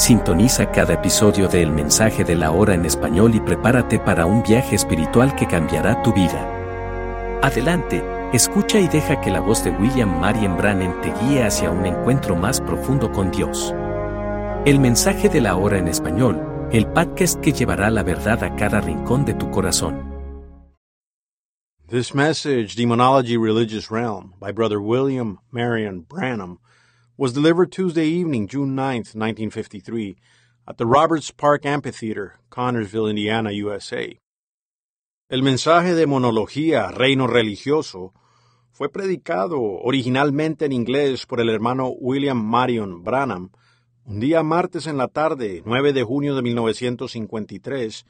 Sintoniza cada episodio de El Mensaje de la Hora en español y prepárate para un viaje espiritual que cambiará tu vida. Adelante, escucha y deja que la voz de William Marion Brannan te guíe hacia un encuentro más profundo con Dios. El Mensaje de la Hora en español, el podcast que llevará la verdad a cada rincón de tu corazón. This message, Demonology Religious Realm, by Brother William Marion Branham, was delivered Tuesday evening, June 9th, 1953, at the Roberts Park Amphitheater, Connersville, Indiana, USA. El mensaje de monología Reino Religioso fue predicado originalmente en inglés por el hermano William Marion Branham un día martes en la tarde, 9 de junio de 1953,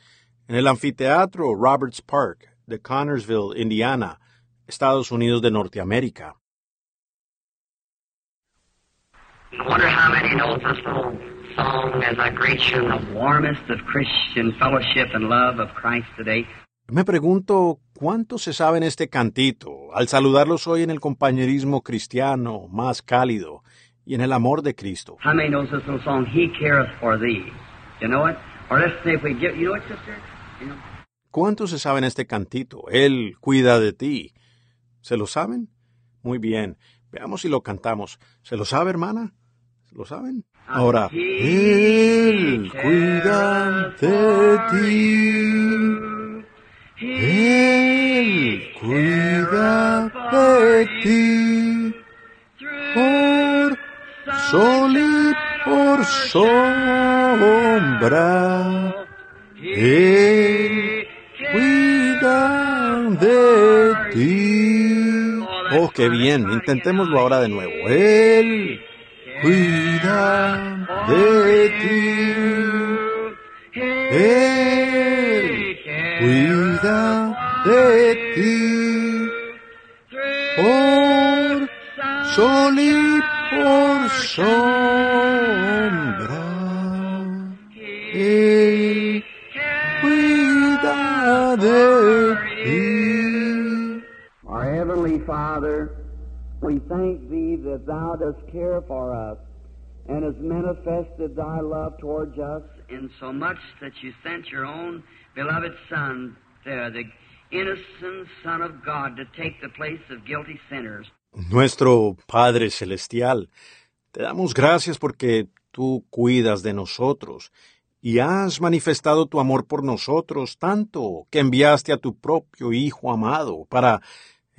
en el anfiteatro Roberts Park de Connersville, Indiana, Estados Unidos de Norteamérica. I wonder how many knows this little song as I greet you in the warmest of Christian fellowship and love of Christ today. Me pregunto cuánto se sabe en este cantito al saludarlos hoy en el compañerismo cristiano más cálido y en el amor de Cristo. How many knows this little song, He careth for thee? You know it? Or let's say if we you know what, sister? You know, ¿Cuánto se sabe en este cantito? Él cuida de ti. ¿Se lo saben? Muy bien. Veamos si lo cantamos. ¿Se lo sabe, hermana? ¿Se lo saben? Ahora. Él cuida de ti. Él cuida de ti. Por sol y por sombra. Él cuida de ti. Oh, qué bien. Intentémoslo ahora de nuevo. Él cuida de ti. Él cuida de ti. Por sol y por sombra. We thank Thee that Thou dost care for us and hast manifested Thy love towards us in so much that You sent Your own beloved Son, uh, the innocent Son of God, to take the place of guilty sinners. Nuestro Padre Celestial, te damos gracias porque tú cuidas de nosotros y has manifestado tu amor por nosotros tanto que enviaste a tu propio Hijo amado para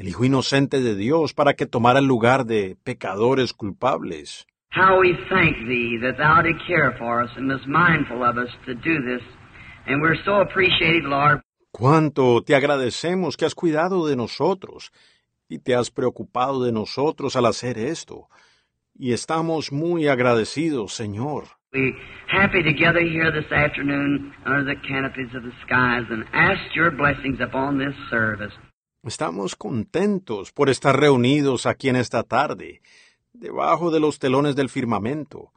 el Hijo inocente de Dios para que tomara el lugar de pecadores culpables. How we thank Thee that Thou did care for us and was mindful of us to do this. And we're so appreciated, Lord. Cuánto te agradecemos que has cuidado de nosotros y te has preocupado de nosotros al hacer esto. Y estamos muy agradecidos, Señor. We happy together here this afternoon under the canopies of the skies and ask Your blessings upon this service. Estamos contentos por estar reunidos aquí en esta tarde, debajo de los telones del firmamento,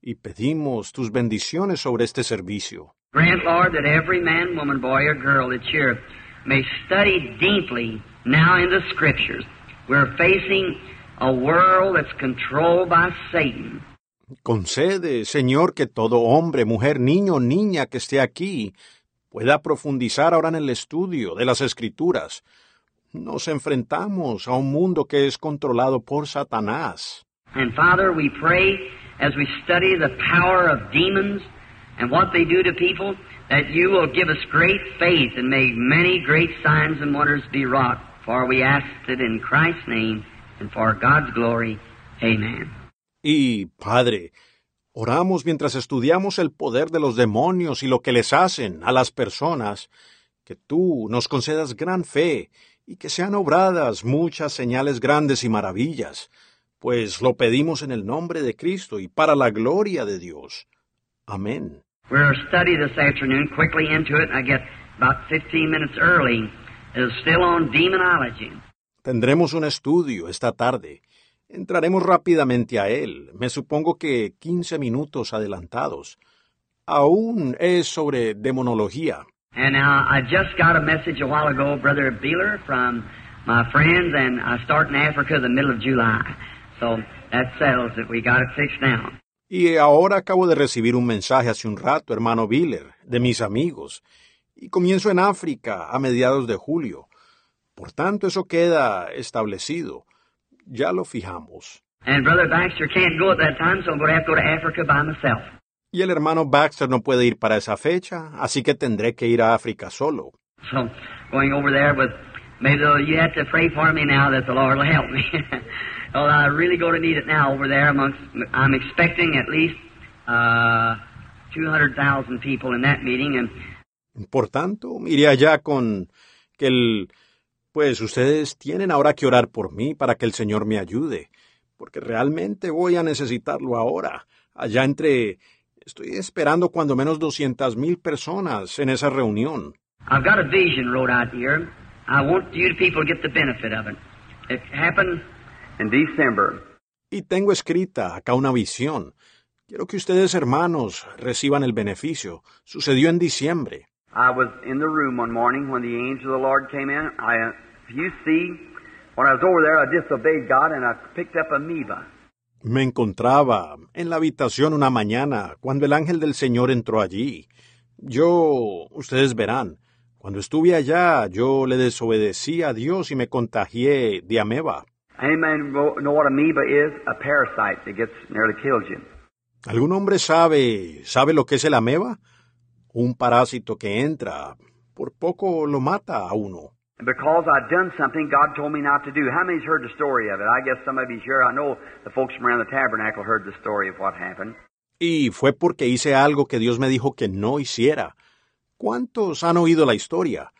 y pedimos tus bendiciones sobre este servicio. Grant, Lord, that every man, woman, boy, or girl that's here may study deeply now in the Scriptures. We're facing a world that's controlled by Satan. Concede, Señor, que todo hombre, mujer, niño, niña que esté aquí pueda profundizar ahora en el estudio de las Escrituras. Nos enfrentamos a un mundo que es controlado por Satanás. And Father, we pray as we study the power of demons and what they do to people, that you will give us great faith and make many great signs and wonders be wrought. For we ask it in Christ's name and for God's glory. Amen. Y, Padre, oramos mientras estudiamos el poder de los demonios y lo que les hacen a las personas, que tú nos concedas gran fe y que sean obradas muchas señales grandes y maravillas, pues lo pedimos en el nombre de Cristo y para la gloria de Dios. Amén. We're study this afternoon, quickly into it, I get about 15 minutes early. It's still on demonology. Tendremos un estudio esta tarde. Entraremos rápidamente a él, me supongo que 15 minutos adelantados. Aún es sobre demonología. And now I just got a message a while ago, Brother Beeler, from my friends, and I start in Africa the middle of July. So that settles it. We got it fixed now. Y ahora acabo de recibir un mensaje hace un rato, hermano Biller, de mis amigos, y comienzo en África a mediados de julio. Por tanto, eso queda establecido. Ya lo fijamos. And Brother Baxter can't go at that time, so I'm going to have to go to Africa by myself. Y el hermano Baxter no puede ir para esa fecha, así que tendré que ir a África solo. So going over there with maybe you have to pray for me now that the Lord will help me. well, I really going to need it now over there. Amongst, I'm expecting at least uh, 200,000 people in that meeting, and Por tanto, iré allá con que el... Pues ustedes tienen ahora que orar por mí para que el Señor me ayude, porque realmente voy a necesitarlo ahora. Allá entre... Estoy esperando cuando menos doscientas mil personas en esa reunión. I've got a vision wrote out here. I want you people to get the benefit of it. It happened in December. Y tengo escrita acá una visión. Quiero que ustedes, hermanos, reciban el beneficio. Sucedió en diciembre. I was in the room one morning when the angel of the Lord came in. I, uh, you see, when I was over there, I disobeyed God and I picked up amoeba. Me encontraba en la habitación una mañana cuando el ángel del Señor entró allí. Yo, ustedes verán, cuando estuve allá, yo le desobedecí a Dios y me contagié de ameba. Any man know know what amoeba is? A parasite that gets nearly kills you. ¿Algún hombre sabe, sabe lo que es el ameba? Un parásito que entra, por poco lo mata a uno. And because I'd done something God told me not to do. How many's heard the story of it? I guess some of you here. I know the folks from around the tabernacle heard the story of what happened. Y fue porque hice algo que Dios me dijo que no hiciera. ¿Cuántos han oído la historia?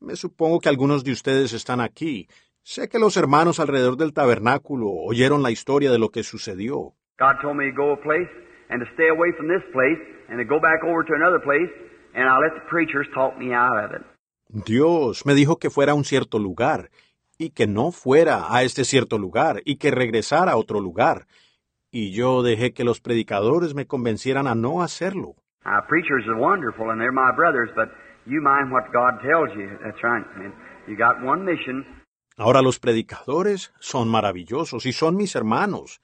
Me supongo que algunos de ustedes están aquí. Sé que los hermanos alrededor del tabernáculo oyeron la historia de lo que sucedió. God told me to go a place and to stay away from this place and to go back over to another place, and I let the preachers talk me out of it. Dios me dijo que fuera a un cierto lugar, y que no fuera a este cierto lugar, y que regresara a otro lugar. Y yo dejé que los predicadores me convencieran a no hacerlo. Preachers are wonderful and they're my brothers, but you mind what God tells you. That's right. You got one mission, Ahora los predicadores son maravillosos y son mis hermanos,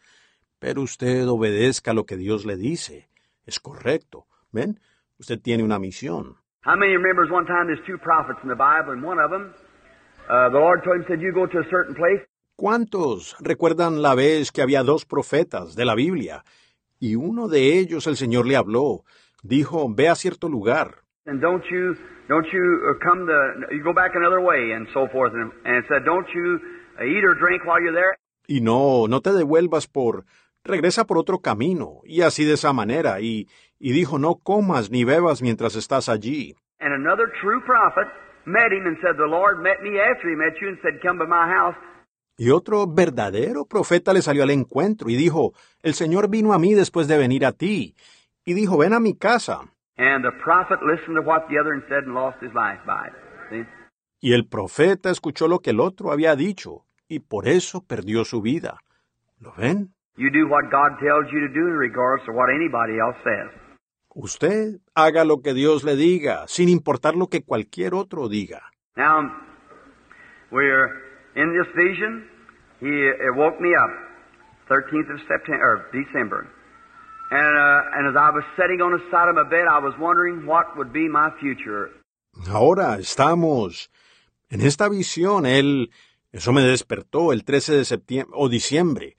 pero usted obedezca lo que Dios le dice. Es correcto. ¿Ven? Usted tiene una misión. How many remembers one time there's two prophets in the Bible, and one of them, uh, the Lord told him, said, you go to a certain place, ¿Cuántos recuerdan la vez que había dos profetas de la Biblia? Y uno de ellos el Señor le habló. Dijo, ve a cierto lugar. and don't you, don't you uh, come the, you go back another way, and so forth. And, and said, don't you uh, eat or drink while you're there. Y no, no te devuelvas por... Regresa por otro camino, y así de esa manera, y, y dijo, no comas ni bebas mientras estás allí. And another true prophet met him and said, the Lord met me after he met you and said, come to my house. Y otro verdadero profeta le salió al encuentro y dijo, el Señor vino a mí después de venir a ti. Y dijo, ven a mi casa. And the prophet listened to what the other had said and lost his life by it. See? Y el profeta escuchó lo que el otro había dicho, y por eso perdió su vida. ¿Lo ven? You do what God tells you to do in regards to what anybody else says. Usted haga lo que Dios le diga, sin importar lo que cualquier otro diga. Now, we're in this vision. He it woke me up, 13th of September, or December. And, uh, and as I was sitting on the side of my bed, I was wondering what would be my future. Ahora estamos en esta visión. Él, eso me despertó el 13 de septiembre o diciembre.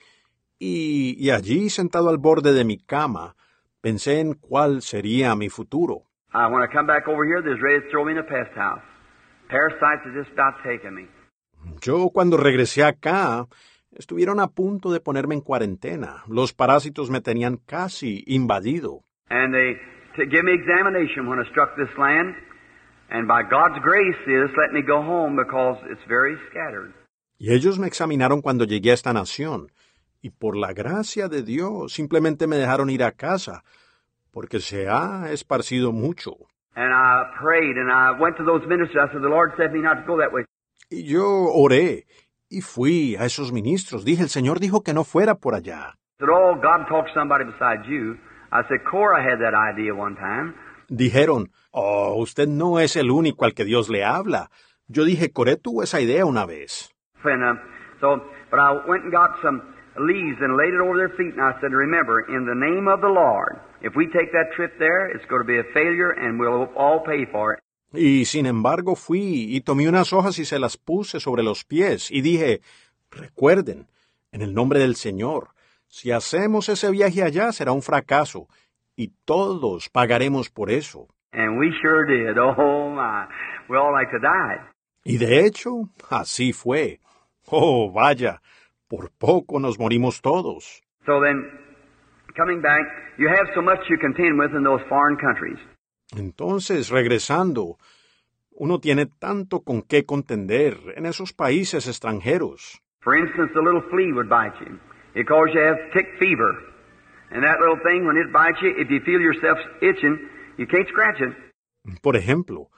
Y, y allí, sentado al borde de mi cama, Pensé en cuál sería mi futuro. When I come back over here, there's ready to throw me in a pest house. Parasites are just about taking me. Yo cuando regresé acá, estuvieron a punto de ponerme en cuarentena. Los parásitos me tenían casi invadido. And they to give me examination when I struck this land. And by God's grace, they just let me go home because it's very scattered. Y ellos me examinaron cuando llegué a esta nación. Y por la gracia de Dios, simplemente me dejaron ir a casa, porque se ha esparcido mucho. And I prayed and I went to those ministers. I said, The Lord said me not to go that way. Y yo oré y fui a esos ministros. Dije, el Señor dijo que no fuera por allá. Oh. Dijeron, oh, usted no es el único al que Dios le habla. Yo dije, Coré tuvo esa idea una vez. And uh, so, but I went and got some leaves and laid it over their feet, and I said, Remember, in the name of the Lord, if we take that trip there, it's going to be a failure, and we'll all pay for it. Y sin embargo fui y tomé unas hojas y se las puse sobre los pies y dije, recuerden, en el nombre del Señor, si hacemos ese viaje allá será un fracaso y todos pagaremos por eso. And we sure did. Oh my, we all like to die. Y de hecho, así fue. Oh, vaya, por poco nos morimos todos. So then, coming back, you have so much you contend with in those foreign countries. Entonces, regresando, uno tiene tanto con qué contender en esos países extranjeros. For instance, a little flea would bite you. It causes you to have tick fever. And that little thing, when it bites you, if you feel yourself itching, you can't scratch it. Por ejemplo,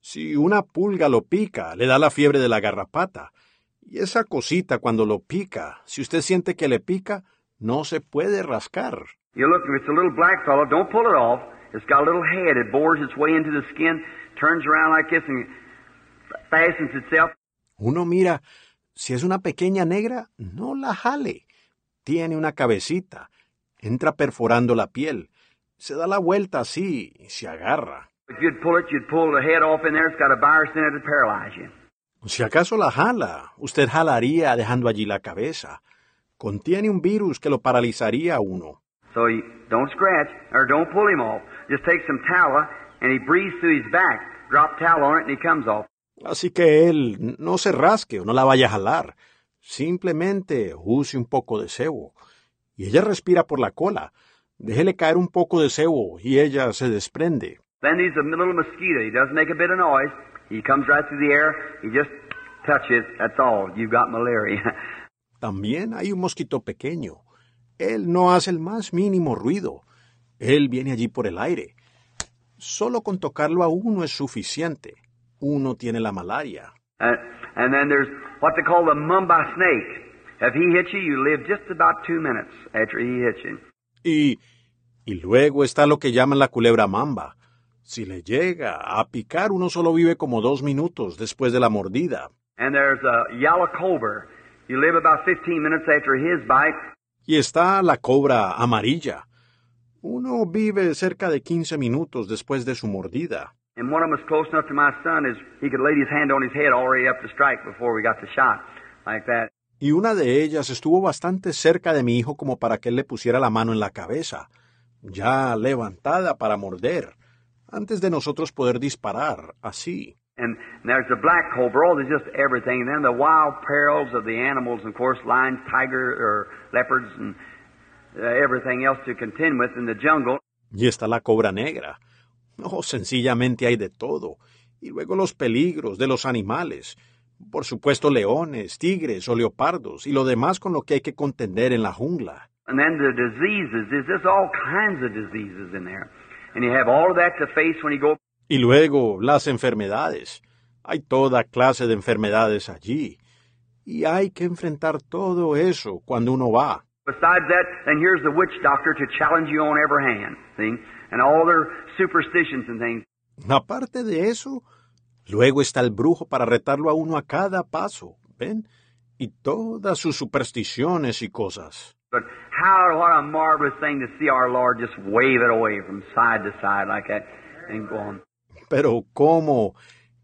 si una pulga lo pica, le da la fiebre de la garrapata. Y esa cosita cuando lo pica, si usted siente que le pica, no se puede rascar. You look, it's a little black fellow, don't pull it off. It's got a little head, it bores its way into the skin, turns around like this, and fastens itself. Uno mira, si es una pequeña negra, no la jale. Tiene una cabecita, entra perforando la piel, se da la vuelta así y se agarra. If you'd pull it, you'd pull the head off in there, it's got a virus in it to paralyze you. Si acaso la jala, usted jalaría dejando allí la cabeza. Contiene un virus que lo paralizaría a uno. So you don't scratch, or don't pull him off. Just take some tallow, and he breathes through his back. Drop tallow on it, and he comes off. Así que él no se rasque o no la vaya a jalar. Simplemente use un poco de cebo. Y ella respira por la cola. Déjele caer un poco de cebo y ella se desprende. Then there's a little mosquito. He doesn't make a bit of noise. He comes right through the air. He just touches. That's all. You've got malaria. También hay un mosquito pequeño. Él no hace el más mínimo ruido. Él viene allí por el aire. Solo con tocarlo a uno es suficiente. Uno tiene la malaria. Uh, and then there's what they call the mamba snake. If he hits you, you live just about two minutes after he hits you. Y, y luego está lo que llaman la culebra mamba. Si le llega a picar, uno solo vive como dos minutos después de la mordida. And there's a yellow cobra. You live about 15 minutes after his bite. Y está la cobra amarilla. Uno vive cerca de 15 minutos después de su mordida. And one of them was close enough to my son is he could lay his hand on his head already up to strike before we got the shot. Like that. Y una de ellas estuvo bastante cerca de mi hijo como para que él le pusiera la mano en la cabeza, ya levantada para morder, antes de nosotros poder disparar, así. And there's the black cobra, oh, there's just everything. And then the wild perils of the animals, of course, lions, tigers, or leopards, and uh, everything else to contend with in the jungle. Y está la cobra negra. No, sencillamente hay de todo. Y luego los peligros de los animales. Por supuesto, leones, tigres o leopardos y lo demás con lo que hay que contender en la jungla. And then the diseases, there's just all kinds of diseases in there. And you have all of that to face when you go. Y luego las enfermedades. Hay toda clase de enfermedades allí. Y hay que enfrentar todo eso cuando uno va. Besides that, then here's the witch doctor to challenge you on every hand? And all their superstitions and things. Aparte de eso, luego está el brujo para retarlo a uno a cada paso, ¿ven? Y todas sus supersticiones y cosas. But how, what a marvelous thing to see our Lord just wave it away from side to side like that and go on. Pero ¿cómo?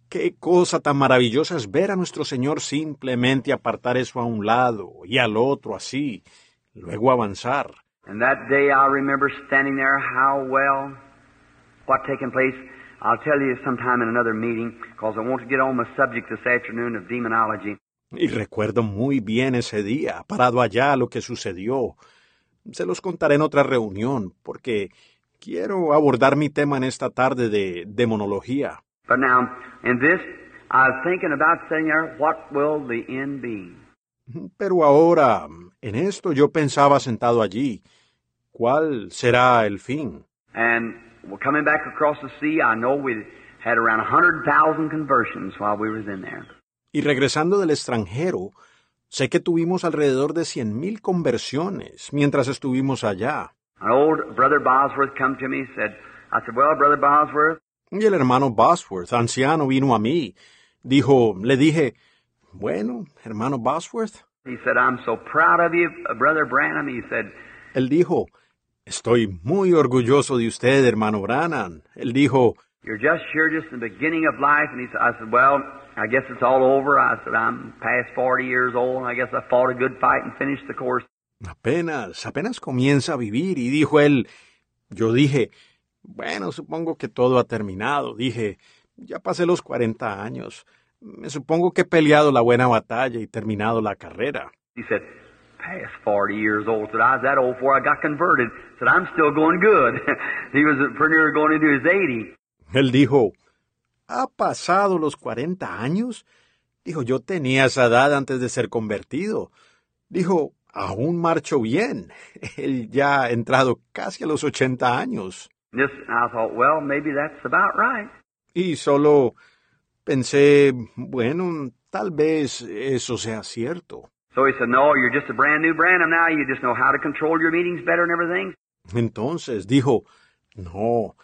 Qué cosa tan maravillosa es ver a nuestro Señor simplemente apartar eso a un lado y al otro así, luego avanzar. And that day I remember standing there, how well, what taken place. I'll tell you sometime in another meeting, because I want to get on the subject this afternoon of demonology. Y recuerdo muy bien ese día, parado allá, lo que sucedió. Se los contaré en otra reunión, porque quiero abordar mi tema en esta tarde de demonología. But now, in this, I was thinking about sitting there, what will the end be? Pero ahora, en esto yo pensaba sentado allí, ¿cuál será el fin? And coming back across the sea, I know we had around 100,000 conversions while we was in there. Y regresando del extranjero, sé que tuvimos alrededor de cien mil conversiones mientras estuvimos allá. An old brother Bosworth come to me and said, I said, well, brother Bosworth, Y el hermano Bosworth, anciano, vino a mí. Dijo, le dije, bueno, hermano Bosworth. he said, I'm so proud of you, brother Branham. He said, Él dijo, estoy muy orgulloso de usted, hermano Branham. Él dijo, you're just here just in the beginning of life. And he said, I said, well, I guess it's all over. I said, I'm past 40 years old. And I guess I fought a good fight and finished the course. apenas, apenas comienza a vivir. Y dijo él, yo dije, bueno, supongo que todo ha terminado. Dije, ya pasé los 40 años. Me supongo que he peleado la buena batalla y terminado la carrera. He said, past 40 years old. Said, I was that old before I got converted. Said, I'm still going good. he was pretty near going into his 80. Él dijo, ¿ha pasado los 40 años? Dijo, yo tenía esa edad antes de ser convertido. Dijo, aún marcho bien. Él ya ha entrado casi a los 80 años. This, I thought, well, maybe that's about right. Y solo pensé, bueno, tal vez eso sea cierto. So he said, no, you're just a brand new Branham now. You just know how to control your meetings better and everything. Entonces dijo, no,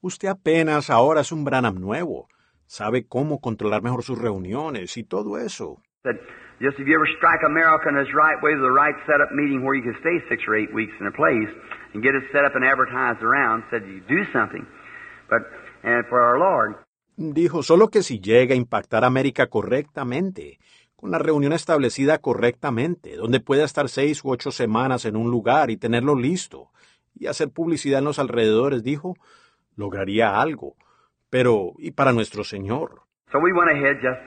usted apenas ahora es un Branham nuevo. Sabe cómo controlar mejor sus reuniones y todo eso. Said, just if you ever strike America in its right way with the right setup meeting where you can stay six or eight weeks in a place and get it set up and advertised around, said you do something. But, and for our Lord, Dijo, solo que si llega a impactar a América correctamente, con la reunión establecida correctamente, donde pueda estar seis u ocho semanas en un lugar y tenerlo listo, y hacer publicidad en los alrededores, dijo, lograría algo. Pero, ¿y para nuestro Señor? So we went ahead just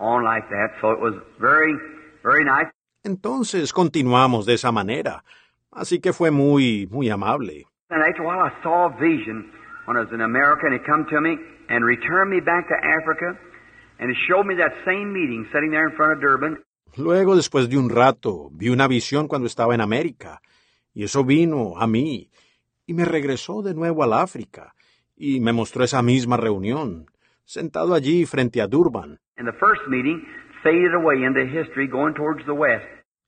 on like that. So it was very, very nice. Entonces continuamos de esa manera. Así que fue muy, muy amable. Luego, después de un rato, vi una visión cuando estaba en América, y eso vino a mí, y me regresó de nuevo al África, y me mostró esa misma reunión, sentado allí frente a Durban.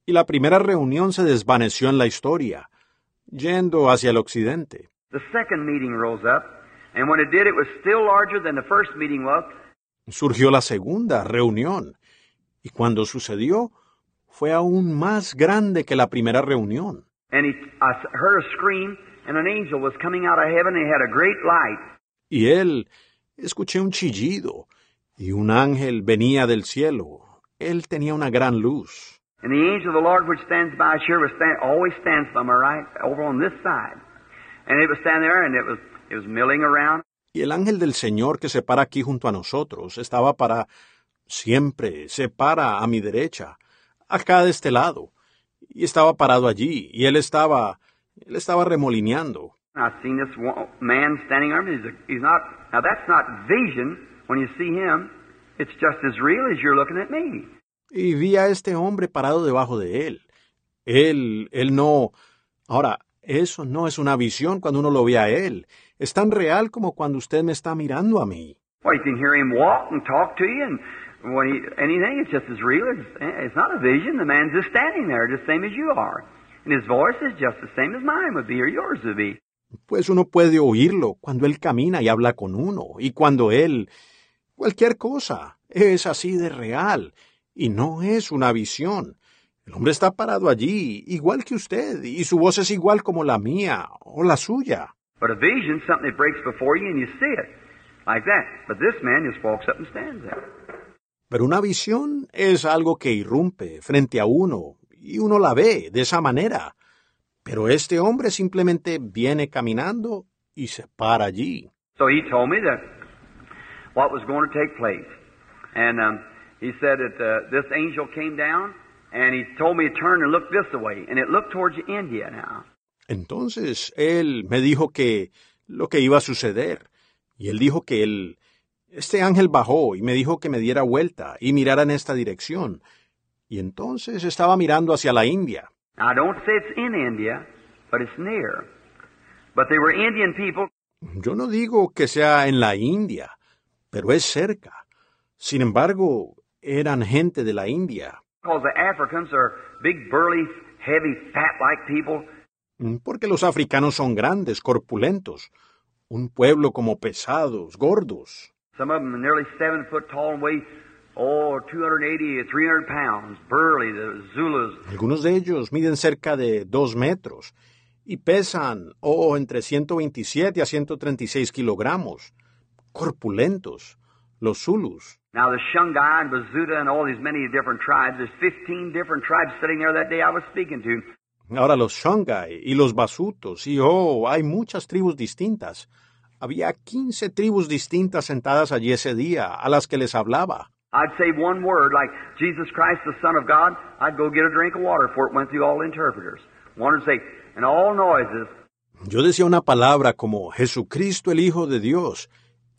Y la primera reunión se desvaneció en la historia, yendo hacia el occidente. The second meeting rose up, and when it did, it was still larger than the first meeting was. Surgió la segunda reunión, y cuando sucedió, fue aún más grande que la primera reunión. And he, I heard a scream, and an angel was coming out of heaven, and he had a great light. Y él, escuché un chillido, y un ángel venía del cielo. Él tenía una gran luz. And the angel of the Lord, which stands by us here, was stand, always stands by my right, over on this side. And it was standing there, and it was it was milling around. Y el ángel del Señor que se para aquí junto a nosotros estaba para siempre, se para a mi derecha, acá de este lado. Y estaba parado allí, y él estaba, él estaba remolineando. Seen this man standing He's, a, he's not now. That's not vision. When you see him, it's just as real as you're looking at me. Y vi a este hombre parado debajo de él. Él, él no. Ahora, eso no es una visión cuando uno lo ve a él. Es tan real como cuando usted me está mirando a mí. Well, you can hear him walk and talk to you, and when he, anything, it's just as real as it's not a vision. The man's just standing there, just same as you are, and his voice is just the same as mine would be or yours would be. Pues uno puede oírlo cuando él camina y habla con uno, y cuando él... cualquier cosa. Es así de real, y no es una visión. El hombre está parado allí, igual que usted, y su voz es igual como la mía o la suya. But a vision's something that breaks before you and you see it, like that. But this man just walks up and stands there. Pero una visión es algo que irrumpe frente a uno, y uno la ve de esa manera. Pero este hombre simplemente viene caminando y se para allí. So he told me that what was going to take place. And um, he said that uh, this angel came down and he told me to turn and look this way. And it looked towards India now. Entonces él me dijo que lo que iba a suceder. Y él dijo que él, este ángel bajó y me dijo que me diera vuelta y mirara en esta dirección. Y entonces estaba mirando hacia la India. Now, I don't say it's in India, but it's near. But they were Indian people. Yo no digo que sea en la India, pero es cerca. Sin embargo, eran gente de la India. Mm, porque los africanos son grandes, corpulentos, un pueblo como pesados, gordos. Some of them are nearly seven foot tall and weigh, oh, 280 to 300 pounds. Burly, the Zulus. Algunos de ellos miden cerca de dos metros y pesan, oh, entre 127 a 136 kilogramos. Corpulentos, los Zulus. Now, the Shungai and and all these many different tribes, there's 15 different tribes sitting there that day I was speaking to. Ahora los Shongai y los Basutos, y oh, hay muchas tribus distintas. Había 15 tribus distintas sentadas allí ese día, a las que les hablaba. I'd say one word like Jesus Christ, the Son of God. I'd go get a drink of water before it went through all interpreters. One would say, and all noises. Yo decía una palabra como Jesucristo el Hijo de Dios.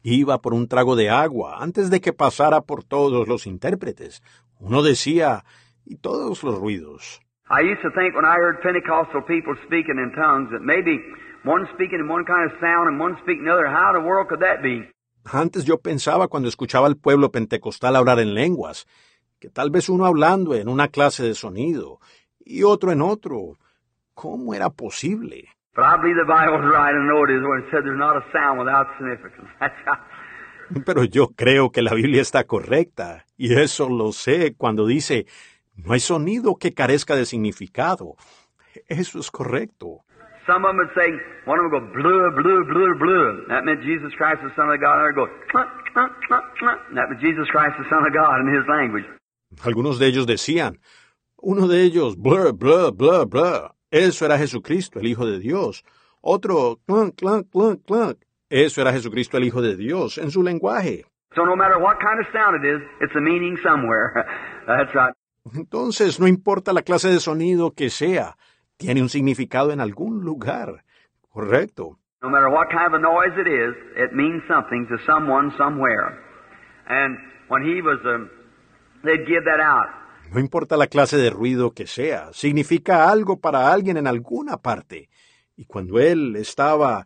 Iba por un trago de agua antes de que pasara por todos los intérpretes. Uno decía, y todos los ruidos. I used to think when I heard Pentecostal people speaking in tongues that maybe one speaking in one kind of sound and one speaking another. How in the world could that be? Antes yo pensaba cuando escuchaba al pueblo pentecostal hablar en lenguas, que tal vez uno hablando en una clase de sonido y otro en otro. ¿Cómo era posible? Pero yo creo que la Biblia está correcta, y eso lo sé cuando dice, no hay sonido que carezca de significado. Eso es correcto. Some of them would say, one of them would go, blue, blue, blue, blue. That meant Jesus Christ, the Son of God. Another would go, clunk, clunk, clunk, clunk. That meant Jesus Christ, the Son of God in his language. Algunos de ellos decían, uno de ellos, blur, blur, blur, blur. Eso era Jesucristo, el Hijo de Dios. Otro, clunk, clunk, clunk, clunk. Eso era Jesucristo, el Hijo de Dios, en su lenguaje. So no matter what kind of sound it is, it's a meaning somewhere. That's right. Entonces, no importa la clase de sonido que sea, tiene un significado en algún lugar. Correcto. No matter what kind of a noise it is, it means something to someone somewhere. And when he was, um, they'd give that out. No importa la clase de ruido que sea, significa algo para alguien en alguna parte. Y cuando él estaba,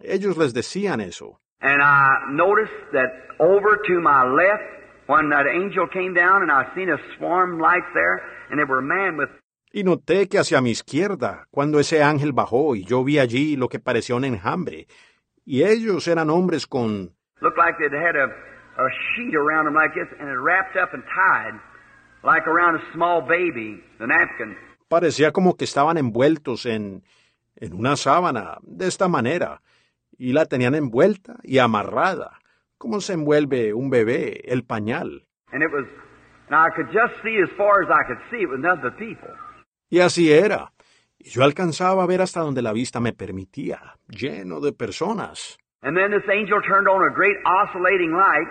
ellos les decían eso. And I noticed that over to my left, when that angel came down, and I seen a swarm lights there, and they were a man with Y noté que hacia mi izquierda, cuando ese ángel bajó y yo vi allí lo que parecía un enjambre, y ellos eran hombres con, looked like they'd had a, a sheet around them like this, and it wrapped up and tied, like around a small baby, the napkin. parecía como que estaban envueltos en, en una sábana, de esta manera, y la tenían envuelta y amarrada, como se envuelve un bebé, el pañal. And it was, now I could just see as far as I could see, it was nothing but people. Y así era. Y yo alcanzaba a ver hasta donde la vista me permitía, lleno de personas. And then this angel turned on a great oscillating light,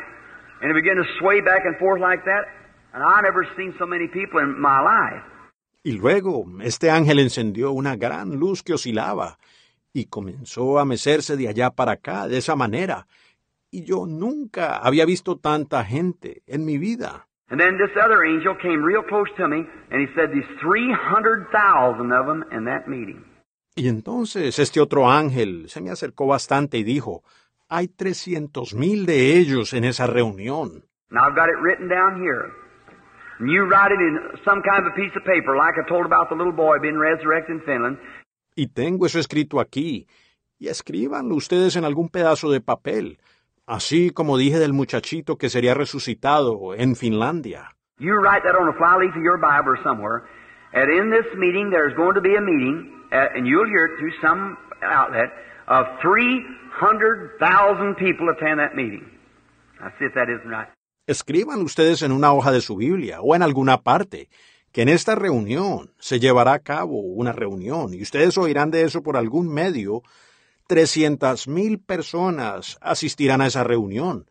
and it began to sway back and forth like that. And I never seen so many people in my life. Y luego este ángel encendió una gran luz que oscilaba y comenzó a mecerse de allá para acá de esa manera. Y yo nunca había visto tanta gente en mi vida. And then this other angel came real close to me, and he said, "There's three hundred thousand of them in that meeting." Y entonces este otro ángel se me acercó bastante y dijo, hay trescientos mil de ellos en esa reunión. Now I've got it written down here. And you write it in some kind of a piece of paper, like I told about the little boy being resurrected in Finland. Y tengo eso escrito aquí. Y escríbanlo ustedes en algún pedazo de papel, así como dije del muchachito que sería resucitado en Finlandia. You write that on a flyleaf of your Bible or somewhere. And in this meeting, there's going to be a meeting, uh, and you'll hear it through some outlet, of 300,000 people attend that meeting. Now, see if that isn't right. Escriban ustedes en una hoja de su Biblia o en alguna parte que en esta reunión se llevará a cabo una reunión y ustedes oirán de eso por algún medio. Trescientas mil personas asistirán a esa reunión.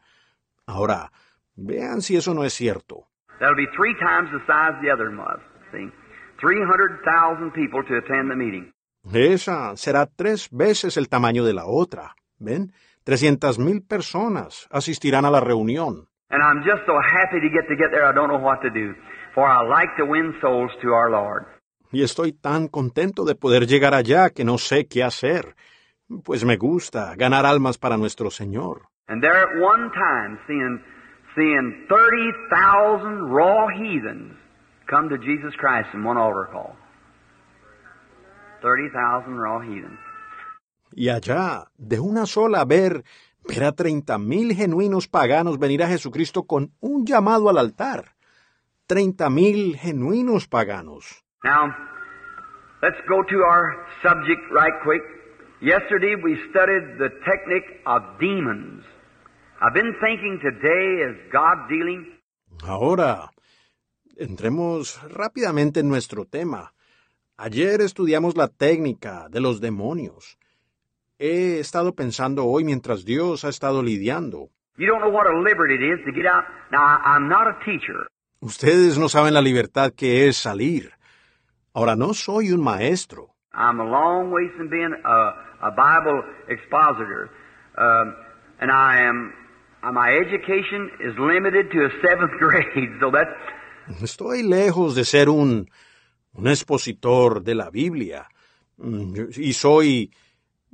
Ahora, vean si eso no es cierto. That'll be three times the size the other was. See? 300,000 people to attend the meeting. Esa será tres veces el tamaño de la otra. ¿Ven? Trescientas mil personas asistirán a la reunión. And I'm just so happy to get to get there, I don't know what to do. For I like to win souls to our Lord. Y estoy tan contento de poder llegar allá que no sé qué hacer. Pues me gusta ganar almas para nuestro Señor. And there at one time, seeing, seeing 30,000 raw heathens come to Jesus Christ in one altar call. 30,000 raw heathens. Y allá, de una sola ver, ver a treinta mil genuinos paganos venir a Jesucristo con un llamado al altar. Treinta mil genuinos paganos. Now, let's go to our subject right quick. Yesterday we studied the technique of demons. I've been thinking today is God dealing Ahora, entremos rápidamente en nuestro tema. Ayer estudiamos la técnica de los demonios. He estado pensando hoy mientras Dios ha estado lidiando. You don't know what a liberty it is to get out. Now, I, I'm not a teacher. Ustedes no saben la libertad que es salir. Ahora, no soy un maestro. I'm a long ways from being a, a Bible expositor. Um, and I am, uh, my education is limited to a seventh grade. So that's, Estoy lejos de ser un, un expositor de la Biblia. Mm, Y soy...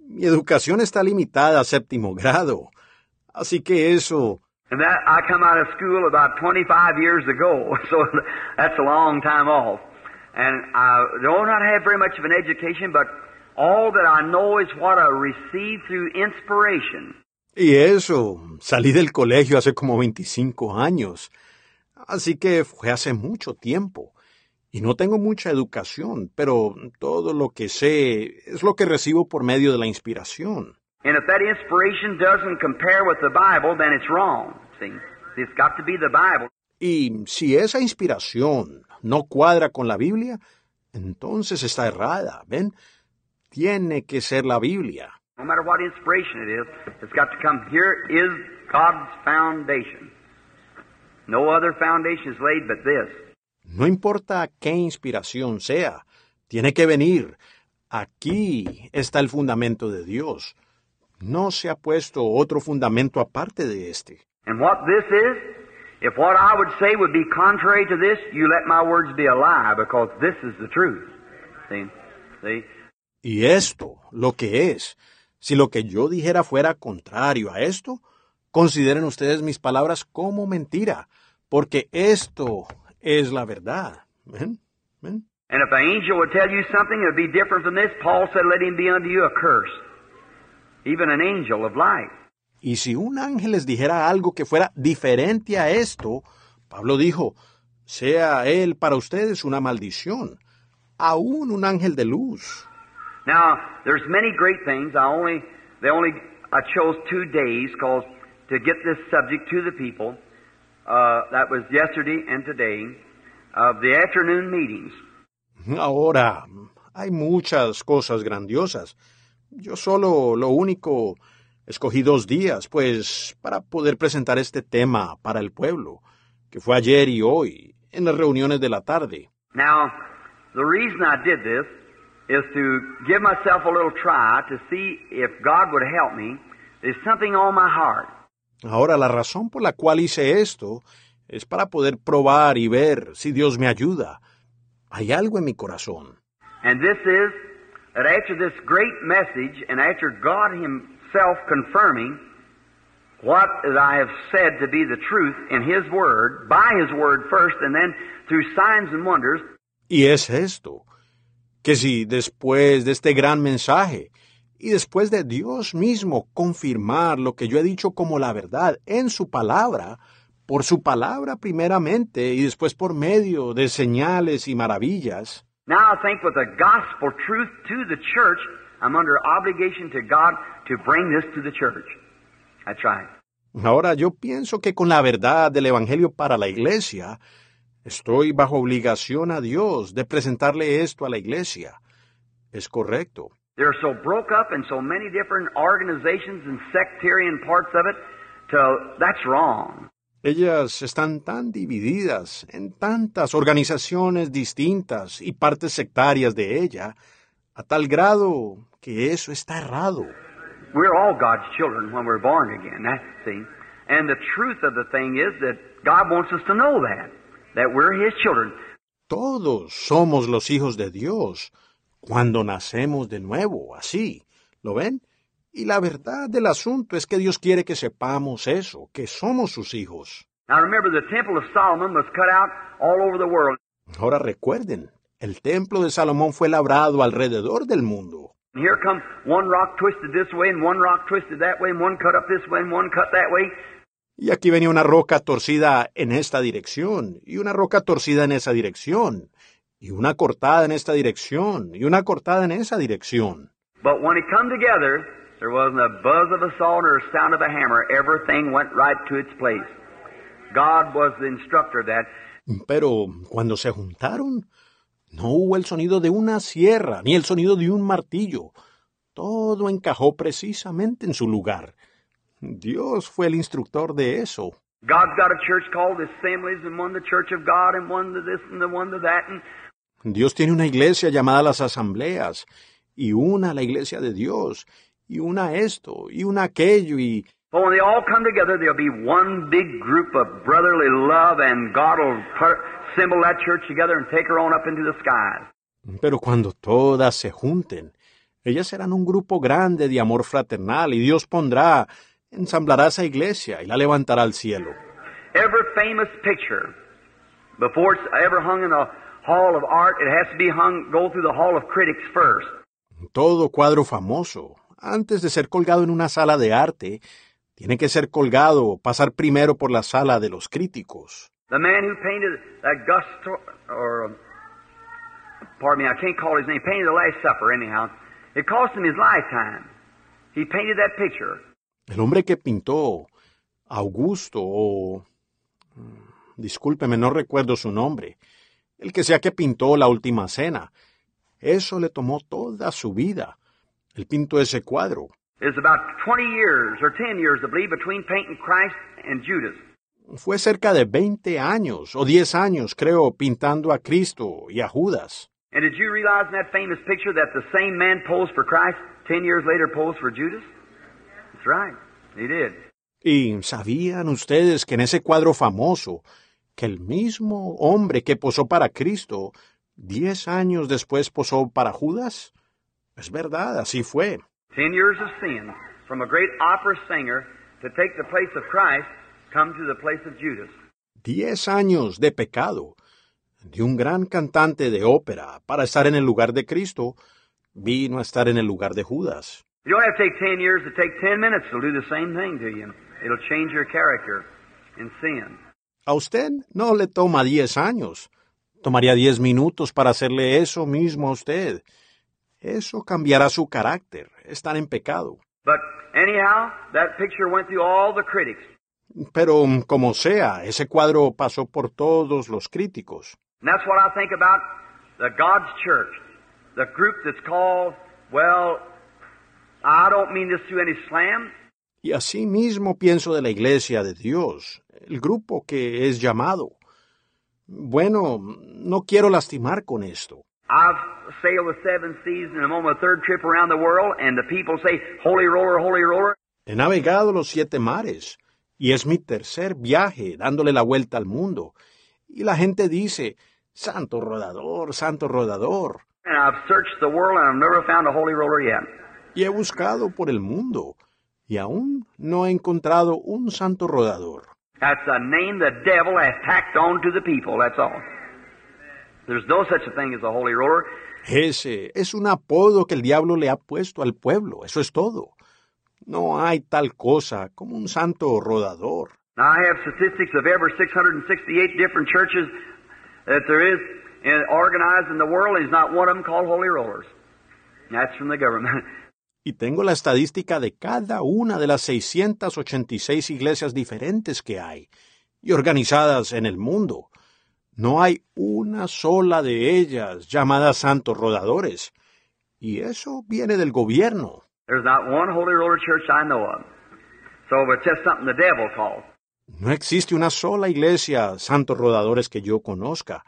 Mi educación está limitada a séptimo grado. Así que eso... and that, I come out of school about 25 years ago. So that's a long time off. And I do not have very much of an education, but all that I know is what I received through inspiration. Y eso, salí del colegio hace como 25 años. Así que fue hace mucho tiempo. Y no tengo mucha educación, pero todo lo que sé es lo que recibo por medio de la inspiración. And if that inspiration doesn't compare with the Bible, then it's wrong. See? It's got to be the Bible. Y si esa inspiración no cuadra con la Biblia, entonces está errada, ¿ven? Tiene que ser la Biblia. No matter what inspiration it is, it's got to come. Here is God's foundation. No other foundation is laid but this. No importa qué inspiración sea, tiene que venir. Aquí está el fundamento de Dios. No se ha puesto otro fundamento aparte de este. And what this is, if what I would say would be contrary to this, you let my words be a lie because this is the truth. See? See? Y esto, lo que es, si lo que yo dijera fuera contrario a esto, consideren ustedes mis palabras como mentira, porque esto es la verdad. ¿Ven? ¿Ven? And if an angel would tell you something that would be different from this, Paul said, let him be unto you a curse. Even an angel of light. Y si un ángel les dijera algo que fuera diferente a esto, Pablo dijo, sea él para ustedes una maldición, aún un ángel de luz. Now, there's many great things. I only, they only, I chose two days cause to get this subject to the people. Uh, that was yesterday and today of the afternoon meetings. Ahora, hay muchas cosas grandiosas. Yo solo lo único escogí dos días, pues, para poder presentar este tema para el pueblo, que fue ayer y hoy, en las reuniones de la tarde. Now, the reason I did this is to give myself a little try to see if God would help me. There's something on my heart. Ahora, la razón por la cual hice esto es para poder probar y ver si Dios me ayuda. Hay algo en mi corazón. And this is that after this great message and after God Himself confirming what I have said to be the truth in His Word, by His Word first, and then through signs and wonders, Y es esto, que si después de este gran mensaje y después de Dios mismo confirmar lo que yo he dicho como la verdad en su palabra, por su palabra primeramente y después por medio de señales y maravillas, now I think with the gospel truth to the church, I'm under obligation to God to bring this to the church. That's right. ahora yo pienso que con la verdad del Evangelio para la iglesia, Estoy bajo obligación a Dios de presentarle esto a la iglesia. Es correcto. They're so broke up in so many different organizations and sectarian parts of it, to, that's wrong. Ellas están tan divididas en tantas organizaciones distintas y partes sectarias de ella, a tal grado que eso está errado. We're all God's children when we're born again, that's the thing. And the truth of the thing is that God wants us to know that, that we're His children. Todos somos los hijos de Dios cuando nacemos de nuevo, así. ¿Lo ven? Y la verdad del asunto es que Dios quiere que sepamos eso, que somos sus hijos. Now remember, the Temple of Solomon was cut out all over the world. Ahora recuerden, el templo de Salomón fue labrado alrededor del mundo. Here come one rock twisted this way, and one rock twisted that way, and one cut up this way, and one cut that way. Y aquí venía una roca torcida en esta dirección, y una roca torcida en esa dirección, y una cortada en esta dirección, y una cortada en esa dirección. But when it come together, there wasn't a buzz of a saw nor a sound of a hammer. Everything went right to its place. God was the instructor of that. Pero cuando se juntaron, no hubo el sonido de una sierra, ni el sonido de un martillo. Todo encajó precisamente en su lugar. Dios fue el instructor de eso. God's got a church called the Assemblies, and one the Church of God, and one the this and the one the that. And Dios tiene una iglesia llamada las asambleas, y una la iglesia de Dios, y una esto, y una aquello, y. Pero cuando todas se junten, ellas serán un grupo grande de amor fraternal y Dios pondrá, ensamblará esa iglesia y la levantará al cielo. Every famous picture, before it's ever hung in a hall of art, it has to be hung, go through the hall of critics first. Todo cuadro famoso, antes de ser colgado en una sala de arte, tiene que ser colgado, pasar primero por la sala de los críticos. The man who painted that Gusto, or, pardon me, I can't call his name, painted the Last Supper anyhow. It cost him his lifetime. He painted that picture. El hombre que pintó Augusto o... mm, Discúlpeme, no recuerdo su nombre. El que sea que pintó la última cena. Eso le tomó toda su vida. Él pintó ese cuadro. It's about 20 years, or 10 years, I believe, between painting Christ and Judas. Fue cerca de 20 años o 10 años, creo, pintando a Cristo y a Judas. And did you realize in that famous picture that the same man posed for Christ 10 years later posed for Judas? That's right. He did. ¿Y sabían ustedes que en ese cuadro famoso, que el mismo hombre que posó para Cristo, 10 años después posó para Judas? Es verdad, así fue. 10 years of sin from a great opera singer to take the place of Christ come to the place of Judas. 10 años de pecado de un gran cantante de ópera para estar en el lugar de Cristo, vino a estar en el lugar de Judas. You don't have to take 10 years to take 10 minutes to do the same thing to you. It'll change your character in sin. A usted no le toma 10 años. Tomaría 10 minutos para hacerle eso mismo a usted. Eso cambiará su carácter, estar en pecado. But anyhow, that picture went through all the critics. Pero como sea, ese cuadro pasó por todos los críticos. And that's what I think about the God's church, the group that's called, well, I don't mean this through any slam. Y así mismo pienso de la iglesia de Dios, el grupo que es llamado. Bueno, no quiero lastimar con esto. I've sailed the seven seas and I'm on my third trip around the world, and the people say, Holy roller, holy roller. He navegado los siete mares y es mi tercer viaje dándole la vuelta al mundo. Y la gente dice, Santo rodador, Santo rodador. And I've searched the world and I've never found a holy roller yet. Y he buscado por el mundo y aún no he encontrado un santo rodador. That's a name the devil has tacked on to the people, that's all. There's no such a thing as a holy roller. Ese es un apodo que el diablo le ha puesto al pueblo, eso es todo. No hay tal cosa como un santo rodador. Now, I have statistics of every 668 different churches that there is organized in the world, and there's not one of them called holy rollers. That's from the government. Y tengo la estadística de cada una de las 686 iglesias diferentes que hay y organizadas en el mundo. No hay una sola de ellas llamada santos rodadores. Y eso viene del gobierno. There's not one holy roller church I know of. So it's just something the devil calls. No existe una sola iglesia santos rodadores que yo conozca.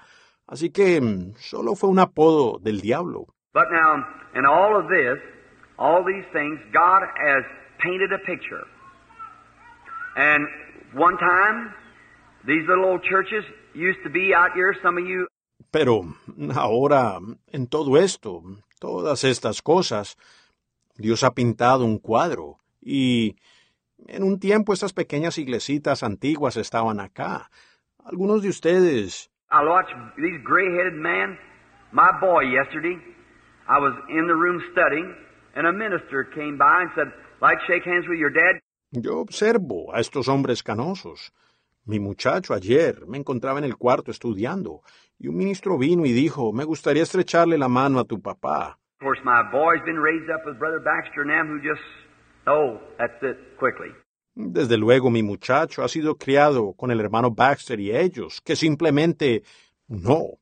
Así que mm, solo fue un apodo del diablo. But now, in all of this, all these things, God has painted a picture. And one time, these little old churches used to be out here, some of you Pero ahora, en todo esto, todas estas cosas, Dios ha pintado un cuadro y en un tiempo estas pequeñas iglesitas antiguas estaban acá. Algunos de ustedes, I watched these gray-headed men. My boy yesterday, I was in the room studying, and a minister came by and said, "Like shake hands with your dad." yo observo a estos hombres canosos. Mi muchacho ayer me encontraba en el cuarto estudiando y un ministro vino y dijo, me gustaría estrecharle la mano a tu papá. Of course, my boy's been raised up with Brother Baxter and them, who just, oh, that's it, quickly. Desde luego mi muchacho ha sido criado con el hermano Baxter y ellos, que simplemente no.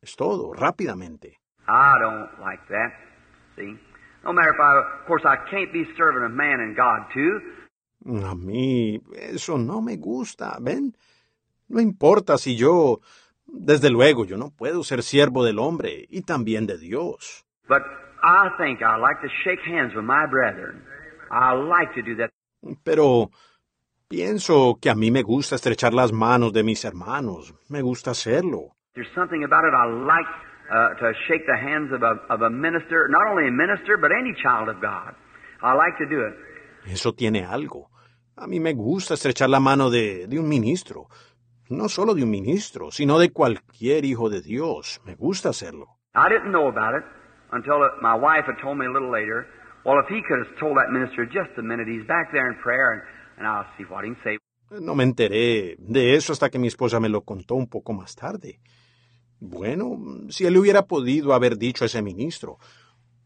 Es todo, rápidamente. I don't like that. See, no matter if I, of course, I can't be serving a man and God too. A mí eso no me gusta, ¿ven? No importa si yo... Desde luego, yo no puedo ser siervo del hombre y también de Dios. But I think I like to shake hands with my brethren. I like to do that. Pero pienso que a mí me gusta estrechar las manos de mis hermanos. Me gusta hacerlo. There's something about it I like uh, to shake the hands of a, of a minister, not only a minister, but any child of God. I like to do it. Eso tiene algo. A mí me gusta estrechar la mano de, de un ministro. No solo de un ministro, sino de cualquier hijo de Dios. Me gusta hacerlo. I didn't know about it until my wife had told me a little later. Well, if he could have told that minister just a minute, he's back there in prayer, and, and I'll see what he can say. No me enteré de eso hasta que mi esposa me lo contó un poco más tarde. Bueno, si él hubiera podido haber dicho a ese ministro,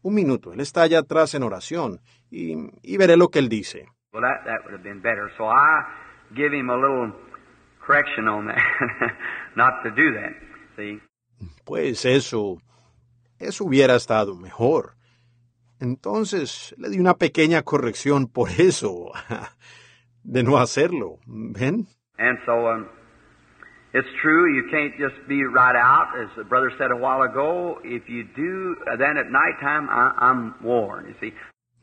un minuto, él está allá atrás en oración, y, y veré lo que él dice. Well, that, that would have been better. So I give him a little correction on that, not to do that. See? Pues eso, eso hubiera estado mejor. Entonces le di una pequeña corrección por eso, de no hacerlo, ¿ven? And so um, it's true, you can't just be right out. As the brother said a while ago, if you do, then at nighttime I, I'm worn, you see.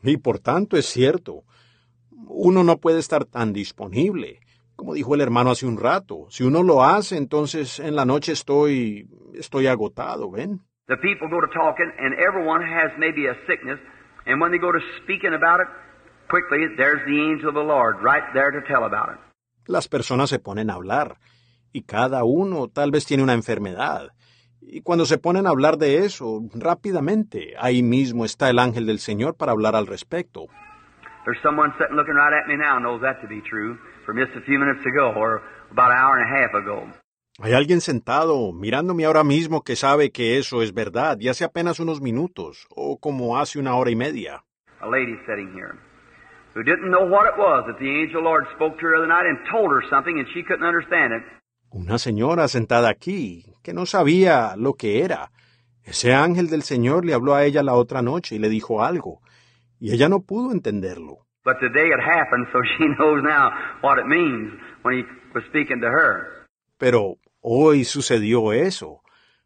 Y por tanto es cierto, uno no puede estar tan disponible. Como dijo el hermano hace un rato, si uno lo hace, entonces en la noche estoy, estoy agotado, ¿ven? The people go to talking, and everyone has maybe a sickness, and when they go to speaking about it, quickly, there's the angel of the Lord right there to tell about it. Las personas se ponen a hablar, y cada uno tal vez tiene una enfermedad. Y cuando se ponen a hablar de eso, rápidamente, ahí mismo está el ángel del Señor para hablar al respecto. There's someone sitting looking right at me now knows that to be true from just a few minutes ago or about an hour and a half ago. Hay alguien sentado mirándome ahora mismo que sabe que eso es verdad, y hace apenas unos minutos, o como hace una hora y media. A lady sitting here who didn't know what it was that the angel Lord spoke to her the other night and told her something and she couldn't understand it. Una señora sentada aquí, que no sabía lo que era. Ese ángel del Señor le habló a ella la otra noche y le dijo algo, y ella no pudo entenderlo. But today it happened, so she knows now what it means when he was speaking to her. Pero hoy sucedió eso.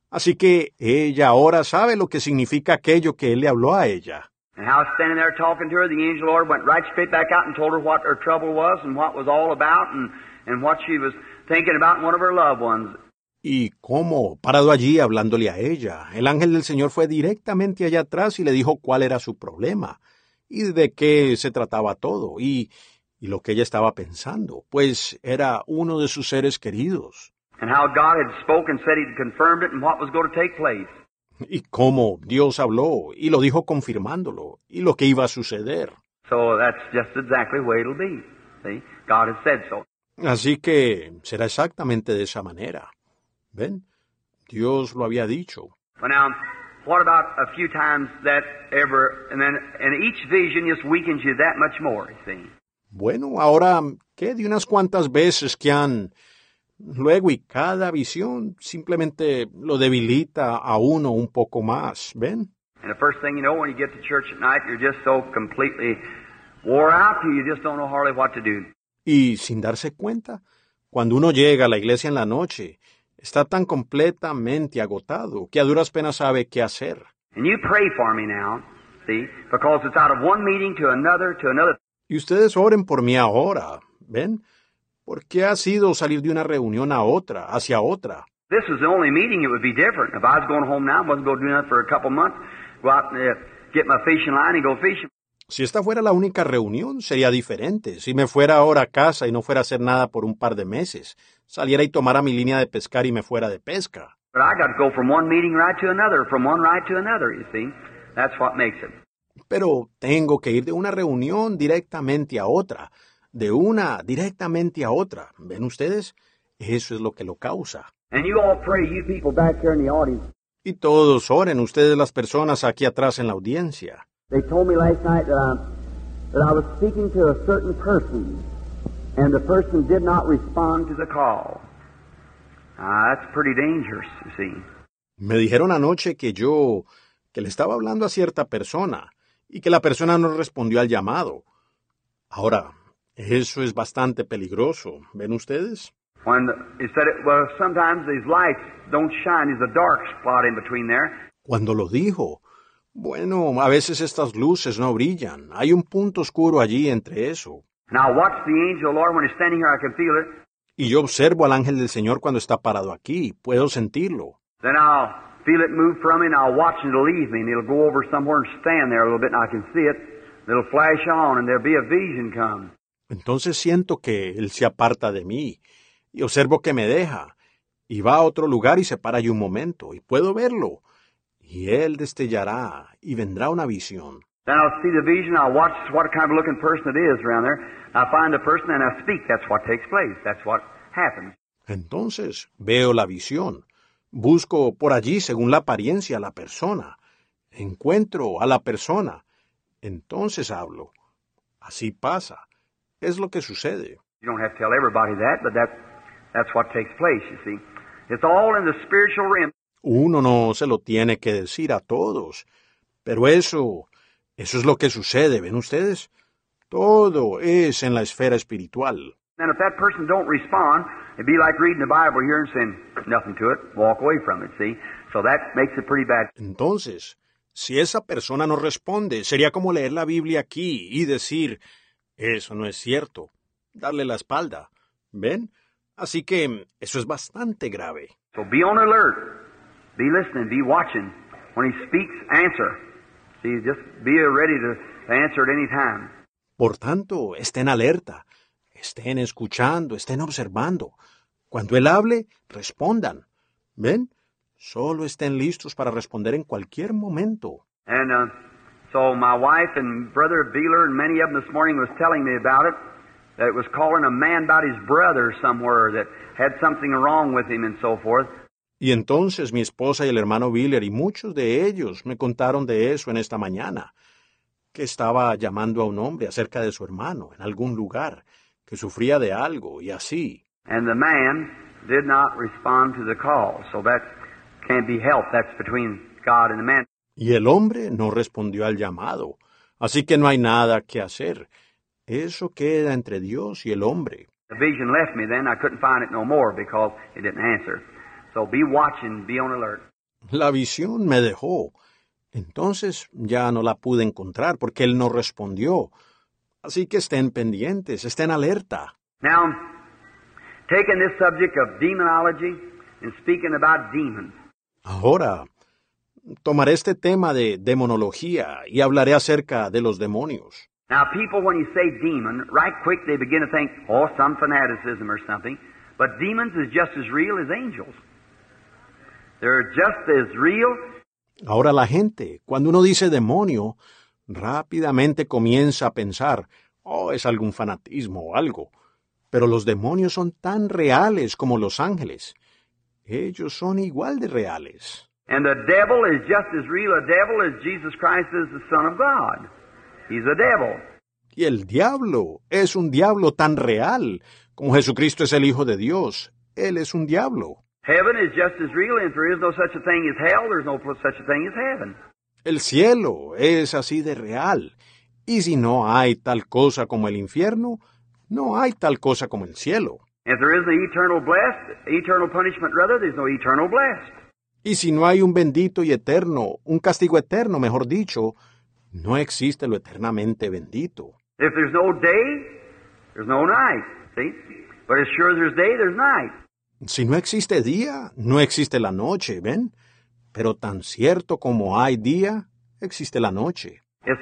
Así que ella ahora sabe lo que significa aquello que él le habló a ella. And how standing there talking to her, the angel Lord went right straight back out and told her what her trouble was and what was all about and, and what she was thinking about in one of her loved ones. Y cómo, parado allí hablándole a ella, el ángel del Señor fue directamente allá atrás y le dijo cuál era su problema y de qué se trataba todo y, y lo que ella estaba pensando, pues era uno de sus seres queridos. And how God had spoken, said He'd confirmed it and what was going to take place. Y cómo Dios habló y lo dijo confirmándolo y lo que iba a suceder. So that's just exactly the way it'll be. See? God has said so. Así que será exactamente de esa manera. ¿Ven? Dios lo había dicho. But now, what about a few times that ever, and then, and each vision just weakens you that much more, you see. Bueno, ahora, ¿qué de unas cuantas veces que han, Luego y cada visión simplemente lo debilita a uno un poco más, ¿ven? And the first thing you know, when you get to church at night, you're just so completely wore out, you just don't know hardly what to do. Y sin darse cuenta, cuando uno llega a la iglesia en la noche, está tan completamente agotado que a duras penas sabe qué hacer. And you pray for me now, see, because it's out of one meeting to another to another. Y ustedes oren por mí ahora, ¿ven? Porque ha sido salir de una reunión a otra, hacia otra. This was the only meeting, it would be different. If I was going home now, wasn't going to do nothing for a couple months, go out and uh, get my fishing line and go fishing. Si esta fuera la única reunión, sería diferente. Si me fuera ahora a casa y no fuera a hacer nada por un par de meses, saliera y tomara mi línea de pescar y me fuera de pesca. But I got to go from one meeting right to another, from one right to another, you see. That's what makes it. Pero tengo que ir de una reunión directamente a otra, de una directamente a otra. ¿Ven ustedes? Eso es lo que lo causa. And you all pray, you people back here in the audience. Y todos oren, ustedes las personas aquí atrás en la audiencia. They told me last night that I, that I was speaking to a certain person, and the person did not respond to the call. Ah, that's pretty dangerous, you see. Me dijeron anoche que yo, que le estaba hablando a cierta persona y que la persona no respondió al llamado. Ahora, eso es bastante peligroso, ¿ven ustedes? When the, he said it, well, sometimes these lights don't shine. There's a dark spot in between there. Cuando lo dijo, bueno, a veces estas luces no brillan, hay un punto oscuro allí entre eso. And I watch the angel, of the Lord, when he's standing here, I can feel it. Y yo observo al ángel del Señor cuando está parado aquí, puedo sentirlo. Then I'll feel it move from me, and I'll watch it to leave me, and it'll go over somewhere and stand there a little bit, and I can see it. It'll flash on, and there'll be a vision come. Entonces siento que él se aparta de mí y observo que me deja y va a otro lugar y se para allí un momento y puedo verlo y él destellará y vendrá una visión. Then I'll see the vision. I'll watch what kind of looking person it is around there. I find the person and I speak. That's what takes place. That's what happens. Entonces veo la visión, busco por allí según la apariencia a la persona, encuentro a la persona, entonces hablo. Así pasa, es lo que sucede. You don't have to tell everybody that, but that's that's what takes place. You see, it's all in the spiritual realm. Uno no se lo tiene que decir a todos, pero eso, eso es lo que sucede, ¿ven ustedes? Todo es en la esfera espiritual. And if that person don't respond, it'd be like reading the Bible here and saying nothing to it, walk away from it. See, so that makes it pretty bad. Entonces, si esa persona no responde, sería como leer la Biblia aquí y decir, eso no es cierto, darle la espalda. ¿Ven? Así que eso es bastante grave. So be on alert, be listening, be watching. When he speaks, answer. See, just be ready to answer at any time. Por tanto, estén alerta, estén escuchando, estén observando. Cuando Él hable, respondan. ¿Ven? Solo estén listos para responder en cualquier momento. And uh, so my wife and brother Beeler and many of them this morning was telling me about it. That it was calling a man about his brother somewhere that had something wrong with him and so forth. Y entonces mi esposa y el hermano Biller y muchos de ellos me contaron de eso en esta mañana, que estaba llamando a un hombre acerca de su hermano en algún lugar, que sufría de algo y así. And the man did not respond to the call. So that can't be helped. That's between God and the man. Y el hombre no respondió al llamado, así que no hay nada que hacer. Eso queda entre Dios y el hombre. The vision left me then. I couldn't find it no more because it didn't answer. So be watching, be on alert. La visión me dejó. Entonces ya no la pude encontrar porque él no respondió. Así que estén pendientes, estén alerta. Now, taking this subject of demonology and speaking about demons. Ahora, tomaré este tema de demonología y hablaré acerca de los demonios. Now, people, when you say demon, right quick they begin to think, oh, some fanaticism or something. But demons is just as real as angels. They're just as real. Ahora la gente, cuando uno dice demonio, rápidamente comienza a pensar, oh, es algún fanatismo o algo. Pero los demonios son tan reales como los ángeles. Ellos son igual de reales. And the devil is just as real a devil as Jesus Christ is the Son of God. He's a devil. Y el diablo es un diablo tan real como Jesucristo es el Hijo de Dios. él es un diablo. Heaven is just as real, and if there is no such a thing as hell, there's no such a thing as heaven. El cielo es así de real. Y si no hay tal cosa como el infierno, no hay tal cosa como el cielo. If there is the eternal blessed, eternal punishment rather, there's no eternal blessed. Y si no hay un bendito y eterno, un castigo eterno, mejor dicho, no existe lo eternamente bendito. If there's no day, there's no night. See? But as sure as there's day, there's night. Si no existe día, no existe la noche, ¿ven? Pero tan cierto como hay día, existe la noche. As,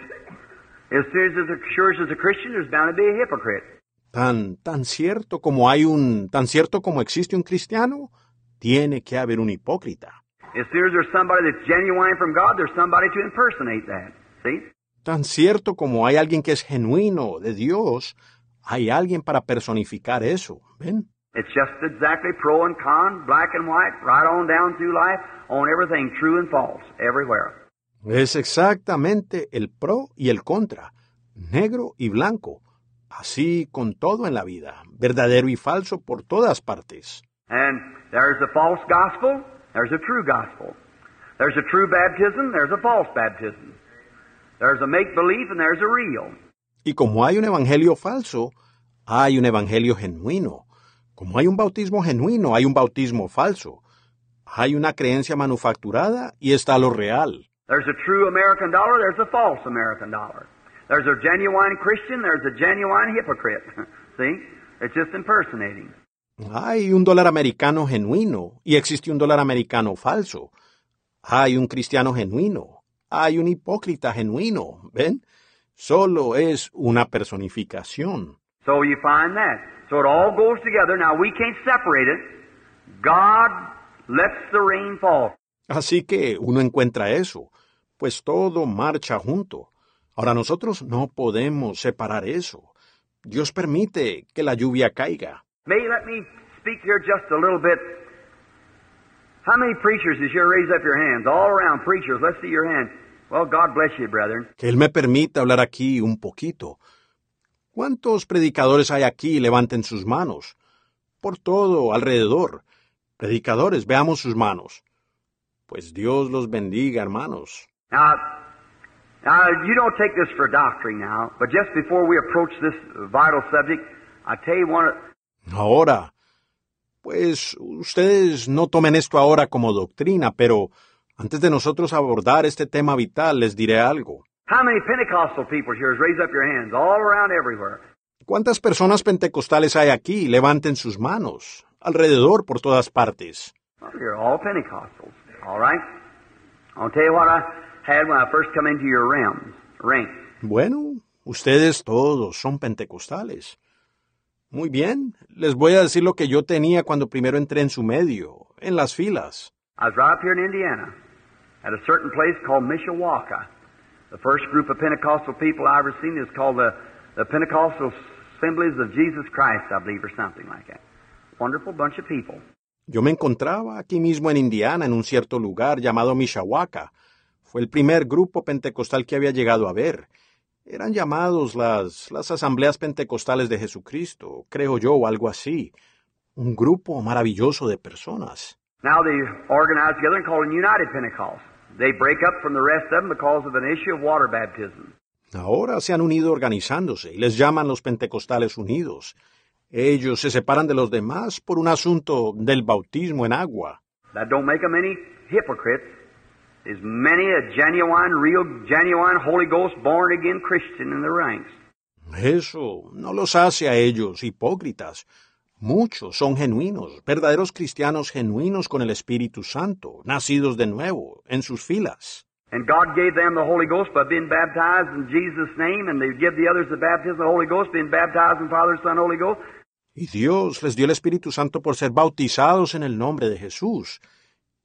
as soon as as sure as there's a Christian, there's bound to be a hypocrite. Tan, tan cierto como hay un, tan cierto como existe un cristiano, tiene que haber un hipócrita. As soon as there's somebody that's genuine from God, there's somebody to impersonate that. See? Tan cierto como hay alguien que es genuino de Dios, hay alguien para personificar eso, ¿ven? It's just exactly pro and con, black and white, right on down through life, on everything true and false, everywhere. Es exactamente el pro y el contra, negro y blanco, así con todo en la vida, verdadero y falso por todas partes. And there's a false gospel, there's a true gospel. There's a true baptism, there's a false baptism. There's a make believe and there's a real. Y como hay un evangelio falso, hay un evangelio genuino. Como hay un bautismo genuino, hay un bautismo falso. Hay una creencia manufacturada y está lo real. There's a true American dollar, there's a false American dollar. There's a genuine Christian, there's a genuine hypocrite. See? It's just impersonating. Hay un dólar americano genuino y existe un dólar americano falso. Hay un cristiano genuino. Hay un hipócrita genuino. ¿Ven? Solo es una personificación. So you find that. So it all goes together. Now we can't separate it. God lets the rain fall. Así que uno encuentra eso, pues todo marcha junto. Ahora nosotros no podemos separar eso. Dios permite que la lluvia caiga. May you let me speak here just a little bit. How many preachers is here? Raise up your hands. All around preachers. Let's see your hands. Well, God bless you, brethren. Que Él me permita hablar aquí un poquito. ¿Cuántos predicadores hay aquí? Levanten sus manos. Por todo, alrededor. Predicadores, veamos sus manos. Pues Dios los bendiga, hermanos. Now, now you don't take this for doctrine now, but just before we approach this vital subject, I tell you one. Ahora, pues ustedes no tomen esto ahora como doctrina, pero antes de nosotros abordar este tema vital, les diré algo. How many Pentecostal people here? Raise up your hands. All around, everywhere. ¿Cuántas personas pentecostales hay aquí? Levanten sus manos. Alrededor, por todas partes. Well, you're all Pentecostals. All right. I'll tell you what I had when I first come into your realms, ring. Bueno, ustedes todos son pentecostales. Muy bien, les voy a decir lo que yo tenía cuando primero entré en su medio, en las filas. I was right up here in Indiana, at a certain place called Mishawaka. The first group of Pentecostal people I ever seen is called the, the Pentecostal Assemblies of Jesus Christ, I believe, or something like that. Wonderful bunch of people. Yo me encontraba aquí mismo en Indiana, en un cierto lugar llamado Mishawaka. Fue el primer grupo pentecostal que había llegado a ver. Eran llamados las, las asambleas pentecostales de Jesucristo, creo yo, o algo así. Un grupo maravilloso de personas. Now they organize together and call it United Pentecost. They break up from the rest of them because of an issue of water baptism. Ahora se han unido organizándose y les llaman los Pentecostales Unidos. Ellos se separan de los demás por un asunto del bautismo en agua. That don't make them any hypocrites. There's many a genuine, real, genuine Holy Ghost born again Christian in the ranks. Eso no los hace a ellos hipócritas. Muchos son genuinos, verdaderos cristianos genuinos con el Espíritu Santo, nacidos de nuevo, en sus filas. And God gave them the Holy Ghost by being baptized in Jesus' name, and they give the others the baptism of the Holy Ghost, being baptized in Father, Son, Holy Ghost. Y Dios les dio el Espíritu Santo por ser bautizados en el nombre de Jesús.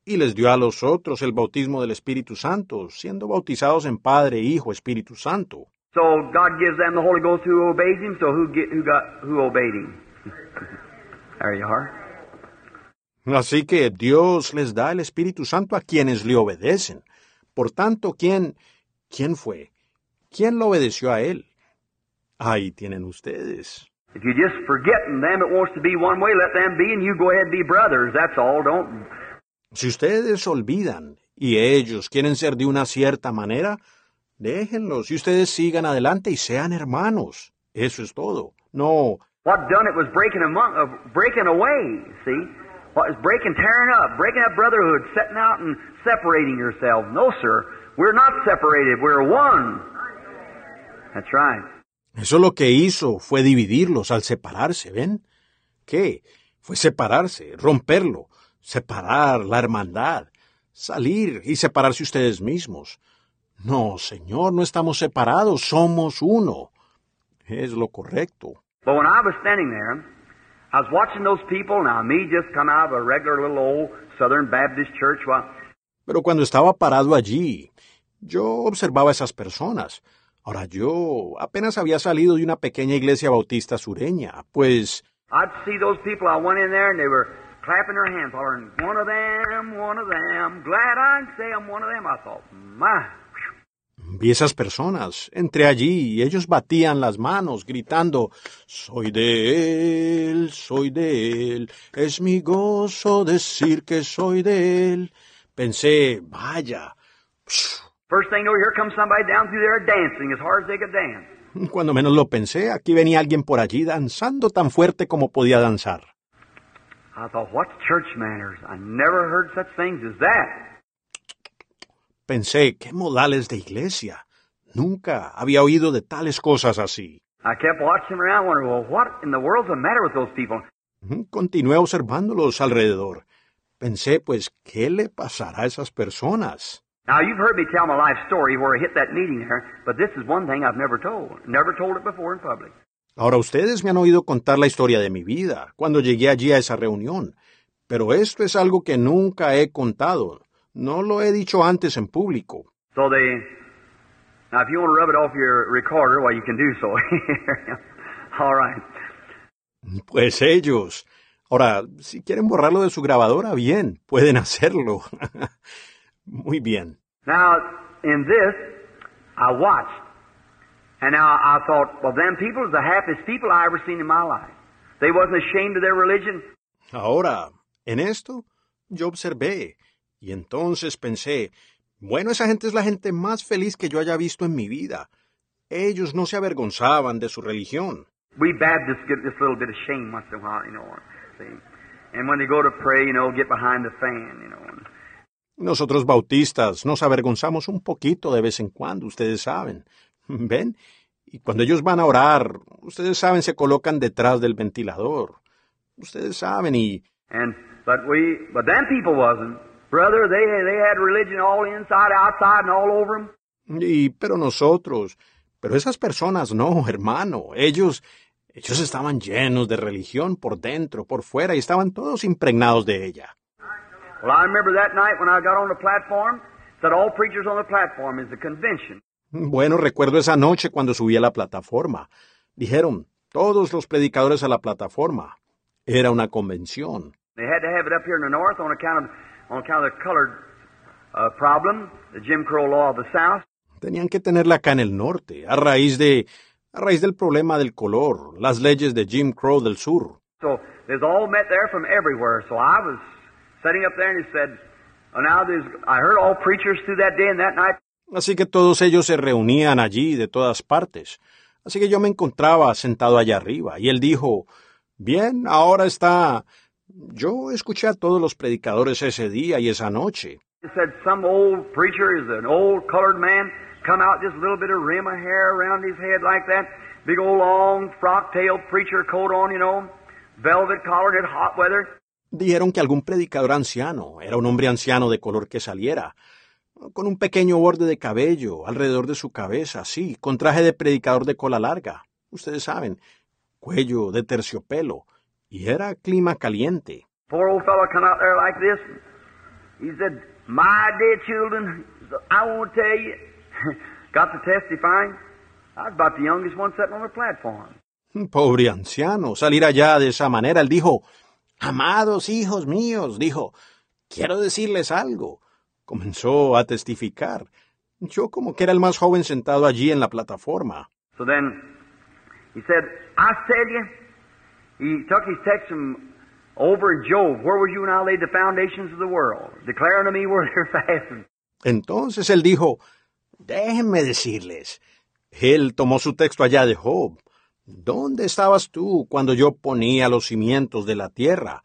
Y les dio a los otros el bautismo del Espíritu Santo, siendo bautizados en Padre, Hijo, Espíritu Santo. So God gives them the Holy Ghost who obeyed Him. So who get, who got who obeyed Him? there you are. Así que Dios les da el Espíritu Santo a quienes le obedecen. Por tanto, ¿quién, quién fue? ¿Quién lo obedeció a él? Ahí tienen ustedes. If you just forgetting them, it wants to be one way, let them be, and you go ahead and be brothers. That's all. Don't. Si ustedes olvidan y ellos quieren ser de una cierta manera, déjenlos y ustedes sigan adelante y sean hermanos. Eso es todo. No, What done it was breaking among, uh, breaking away. See, what was breaking, tearing up, breaking up brotherhood, setting out and separating yourselves. No, sir, we're not separated. We're one. That's right. Eso lo que hizo fue dividirlos al separarse, ¿ven? ¿Qué? Fue separarse, romperlo, separar la hermandad, salir y separarse ustedes mismos. No, Señor, no estamos separados, somos uno. Es lo correcto. But when I was standing there, I was watching those people. Now, me just come out of a regular little old Southern Baptist church. Well, Pero cuando estaba parado allí, yo observaba a esas personas. Ahora yo apenas había salido de una pequeña iglesia bautista sureña, pues I'd see those people. I went in there and they were clapping their hands, hollering, "One of them, one of them. Glad I can say I'm one of them." I thought, my. Vi esas personas. Entré allí y ellos batían las manos, gritando, Soy de él, soy de él, es mi gozo decir que soy de él. Pensé, vaya. First thing you know, here comes somebody down through there dancing as hard as they could dance. Cuando menos lo pensé, aquí venía alguien por allí danzando tan fuerte como podía danzar. I thought, what's church manners? I never heard such things as that. Pensé, qué modales de iglesia. Nunca había oído de tales cosas así. I kept watching them around, wondering, well, what in the world's the matter with those people? Ujú, Continué observándolos alrededor. Pensé, pues, ¿qué le pasará a esas personas? Now, you've heard me tell my life story where I hit that meeting there, but this is one thing I've never told. Never told it before in public. Ahora ustedes me han oído contar la historia de mi vida, cuando llegué allí a esa reunión. Pero esto es algo que nunca he contado. No lo he dicho antes en público. So they, now if you want to rub it off your recorder, well, you can do so. All right. Pues ellos. Ahora, si quieren borrarlo de su grabadora, bien, pueden hacerlo. Muy bien. Now, in this, I watched. And now I thought, well, them people is the happiest people I ever seen in my life. They wasn't ashamed of their religion. Ahora, en esto, yo observé. Y entonces pensé, bueno, esa gente es la gente más feliz que yo haya visto en mi vida. Ellos no se avergonzaban de su religión. We Baptists get this little bit of shame once in a while, you know. See? And when they go to pray, you know, get behind the fan, you know. Nosotros bautistas nos avergonzamos un poquito de vez en cuando, ustedes saben. ¿Ven? Y cuando ellos van a orar, ustedes saben, se colocan detrás del ventilador. Ustedes saben y... And but we, but them people wasn't, brother. They they had religion all inside, outside, and all over them. Y pero nosotros, pero esas personas no, hermano, ellos, ellos estaban llenos de religión por dentro, por fuera, y estaban todos impregnados de ella. Well, I remember that night when I got on the platform. Said all preachers on the platform is a convention. Bueno, recuerdo esa noche cuando subí a la plataforma. Dijeron, todos los predicadores a la plataforma. Era una convención. They had to have it up here in the north on account of on account of the colored uh, problem, the Jim Crow law of the South. Tenían que tenerla acá en el norte, a raíz de, a raíz del problema del color, las leyes de Jim Crow del sur. So there's all met there from everywhere. So I was sitting up there and he said, oh, now there's, I heard all preachers through that day and that night. Así que todos ellos se reunían allí de todas partes. Así que yo me encontraba sentado allá arriba y él dijo, bien, ahora está... Yo escuché a todos los predicadores ese día y esa noche. Dijeron que algún predicador anciano, era un hombre anciano de color que saliera, con un pequeño borde de cabello alrededor de su cabeza, sí, con traje de predicador de cola larga, ustedes saben, cuello de terciopelo, y era clima caliente. Poor old fellow come out there like this. He said, My dear children, I won't tell you. Got to testifying. I was about the youngest one sitting on the platform. Pobre anciano, salir allá de esa manera, él dijo, Amados hijos míos, dijo, quiero decirles algo. Comenzó a testificar. Yo como que era el más joven sentado allí en la plataforma. So then he said, I tell you, He took his text from over in Job, where was you when I laid the foundations of the world? Declare unto me where they're fastened. Entonces él dijo, déjenme decirles. Él tomó su texto allá de Job. ¿Dónde estabas tú cuando yo ponía los cimientos de la tierra?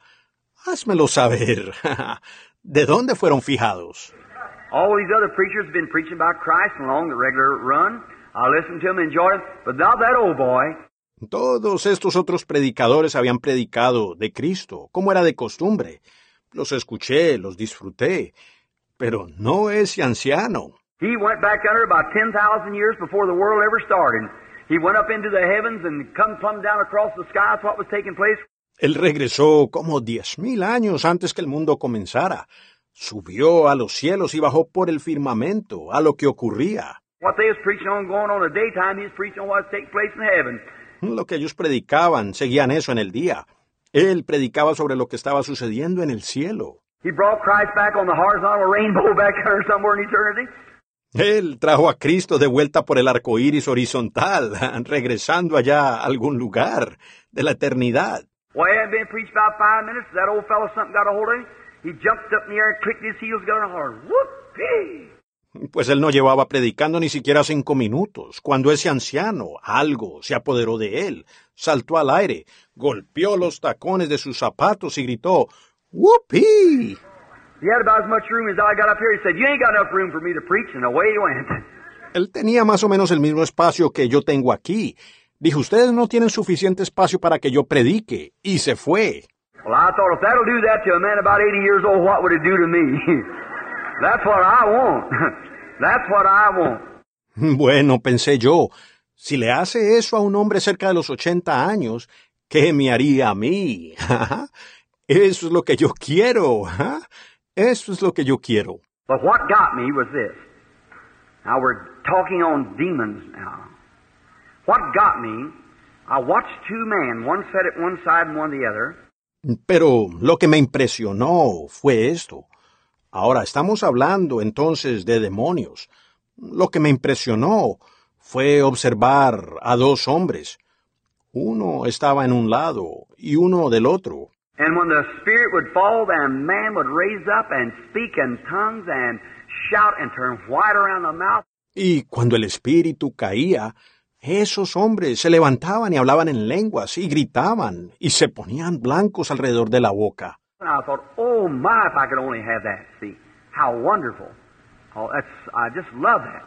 Házmelo saber. ¿De dónde fueron fijados? All these other preachers have been preaching about Christ along the regular run. I listened to them, enjoyed it, but not that old boy. Todos estos otros predicadores habían predicado de Cristo, como era de costumbre. Los escuché, los disfruté, pero no ese anciano. He went back under about 10,000 years before the world ever started. He went up into the heavens and come plumb down across the sky. That's what was taking place. Él regresó como diez mil años antes que el mundo comenzara. Subió a los cielos y bajó por el firmamento a lo que ocurría. What they was preaching on going on the daytime, he was preaching on what's taking place in heaven. Lo que ellos predicaban, seguían eso en el día. Él predicaba sobre lo que estaba sucediendo en el cielo. He brought Christ back on the horizontal rainbow back there somewhere in eternity. Él trajo a Cristo de vuelta por el arco iris horizontal, regresando allá a algún lugar de la eternidad. Well, Pues él no llevaba predicando ni siquiera cinco minutos, cuando ese anciano, algo, se apoderó de él, saltó al aire, golpeó los tacones de sus zapatos y gritó, ¡Whoopee! Él tenía más o menos el mismo espacio que yo tengo aquí. Dijo, ustedes no tienen suficiente espacio para que yo predique, y se fue. Well, I thought if that'll do that to a man about 80 years old, what would it do to me? That's what I want. That's what I want. Bueno, pensé yo, si le hace eso a un hombre cerca de los 80 años, ¿qué me haría a mí? Eso es lo que yo quiero. Eso es lo que yo quiero. But what got me was this. Now we're talking on demons now. What got me, I watched two men, one sat at one side and one the other. Pero lo que me impresionó fue esto. Ahora estamos hablando entonces de demonios. Lo que me impresionó fue observar a dos hombres. Uno estaba en un lado y uno del otro. And when the Spirit would fall, then man would raise up and speak in tongues and shout and turn white around the mouth. Y cuando el espíritu caía, esos hombres se levantaban y hablaban en lenguas y gritaban y se ponían blancos alrededor de la boca. And I thought, oh my, if I could only have that. See, how wonderful. Oh, that's, I just love that.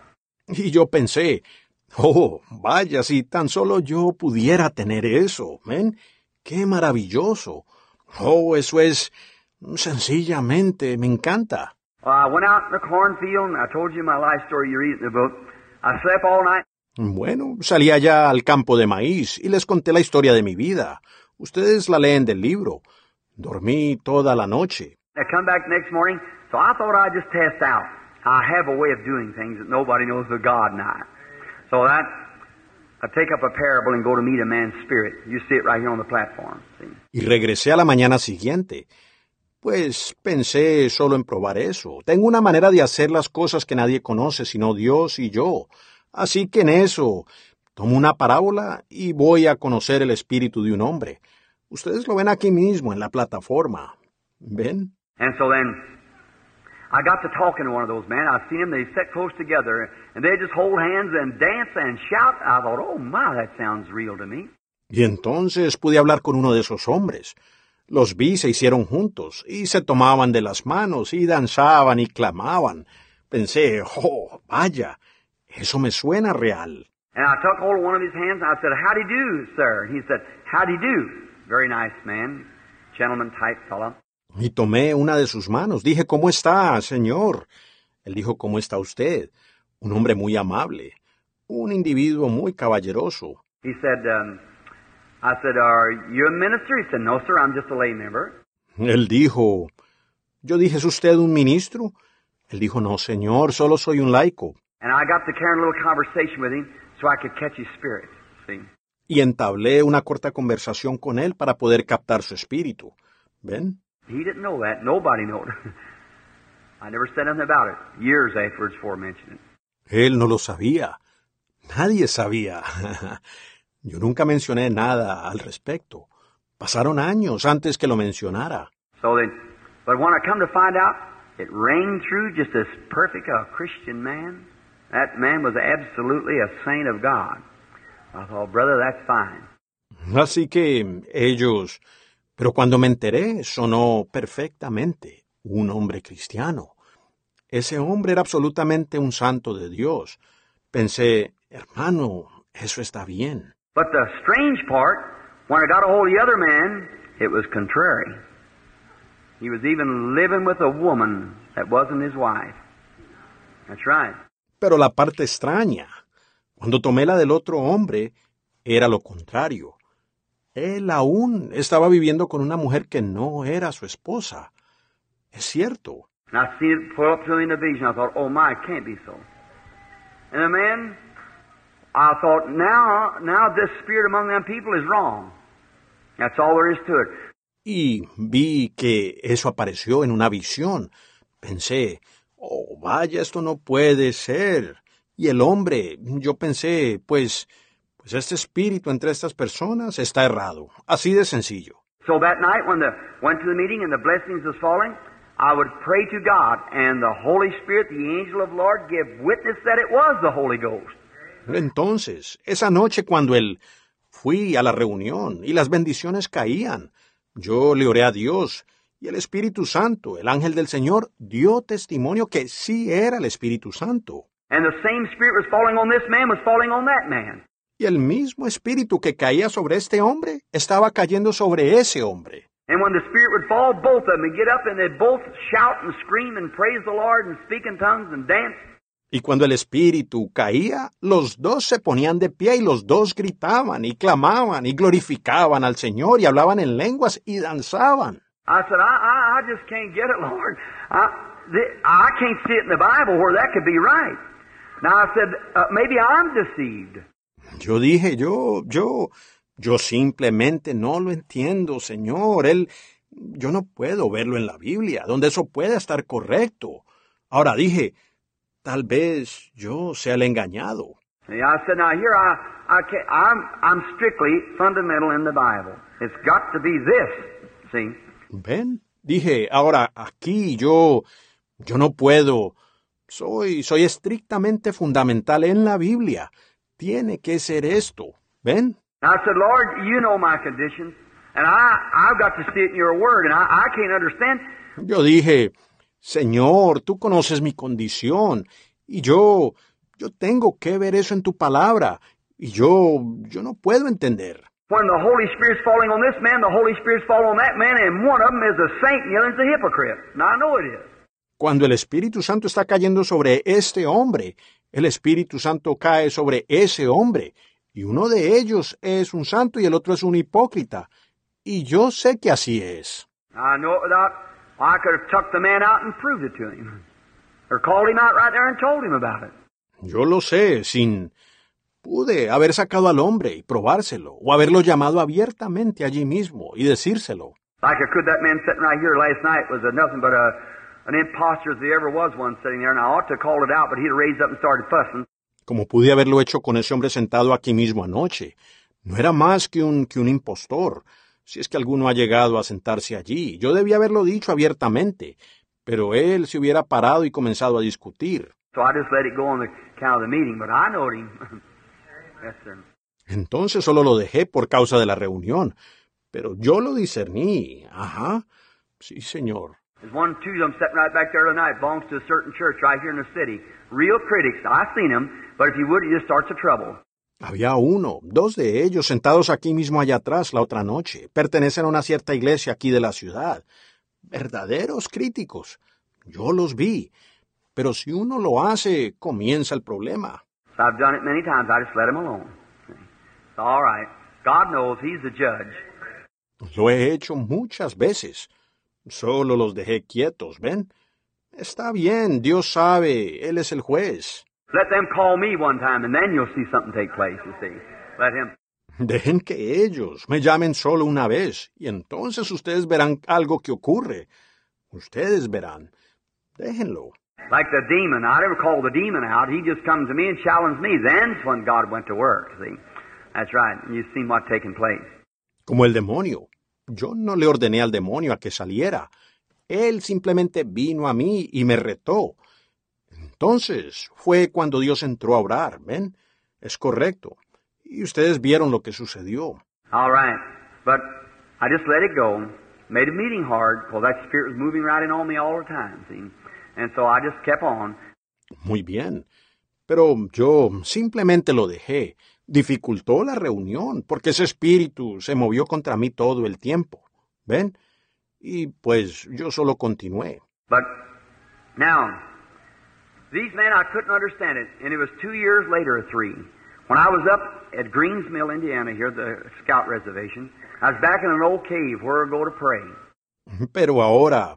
Y yo pensé, oh, vaya, si tan solo yo pudiera tener eso, ¿ven? Qué maravilloso. Oh, eso es sencillamente, me encanta. Well, I went out in the cornfield and I told you my life story you read in the book. I slept all night. Bueno, salí allá al campo de maíz y les conté la historia de mi vida. Ustedes la leen del libro. Dormí toda la noche. I come back next morning, so I thought I'd just test out. I have a way of doing things that nobody knows but God and I. So that, I take up a parable and go to meet a man's spirit. You see it right here on the platform. See? Y regresé a la mañana siguiente. Pues pensé solo en probar eso. Tengo una manera de hacer las cosas que nadie conoce sino Dios y yo. Así que en eso tomo una parábola y voy a conocer el espíritu de un hombre. Ustedes lo ven aquí mismo en la plataforma. ¿Ven? And so then, I got to talking to one of those men. I've seen them, they sit close together, and they just hold hands and dance and shout. I thought, oh my, that sounds real to me. Y entonces pude hablar con uno de esos hombres. Los vi, se hicieron juntos, y se tomaban de las manos, y danzaban y clamaban. Pensé, oh, vaya, eso me suena real. And I took hold of one of his hands and I said, Howdy do, sir. And he said, Howdy do. Very nice man, gentleman type fellow. Y tomé una de sus manos. Dije, ¿cómo está, señor? Él dijo, ¿cómo está usted? Un hombre muy amable. Un individuo muy caballeroso. He said, um, I said, Are you a minister? He said, No, sir, I'm just a lay member. Él dijo, yo dije, ¿es usted un ministro? Él dijo, no, señor, solo soy un laico. And I got to carrying a little conversation with him so I could catch his spirit. Y entablé una corta conversación con él para poder captar su espíritu. ¿Ven? He didn't know that. Nobody knew it. I never said nothing about it. Years afterwards before mentioning it. Él no lo sabía. Nadie sabía. Yo nunca mencioné nada al respecto. Pasaron años antes que lo mencionara. So then, but when I come to find out, it rang through just as perfect a Christian man. That man was absolutely a saint of God. I thought, brother, that's fine. Así que ellos... Pero cuando me enteré, sonó perfectamente un hombre cristiano. Ese hombre era absolutamente un santo de Dios. Pensé, hermano, eso está bien. But the strange part, when I got a hold of the other man, it was contrary. He was even living with a woman that wasn't his wife. That's right. Pero la parte extraña, cuando tomé la del otro hombre, era lo contrario. Él aún estaba viviendo con una mujer que no era su esposa. Es cierto. I thought, now, now this spirit among them people is wrong. That's all there is to it. Y vi que eso apareció en una visión. Pensé, oh, vaya, esto no puede ser. Y el hombre, yo pensé, pues, pues este espíritu entre estas personas está errado. Así de sencillo. So that night when the went to the meeting and the blessings was falling, I would pray to God and the Holy Spirit, the angel of the Lord, give witness that it was the Holy Ghost. Entonces, esa noche cuando él fui a la reunión y las bendiciones caían, yo le oré a Dios y el Espíritu Santo, el ángel del Señor, dio testimonio que sí era el Espíritu Santo. And the same spirit was falling on this man was falling on that man. Y el mismo espíritu que caía sobre este hombre estaba cayendo sobre ese hombre. And when the Spirit would fall, both of them would get up and they'd both shout and scream and praise the Lord and speak in tongues and dance. Y cuando el espíritu caía, los dos se ponían de pie y los dos gritaban y clamaban y glorificaban al Señor y hablaban en lenguas y danzaban. I said, I, I, I just can't get it, Lord. I, I can't see it in the Bible where that could be right. Now I said, uh, maybe I'm deceived. Yo dije, yo, yo, yo simplemente no lo entiendo, Señor. Él, yo no puedo verlo en la Biblia, donde eso pueda estar correcto. Ahora dije, tal vez yo sea el engañado. I said, now here I, I can't, I'm, I'm strictly fundamental in the Bible. It's got to be this. See? ¿Ven? Dije, ahora aquí yo, yo no puedo. Soy, soy estrictamente fundamental en la Biblia. Tiene que ser esto. ¿Ven? I said, Lord, you know my condition, and I, I've got to see it in your word, and I, I can't understand. Yo dije, Señor, tú conoces mi condición, y yo, yo tengo que ver eso en tu palabra, y yo, yo no puedo entender. When the Holy Spirit's falling on this man, the Holy Spirit's falling on that man, and one of them is a saint and the other's a hypocrite. Now I know it is. Cuando el Espíritu Santo está cayendo sobre este hombre, el Espíritu Santo cae sobre ese hombre, y uno de ellos es un santo y el otro es un hipócrita. Y yo sé que así es. Yo lo sé, sin... Pude haber sacado al hombre y probárselo, o haberlo llamado abiertamente allí mismo y decírselo. Like I could, that man sitting right here last night was a nothing but a, an impostor as there ever was one sitting there, and I ought to have called it out, but he'd have raised up and started fussing. Como pude haberlo hecho con ese hombre sentado aquí mismo anoche. No era más que un, que un impostor. Si es que alguno ha llegado a sentarse allí, yo debía haberlo dicho abiertamente, pero él se hubiera parado y comenzado a discutir. So I just let it go on the account of the meeting, but I knowed him. yes, sir. Entonces solo lo dejé por causa de la reunión. Pero yo lo discerní. Ajá. Sí, señor. There's one, two of them sitting right back there tonight, belongs to a certain church right here in the city. Real critics. I've seen them, but if you would, it just starts a trouble. Había uno, dos de ellos sentados aquí mismo allá atrás la otra noche. Pertenecen a una cierta iglesia aquí de la ciudad. Verdaderos críticos. Yo los vi. Pero si uno lo hace, comienza el problema. I've done it many times. I just let them alone. It's all right. God knows He's the judge. Lo he hecho muchas veces. Solo los dejé quietos, ¿ven? Está bien, Dios sabe, Él es el juez. Let them call me one time, and then you'll see something take place, you see. Let Him. Dejen que ellos me llamen solo una vez, y entonces ustedes verán algo que ocurre. Ustedes verán. Déjenlo. Like the demon. I never called the demon out. He just comes to me and challenged me. Then's when God went to work, see. That's right. You've seen what's taking place. Como el demonio. Yo no le ordené al demonio a que saliera. Él simplemente vino a mí y me retó. Entonces fue cuando Dios entró a orar, ¿ven? Es correcto. Y ustedes vieron lo que sucedió. All right. But I just let it go. Made a meeting hard because that spirit was moving right in on me all the time, see? And so I just kept on. Muy bien. Pero yo simplemente lo dejé. Dificultó la reunión porque ese espíritu se movió contra mí todo el tiempo. ¿Ven? Y pues yo solo continué. But now, these men, I couldn't understand it. And it was two years later or three. When I was up at Greens Mill, Indiana, here, the scout reservation, I was back in an old cave where we go to pray. Pero ahora,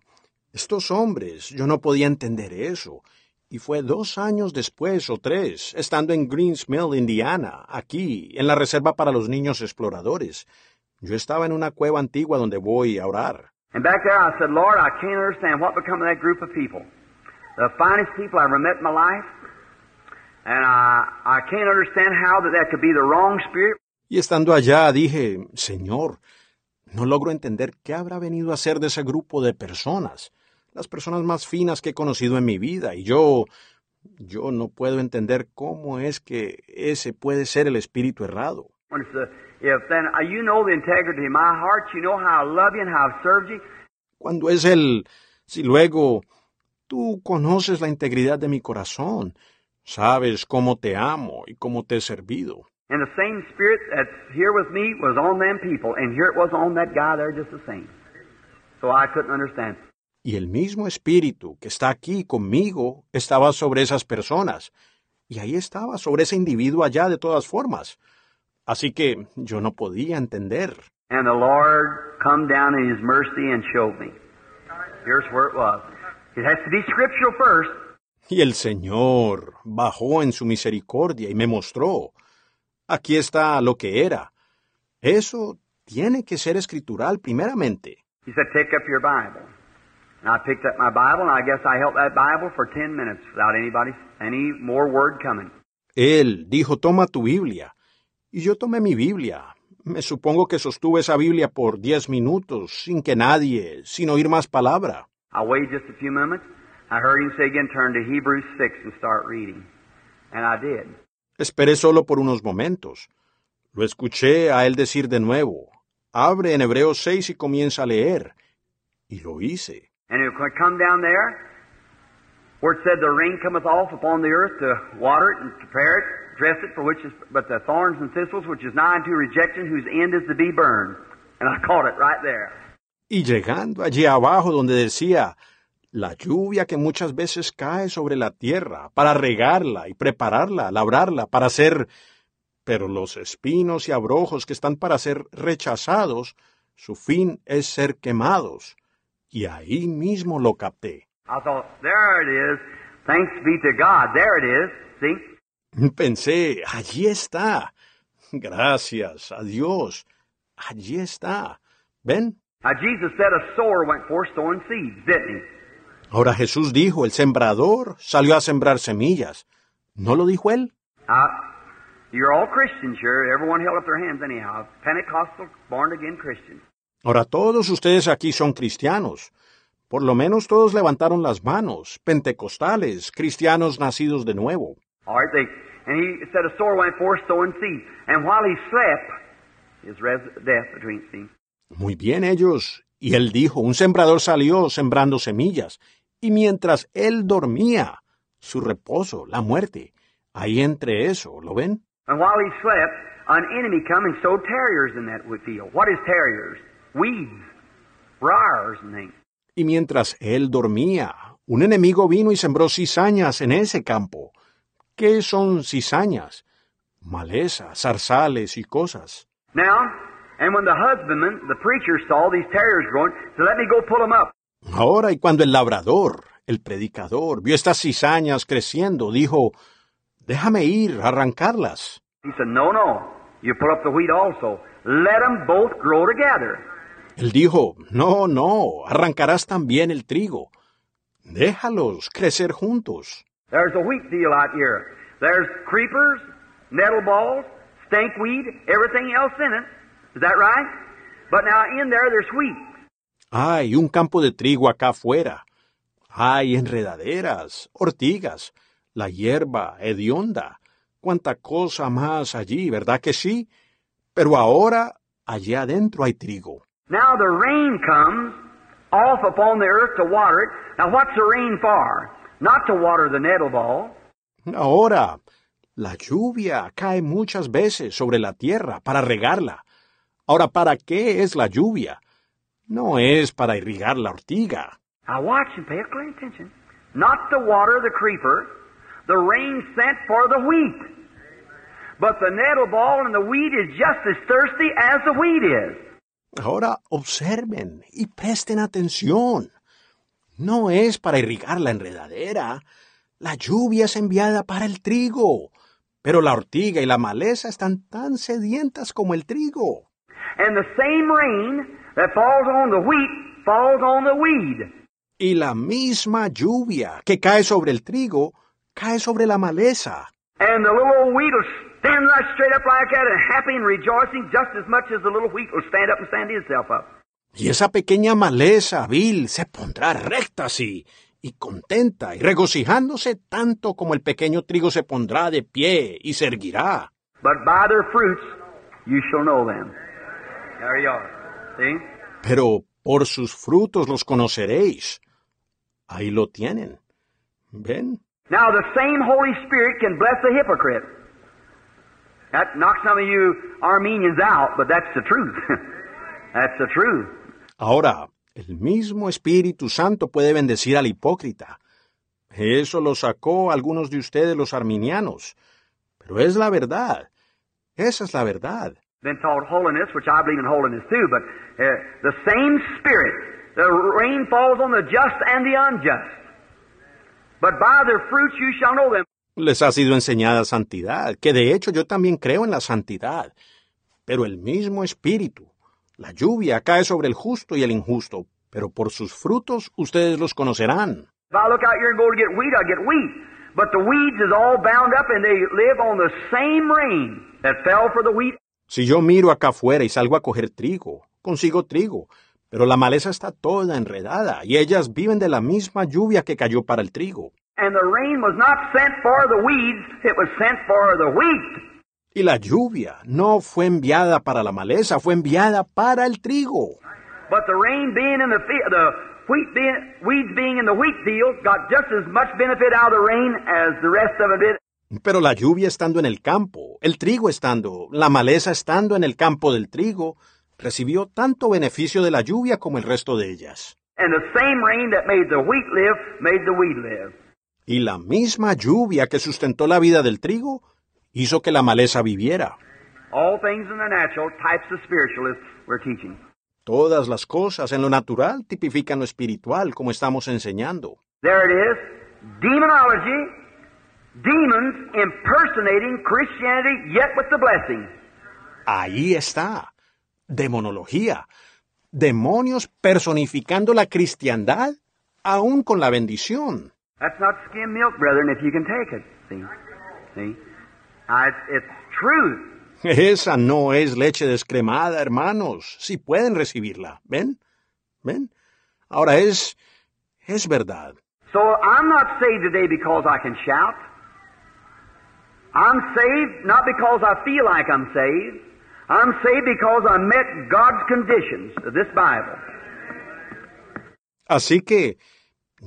estos hombres, yo no podía entender eso. Y fue dos años después o tres, estando en Greens Mill, Indiana, aquí, en la reserva para los niños exploradores. Yo estaba en una cueva antigua donde voy a orar. And back there I said, Lord, I can't understand what become of that group of people. The finest people I ever met in my life. And I, I can't understand how that, that could be the wrong spirit. Y estando allá dije, Señor, no logro entender qué habrá venido a hacer de ese grupo de personas, las personas más finas que he conocido en mi vida, y yo, yo no puedo entender cómo es que ese puede ser el espíritu errado. Cuando es el, si luego tú conoces la integridad de mi corazón, sabes cómo te amo y cómo te he servido. And the same spirit that's here with me was on them people, and here it was on that guy there just the same. So I couldn't understand. Y el mismo espíritu que está aquí conmigo estaba sobre esas personas. Y ahí estaba, sobre ese individuo allá de todas formas. Así que yo no podía entender. And the Lord come down in His mercy and showed me. Here's where it was. It has to be scriptural first. Y el Señor bajó en su misericordia y me mostró. Aquí está lo que era. Eso tiene que ser escritural primeramente. He said, Pick up your Bible. And I picked up my Bible, and I guess I held that Bible for 10 minutes without anybody, any more word coming. Él dijo, toma tu Biblia. Y yo tomé mi Biblia. Me supongo que sostuve esa Biblia por diez minutos, sin que nadie, sin oír más palabra. I waited just a few moments. I heard him say again, turn to Hebrews 6 and start reading. And I did. Esperé solo por unos momentos. Lo escuché a él decir de nuevo, abre en Hebreos 6 y comienza a leer. Y lo hice. And it would come down there where it said the rain cometh off upon the earth to water it and prepare it, dress it for which is but the thorns and thistles which is nigh unto rejection, whose end is to be burned. And I caught it right there. Y llegando allí abajo donde decía, la lluvia que muchas veces cae sobre la tierra para regarla y prepararla, labrarla, para hacer... Pero los espinos y abrojos que están para ser rechazados, su fin es ser quemados. Y ahí mismo lo capté. I thought, there it is. Thanks be to God. There it is. See? Pensé, allí está. Gracias a Dios. Allí está. ¿Ven? Ahora Jesús dijo, el sembrador salió a sembrar semillas. ¿No lo dijo él? Uh, you're all Christians here. Everyone held up their hands anyhow. Pentecostal, born again Christians. Ahora todos ustedes aquí son cristianos. Por lo menos todos levantaron las manos, pentecostales, cristianos nacidos de nuevo. Muy bien ellos. Y él dijo, un sembrador salió sembrando semillas. Y mientras él dormía, su reposo, la muerte. Ahí entre eso, ¿lo ven? And while he slept, an enemy come and sowed terriers in that field. What is terriers? Y mientras él dormía, un enemigo vino y sembró cizañas en ese campo. ¿Qué son cizañas? Maleza, zarzales y cosas. Up. Ahora y cuando el labrador, el predicador, vio estas cizañas creciendo, dijo, déjame ir a arrancarlas. He said, no, no, you pull up the wheat also. Let them both grow together. Él dijo, no, no, arrancarás también el trigo. Déjalos crecer juntos. There's a wheat field out here. There's creepers, nettle balls, stinkweed, everything else in it. Is that right? But now in there there's wheat. Hay un campo de trigo acá afuera. Hay enredaderas, ortigas, la hierba hedionda. Cuánta cosa más allí, ¿verdad que sí? Pero ahora, allá adentro hay trigo. Now the rain comes off upon the earth to water it. Now what's the rain for? Not to water the nettle ball. Ahora, la lluvia cae muchas veces sobre la tierra para regarla. Ahora, ¿para qué es la lluvia? No es para irrigar la ortiga. Now watch and pay a clear attention. Not to water the creeper, the rain sent for the wheat. But the nettle ball and the wheat is just as thirsty as the wheat is. Ahora observen y presten atención. No es para irrigar la enredadera. La lluvia es enviada para el trigo. Pero la ortiga y la maleza están tan sedientas como el trigo. And the same rain that falls on the wheat falls on the weed. Y la misma lluvia que cae sobre el trigo cae sobre la maleza. And the little old wheat will stand right straight up like that and happy and rejoicing just as much as the little wheat will stand up and stand itself up. Y esa pequeña maleza vil se pondrá recta así, y contenta y regocijándose tanto como el pequeño trigo se pondrá de pie y se erguirá. But by their fruits you shall know them. There you are. See? Pero por sus frutos los conoceréis. Ahí lo tienen. ¿Ven? Now the same Holy Spirit can bless a hypocrite. That knocks some of you Armenians out, but that's the truth. that's the truth. Ahora, el mismo Espíritu Santo puede bendecir al hipócrita. Eso lo sacó algunos de ustedes los arminianos. Pero es la verdad. Esa es la verdad. Been taught holiness, which I believe in holiness too, but uh, the same Spirit. The rain falls on the just and the unjust. But by their fruits you shall know them. Les ha sido enseñada santidad, que de hecho yo también creo en la santidad. Pero el mismo Espíritu. La lluvia cae sobre el justo y el injusto, pero por sus frutos ustedes los conocerán. Si yo miro acá afuera y salgo a coger trigo, consigo trigo, pero la maleza está toda enredada y ellas viven de la misma lluvia que cayó para el trigo. And the rain was not sent for the weeds, it was sent for the wheat. Y la lluvia no fue enviada para la maleza, fue enviada para el trigo. But the rain being in the field, the wheat being, weeds being in the wheat field, got just as much benefit out of the rain as the rest of it did. Pero la lluvia estando en el campo, el trigo estando, la maleza estando en el campo del trigo, recibió tanto beneficio de la lluvia como el resto de ellas. And the same rain that made the wheat live made the weed live. Y la misma lluvia que sustentó la vida del trigo hizo que la maleza viviera. All things in the natural, types of spiritualists we're teaching. Todas las cosas en lo natural tipifican lo espiritual, como estamos enseñando. There it is. Demonology, demons impersonating Christianity, yet with the blessing. Ahí está. Demonología. Demonios personificando la cristiandad, aún con la bendición. That's not skim milk, brethren, if you can take it. See? See? Uh, it's, it's truth. Esa no es leche descremada, hermanos, si pueden recibirla. ¿Ven? ¿Ven? Ahora es, es verdad. So I'm not saved today because I can shout. I'm saved not because I feel like I'm saved. I'm saved because I met God's conditions of this Bible. Así que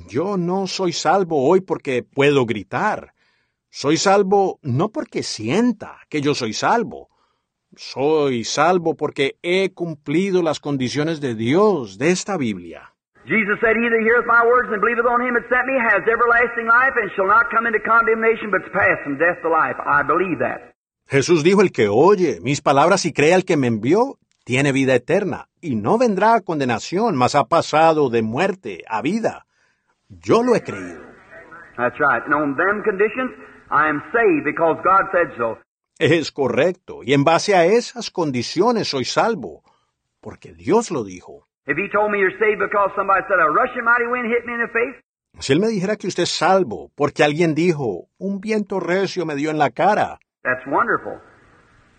yo no soy salvo hoy porque puedo gritar. Soy salvo no porque sienta que yo soy salvo. Soy salvo porque he cumplido las condiciones de Dios de esta Biblia. Jesus said, He that heareth my words and believeth on him that sent me has everlasting life and shall not come into condemnation, but is passed from death to life. I believe that. Jesús dijo, el que oye mis palabras y cree al que me envió, tiene vida eterna, y no vendrá a condenación, mas ha pasado de muerte a vida. Yo lo he creído. That's right. And on them conditions, I am saved because God said so. Es correcto, y en base a esas condiciones soy salvo, porque Dios lo dijo. Si Él me dijera que usted es salvo, porque alguien dijo, un viento recio me dio en la cara, that's wonderful.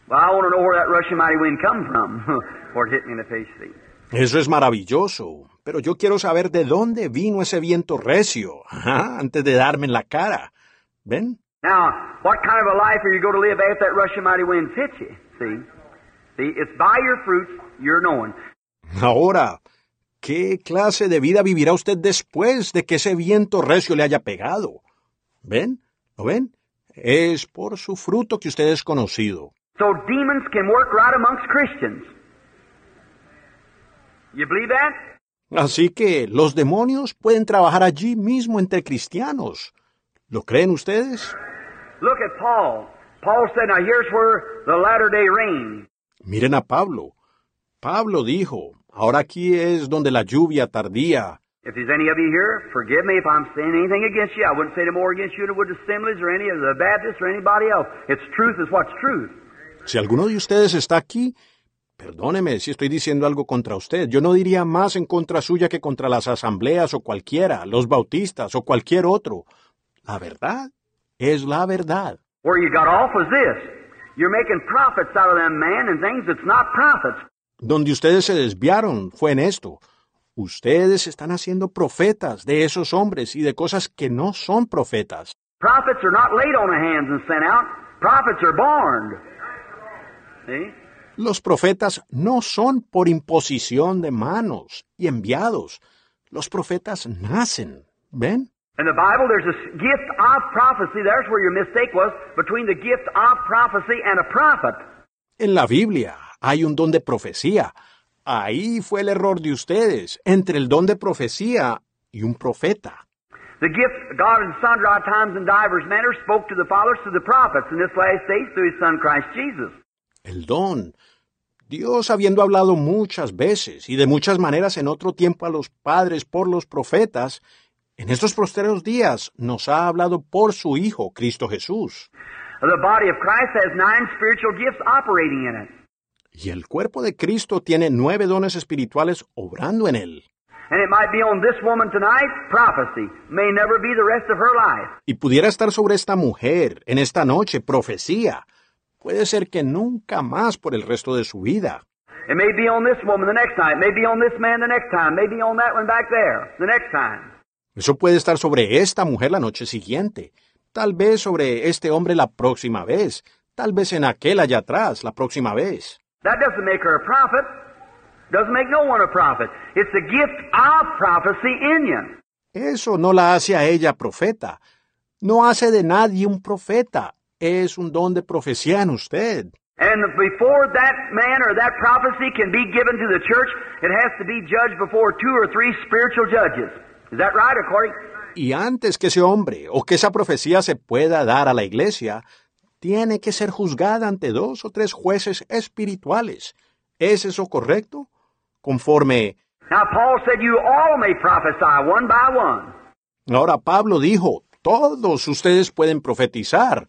Eso es maravilloso, pero yo quiero saber de dónde vino ese viento recio, ajá, antes de darme en la cara. ¿Ven? Now, what kind of a life are you going to live after that rushing mighty wind hits you? See? See, it's by your fruits you're known. Ahora, ¿qué clase de vida vivirá usted después de que ese viento recio le haya pegado? ¿Ven? ¿Lo ven? Es por su fruto que usted es conocido. So demons can work right amongst Christians. You believe that? Así que los demonios pueden trabajar allí mismo entre cristianos. ¿Lo creen ustedes? Look at Paul. Paul said, now here's where the latter day rain. Miren a Pablo. Pablo dijo, ahora aquí es donde la lluvia tardía. If there's any of you here, forgive me if I'm saying anything against you. I wouldn't say no more against you than I would the Assemblies or any of the Baptists or anybody else. It's truth is what's truth. Si alguno de ustedes está aquí, perdóneme si estoy diciendo algo contra usted. Yo no diría más en contra suya que contra las asambleas o cualquiera, los bautistas o cualquier otro. La verdad es la verdad. Where you got off was this. You're making profits out of them man and things that's not profits. Donde ustedes se desviaron fue en esto. Ustedes están haciendo profetas de esos hombres y de cosas que no son profetas. Prophets are not laid on the hands and sent out. Prophets are born. See? Los profetas no son por imposición de manos y enviados. Los profetas nacen. ¿Ven? In the Bible, there's a gift of prophecy. There's where your mistake was between the gift of prophecy and a prophet. En la Biblia hay un don de profecía. Ahí fue el error de ustedes, entre el don de profecía y un profeta. The gift God in sundry times and divers manners spoke to the fathers to the prophets in this last days through His Son Christ Jesus. El don. Dios habiendo hablado muchas veces y de muchas maneras en otro tiempo a los padres por los profetas, en estos posteros días nos ha hablado por su Hijo, Cristo Jesús. The body of Christ has nine spiritual gifts operating in it. Y el cuerpo de Cristo tiene nueve dones espirituales obrando en él. And it might be on this woman tonight, prophecy. May never be the rest of her life. Y pudiera estar sobre esta mujer en esta noche, profecía. Puede ser que nunca más por el resto de su vida. It may be on this woman the next time. It may be on this man the next time. Maybe on that one back there the next time. Eso puede estar sobre esta mujer la noche siguiente, tal vez sobre este hombre la próxima vez, tal vez en aquel allá atrás la próxima vez. That doesn't make her a prophet. Doesn't make no one a prophet. It's the gift of prophecy in you. Eso no la hace a ella profeta. No hace de nadie un profeta. Es un don de profecía en usted. And before that man or that prophecy can be given to the church, it has to be judged before two or three spiritual judges. Is that right? According Y antes que ese hombre o que esa profecía se pueda dar a la iglesia, tiene que ser juzgada ante dos o tres jueces espirituales. ¿Es eso correcto? Conforme now, Paul said, "You all may prophesy one by one." Ahora Pablo dijo, todos ustedes pueden profetizar,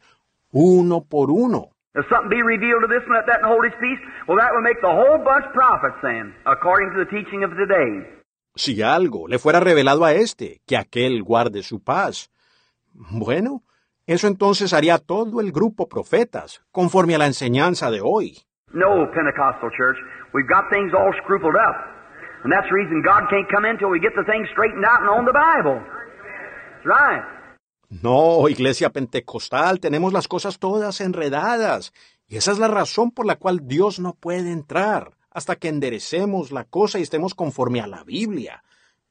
uno por uno. If something be revealed to this one, let that hold his peace. Well, that would make the whole bunch prophets then, according to the teaching of today. Si algo le fuera revelado a este, que aquel guarde su paz. Bueno, eso entonces haría todo el grupo profetas, conforme a la enseñanza de hoy. No, Pentecostal church, we've got things all scrupled up. And that's the reason God can't come in till we get the things straightened out and on the Bible. That's right. No, iglesia pentecostal, tenemos las cosas todas enredadas. Y esa es la razón por la cual Dios no puede entrar hasta que enderecemos la cosa y estemos conforme a la Biblia.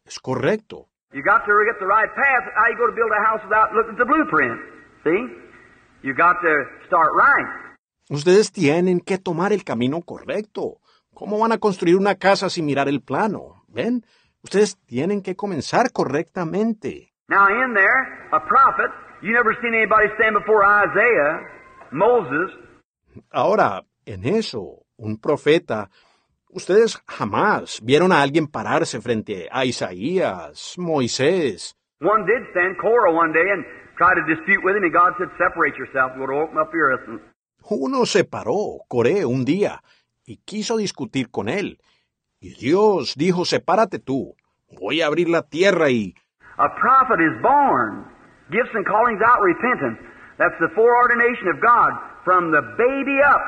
Es correcto. You got to get the right path. How you go to build a house without looking at the blueprint? See? You got to start right. Ustedes tienen que tomar el camino correcto. ¿Cómo van a construir una casa sin mirar el plano? ¿Ven? Ustedes tienen que comenzar correctamente. Now, in there, a prophet, you never seen anybody stand before Isaiah, Moses, Ahora, en eso, un profeta, ustedes jamás vieron a alguien pararse frente a Isaías, Moisés. One did stand, Korah, one day, and try to dispute with him, and God said, Separate yourself. Open up your Uno se paró, Coré, un día, y quiso discutir con él. Y Dios dijo, sepárate tú, voy a abrir la tierra y... A prophet is born. Gifts and callings out repentance. That's the foreordination of God from the baby up.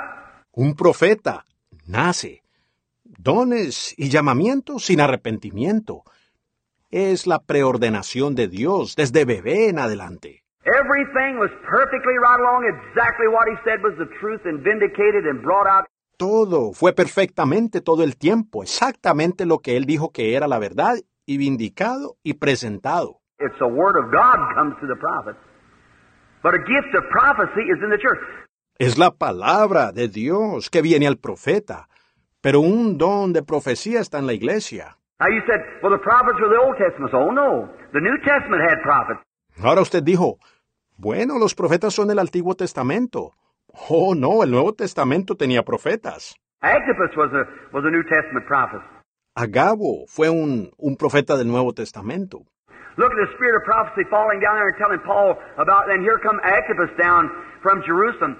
Un profeta nace. Dones y llamamientos sin arrepentimiento. Es la preordenación de Dios desde bebé en adelante. Everything was perfectly right along. Exactly what he said was the truth and vindicated and brought out. Todo fue perfectamente todo el tiempo, exactamente lo que él dijo que era la verdad y vindicado y presentado. It's the word of God comes to the prophet. But a gift of prophecy is in the church. Es la palabra de Dios que viene al profeta, pero un don de profecía está en la iglesia. Oh no, the New Testament had prophets. Ahora usted dijo, bueno, los profetas son del Antiguo Testamento. Oh, no, el Nuevo Testamento tenía profetas. Agabus was a was a New Testament prophet. Agabo fue un, un profeta del Nuevo Testamento. Look at the spirit of prophecy falling down there and telling Paul about. And here come Agabus down from Jerusalem.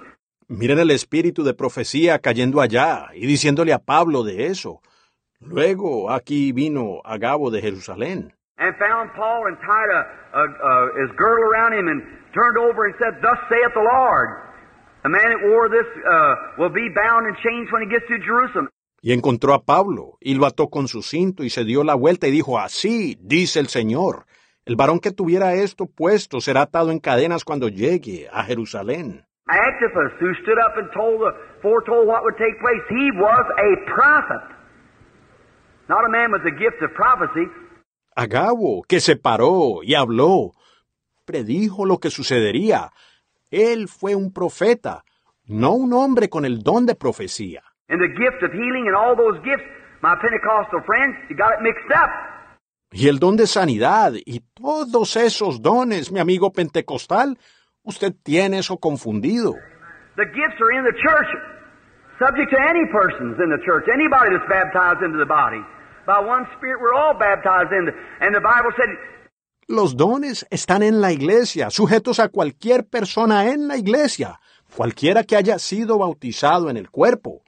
Miren el espíritu de profecía cayendo allá y diciéndole a Pablo de eso. Luego aquí vino Agabo de Jerusalén and found Paul and tied a, a, a, his girdle around him and turned over and said, Thus saith the Lord. The man that wore this uh, will be bound and chained when he gets to Jerusalem. Y encontró a Pablo y lo ató con su cinto y se dio la vuelta y dijo, Así dice el Señor. El varón que tuviera esto puesto será atado en cadenas cuando llegue a Jerusalén. Agabus, who stood up and told the, foretold what would take place, he was a prophet. Not a man with the gift of prophecy, Agabo, que se paró y habló, predijo lo que sucedería. Él fue un profeta, no un hombre con el don de profecía. And the gift of healing and all those gifts, my Pentecostal friends, you got it mixed up. Y el don de sanidad y todos esos dones, mi amigo pentecostal, usted tiene eso confundido. The gifts are in the church, subject to any persons in the church, anybody that's baptized into the body. By one Spirit we're all baptized in. And the Bible said, Los dones están en la iglesia, sujetos a cualquier persona en la iglesia, cualquiera que haya sido bautizado en el cuerpo.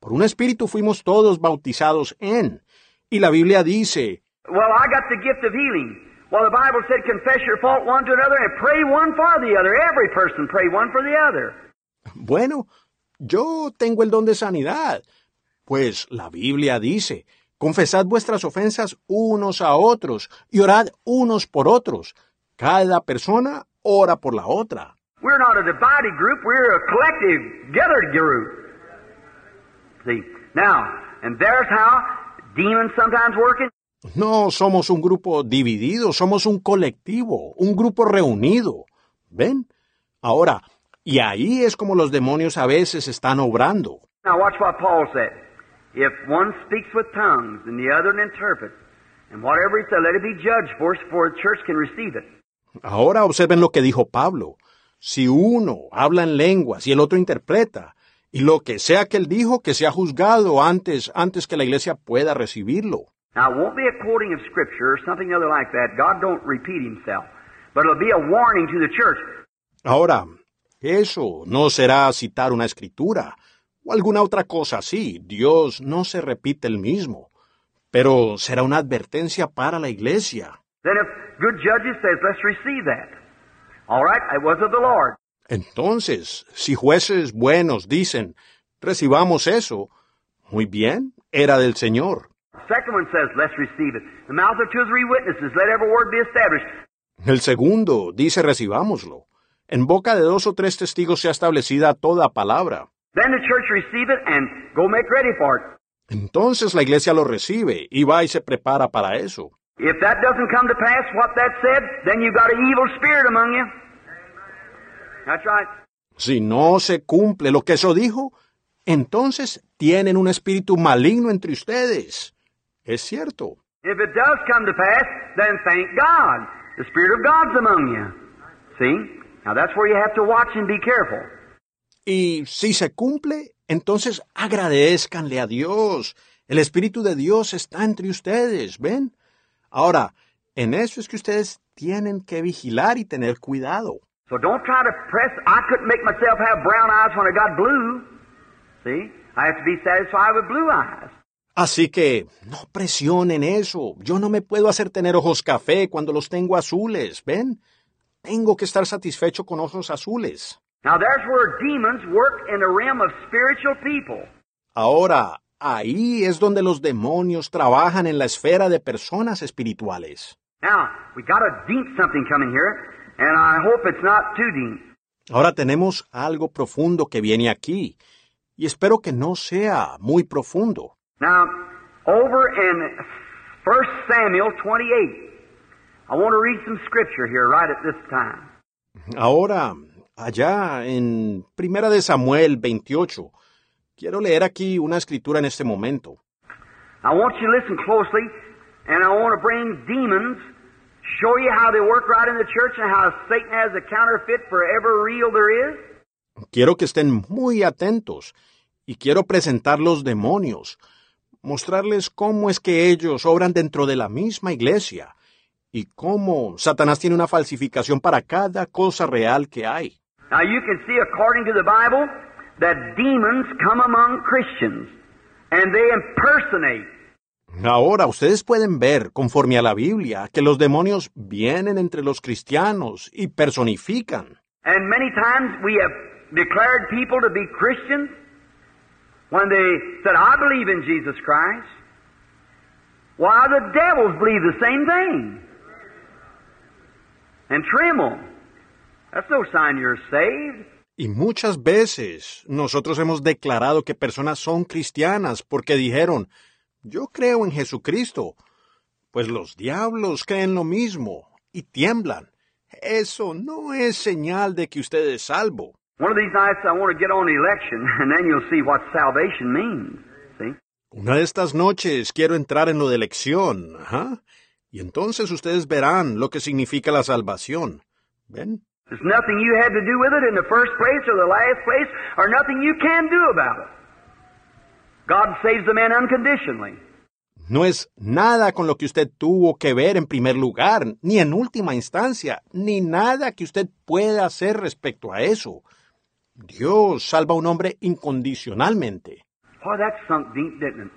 Por un espíritu fuimos todos bautizados en. Y la Biblia dice, Well, I got the gift of healing. Well, the Bible said, confess your fault one to another and pray one for the other. Every person pray one for the other. Bueno, yo tengo el don de sanidad. Pues la Biblia dice, Confesad vuestras ofensas unos a otros y orad unos por otros. Cada persona ora por la otra. We're not a divided group, we're a collective, gathered group. See, now, and there's how demons sometimes working. No somos un grupo dividido, somos un colectivo, un grupo reunido. ¿Ven? Ahora, y ahí es como los demonios a veces están obrando. Now watch what Paul said. If one speaks with tongues and the other interprets, and whatever he said, let it be judged for for the church can receive it. Ahora observen lo que dijo Pablo. Si uno habla en lenguas y el otro interpreta, y lo que sea que él dijo, que sea juzgado antes, antes que la iglesia pueda recibirlo. Now, it won't be a quoting of Scripture or something other like that. God don't repeat himself. But it'll be a warning to the church. Ahora, eso no será citar una escritura, o alguna otra cosa así. Dios no se repite el mismo, pero será una advertencia para la iglesia. Then if good judges says, let's receive that. All right, it was of the Lord. Entonces, si jueces buenos dicen, recibamos eso, muy bien, era del Señor. Second one says, let's receive it. The mouth of two or three witnesses, let every word be established. El segundo dice recibámoslo. En boca de dos o tres testigos sea establecida toda palabra. Then the church receive it and go make ready for it. Entonces la iglesia lo recibe y va y se prepara para eso. Si no se cumple lo que eso dijo, entonces tienen un espíritu maligno entre ustedes. Es cierto. If it does come to pass, then thank God. The Spirit of God's among you. See? Now that's where you have to watch and be careful. Y si se cumple, entonces agradezcanle a Dios. El Espíritu de Dios está entre ustedes, ¿ven? Ahora, en eso es que ustedes tienen que vigilar y tener cuidado. So don't try to press. I couldn't make myself have brown eyes when I got blue. See? I have to be satisfied with blue eyes. Así que no presionen eso. Yo no me puedo hacer tener ojos café cuando los tengo azules, ¿ven? Tengo que estar satisfecho con ojos azules. Now there's where demons work in the realm of spiritual people. Ahora, ahí es donde los demonios trabajan en la esfera de personas espirituales. Now, we got a deep something coming here, and I hope it's not too deep. Ahora tenemos algo profundo que viene aquí, y espero que no sea muy profundo. Now, over in 1 Samuel 28, I want to read some scripture here right at this time. Ahora, allá en Primera de Samuel 28, quiero leer aquí una escritura en este momento. I want you to listen closely, and I want to bring demons, show you how they work right in the church and how Satan has a counterfeit for every real there is. Quiero que estén muy atentos y quiero presentar los demonios, mostrarles cómo es que ellos obran dentro de la misma iglesia y cómo Satanás tiene una falsificación para cada cosa real que hay. Now you can see according to the Bible that demons come among Christians and they impersonate. Ahora ustedes pueden ver, conforme a la Biblia, que los demonios vienen entre los cristianos y personifican. And many times we have declared people to be Christians when they said, I believe in Jesus Christ. Why, the devils believe the same thing. And tremble. That's no sign you're saved. Y muchas veces nosotros hemos declarado que personas son cristianas porque dijeron, yo creo en Jesucristo. Pues los diablos creen lo mismo y tiemblan. Eso no es señal de que usted es salvo. One of these nights I want to get on the election, and then you'll see what salvation means. See? Una de estas noches quiero entrar en lo de elección, ajá. Y entonces ustedes verán lo que significa la salvación. ¿Ven? There's nothing you had to do with it in the first place or the last place, or nothing you can do about it. God saves the man unconditionally. No es nada con lo que usted tuvo que ver en primer lugar, ni en última instancia, ni nada que usted pueda hacer respecto a eso. Dios salva a un hombre incondicionalmente. That sunk deep, didn't it?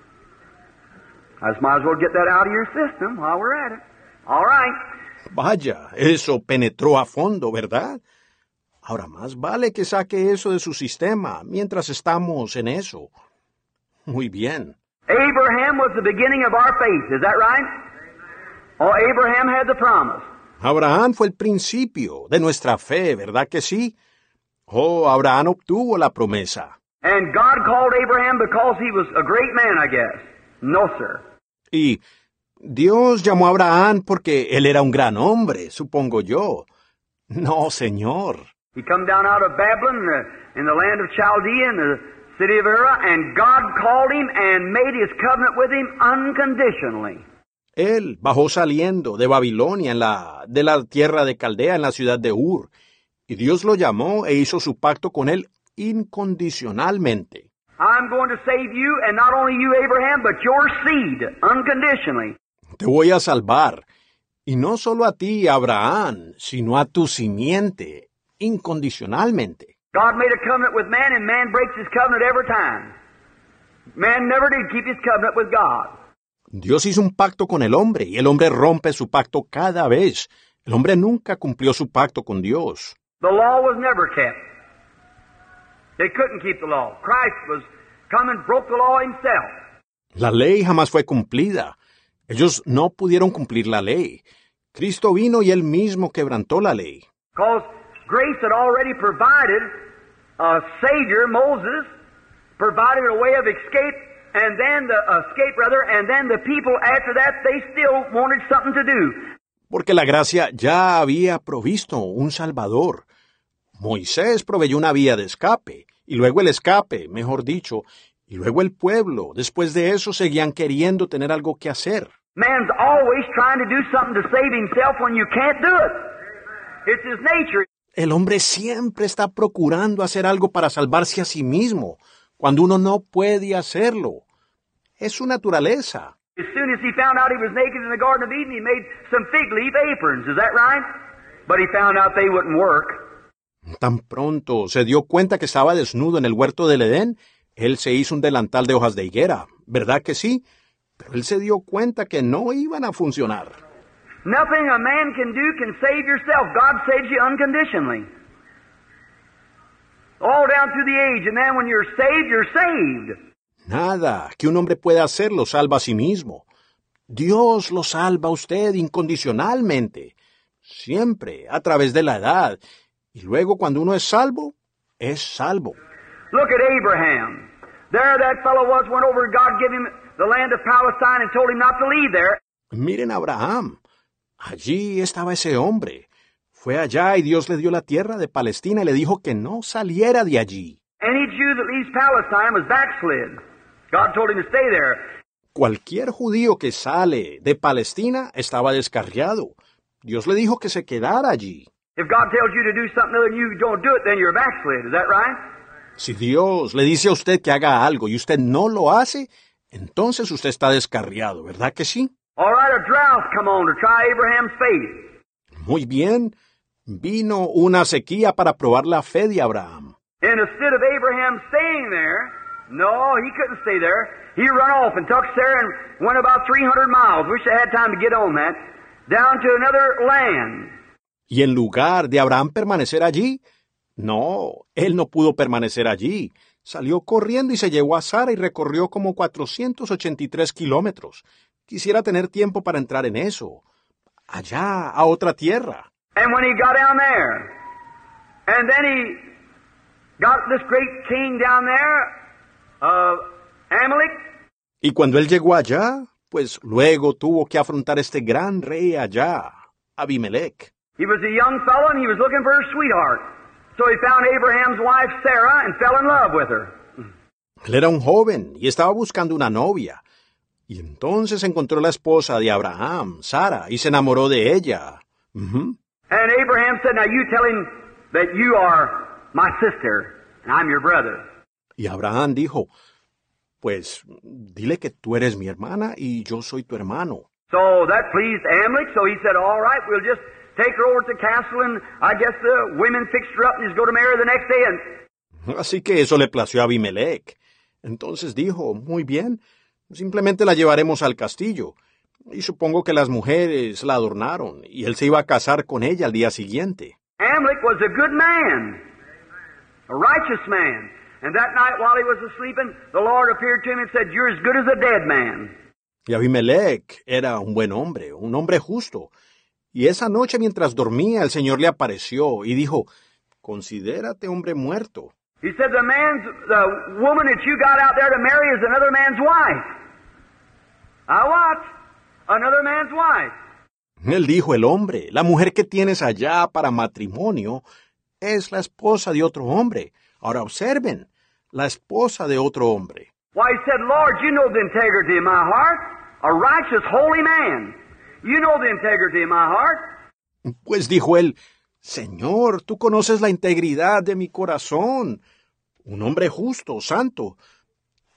I just might as well get that out of your system while we're at it. All right. Vaya, eso penetró a fondo, ¿verdad? Ahora más vale que saque eso de su sistema mientras estamos en eso. Muy bien. Abraham was the beginning of our faith, is that right? Oh, Abraham had the promise. Abraham fue el principio de nuestra fe, ¿verdad que sí? Oh, Abraham obtuvo la promesa. And God called Abraham because he was a great man, I guess. No, sir. Y Dios llamó a Abraham porque él era un gran hombre, supongo yo. No, señor. He come down out of Babylon in the, in the land of Chaldea in the city of Ur, and God called him and made his covenant with him unconditionally. Él bajó saliendo de Babilonia en la de la tierra de Caldea en la ciudad de Ur, y Dios lo llamó e hizo su pacto con él incondicionalmente. I'm going to save you, and not only you, Abraham, but your seed unconditionally. Te voy a salvar, y no solo a ti, Abraham, sino a tu simiente, incondicionalmente. God made a covenant with man, and man breaks his covenant every time. Man never did keep his covenant with God. Dios hizo un pacto con el hombre, y el hombre rompe su pacto cada vez. El hombre nunca cumplió su pacto con Dios. The law was never kept. They couldn't keep the law. Christ was come and broke the law himself. La ley jamás fue cumplida. Ellos no pudieron cumplir la ley. Cristo vino y él mismo quebrantó la ley. Because grace had already provided a Savior, Moses, provided a way of escape, and then the escape rather, and then the people after that they still wanted something to do. Porque la gracia ya había provisto un Salvador. Moisés proveyó una vía de escape, y luego el escape, mejor dicho, y luego el pueblo. Después de eso seguían queriendo tener algo que hacer. Man's always trying to do something to save himself when you can't do it. It's his nature. El hombre siempre está procurando hacer algo para salvarse a sí mismo, cuando uno no puede hacerlo. Es su naturaleza. As soon as he found out he was naked in the Garden of Eden, he made some fig leaf aprons. Is that right? But he found out they wouldn't work. Tan pronto se dio cuenta que estaba desnudo en el huerto del Edén, él se hizo un delantal de hojas de higuera, ¿verdad que sí? Pero él se dio cuenta que no iban a funcionar. Nothing a man can do can save yourself. God saves you unconditionally. all down through the age, and then when you're saved, you're saved. Nada que un hombre pueda hacer lo salva a sí mismo. Dios lo salva a usted incondicionalmente, siempre, a través de la edad. Y luego cuando uno es salvo, es salvo. Look at Abraham. There that fellow was, went over, God gave him the land of Palestine and told him not to leave there. Miren a Abraham. Allí estaba ese hombre. Fue allá y Dios le dio la tierra de Palestina y le dijo que no saliera de allí. Any Jew that leaves Palestine was backslid. God told him to stay there. Cualquier judío que sale de Palestina estaba descarriado. Dios le dijo que se quedara allí. If God tells you to do something other and you don't do it, then you're backslid. Is that right? Si Dios le dice a usted que haga algo y usted no lo hace, entonces usted está descarriado, ¿verdad que sí? All right, a drought come on to try Abraham's faith. Muy bien. Vino una sequía para probar la fe de Abraham. And instead of Abraham staying there, no, he couldn't stay there. He run off and took Sarah and went about 300 miles. Wish I had time to get on that. Down to another land. Y en lugar de Abraham permanecer allí, no, él no pudo permanecer allí. Salió corriendo y se llevó a Sara y recorrió como 483 kilómetros. Quisiera tener tiempo para entrar en eso. Allá, a otra tierra. And when he got down there, and then he got this great king down there, uh, Amalek, Y cuando él llegó allá, pues luego tuvo que afrontar este gran rey allá, Abimelech. he was a young fellow and he was looking for a sweetheart. So he found Abraham's wife Sarah and fell in love with her. Él era un joven y estaba buscando una novia. Y entonces encontró la esposa de Abraham, Sara, y se enamoró de ella. Ujú. And Abraham said, Now you tell him that you are my sister and I'm your brother. Y Abraham dijo, pues dile que tú eres mi hermana y yo soy tu hermano. So that pleased Amalek, so he said, All right, we'll just take her over to the castle and I guess the women fixed her up and he's going to marry her the next day and Así que eso le plació a Abimelech. Entonces dijo, muy bien, simplemente la llevaremos al castillo. Y supongo que las mujeres la adornaron y él se iba a casar con ella al día siguiente. Amalek was a good man, a righteous man. And that night while he was the Lord appeared to him and said, You're as good as a dead man. Y Abimelech era un buen hombre, un hombre justo. Y esa noche mientras dormía el Señor le apareció y dijo, considérate hombre muerto. He said, The man's the woman that you got out there to marry is another man's wife. I what? Another man's wife. Él dijo, el hombre, la mujer que tienes allá para matrimonio es la esposa de otro hombre. Ahora observen, la esposa de otro hombre. Why, he said, Lord, you know the integrity of my heart. A righteous, holy man. You know the integrity of my heart. Pues dijo él, Señor, tú conoces la integridad de mi corazón. Un hombre justo, santo.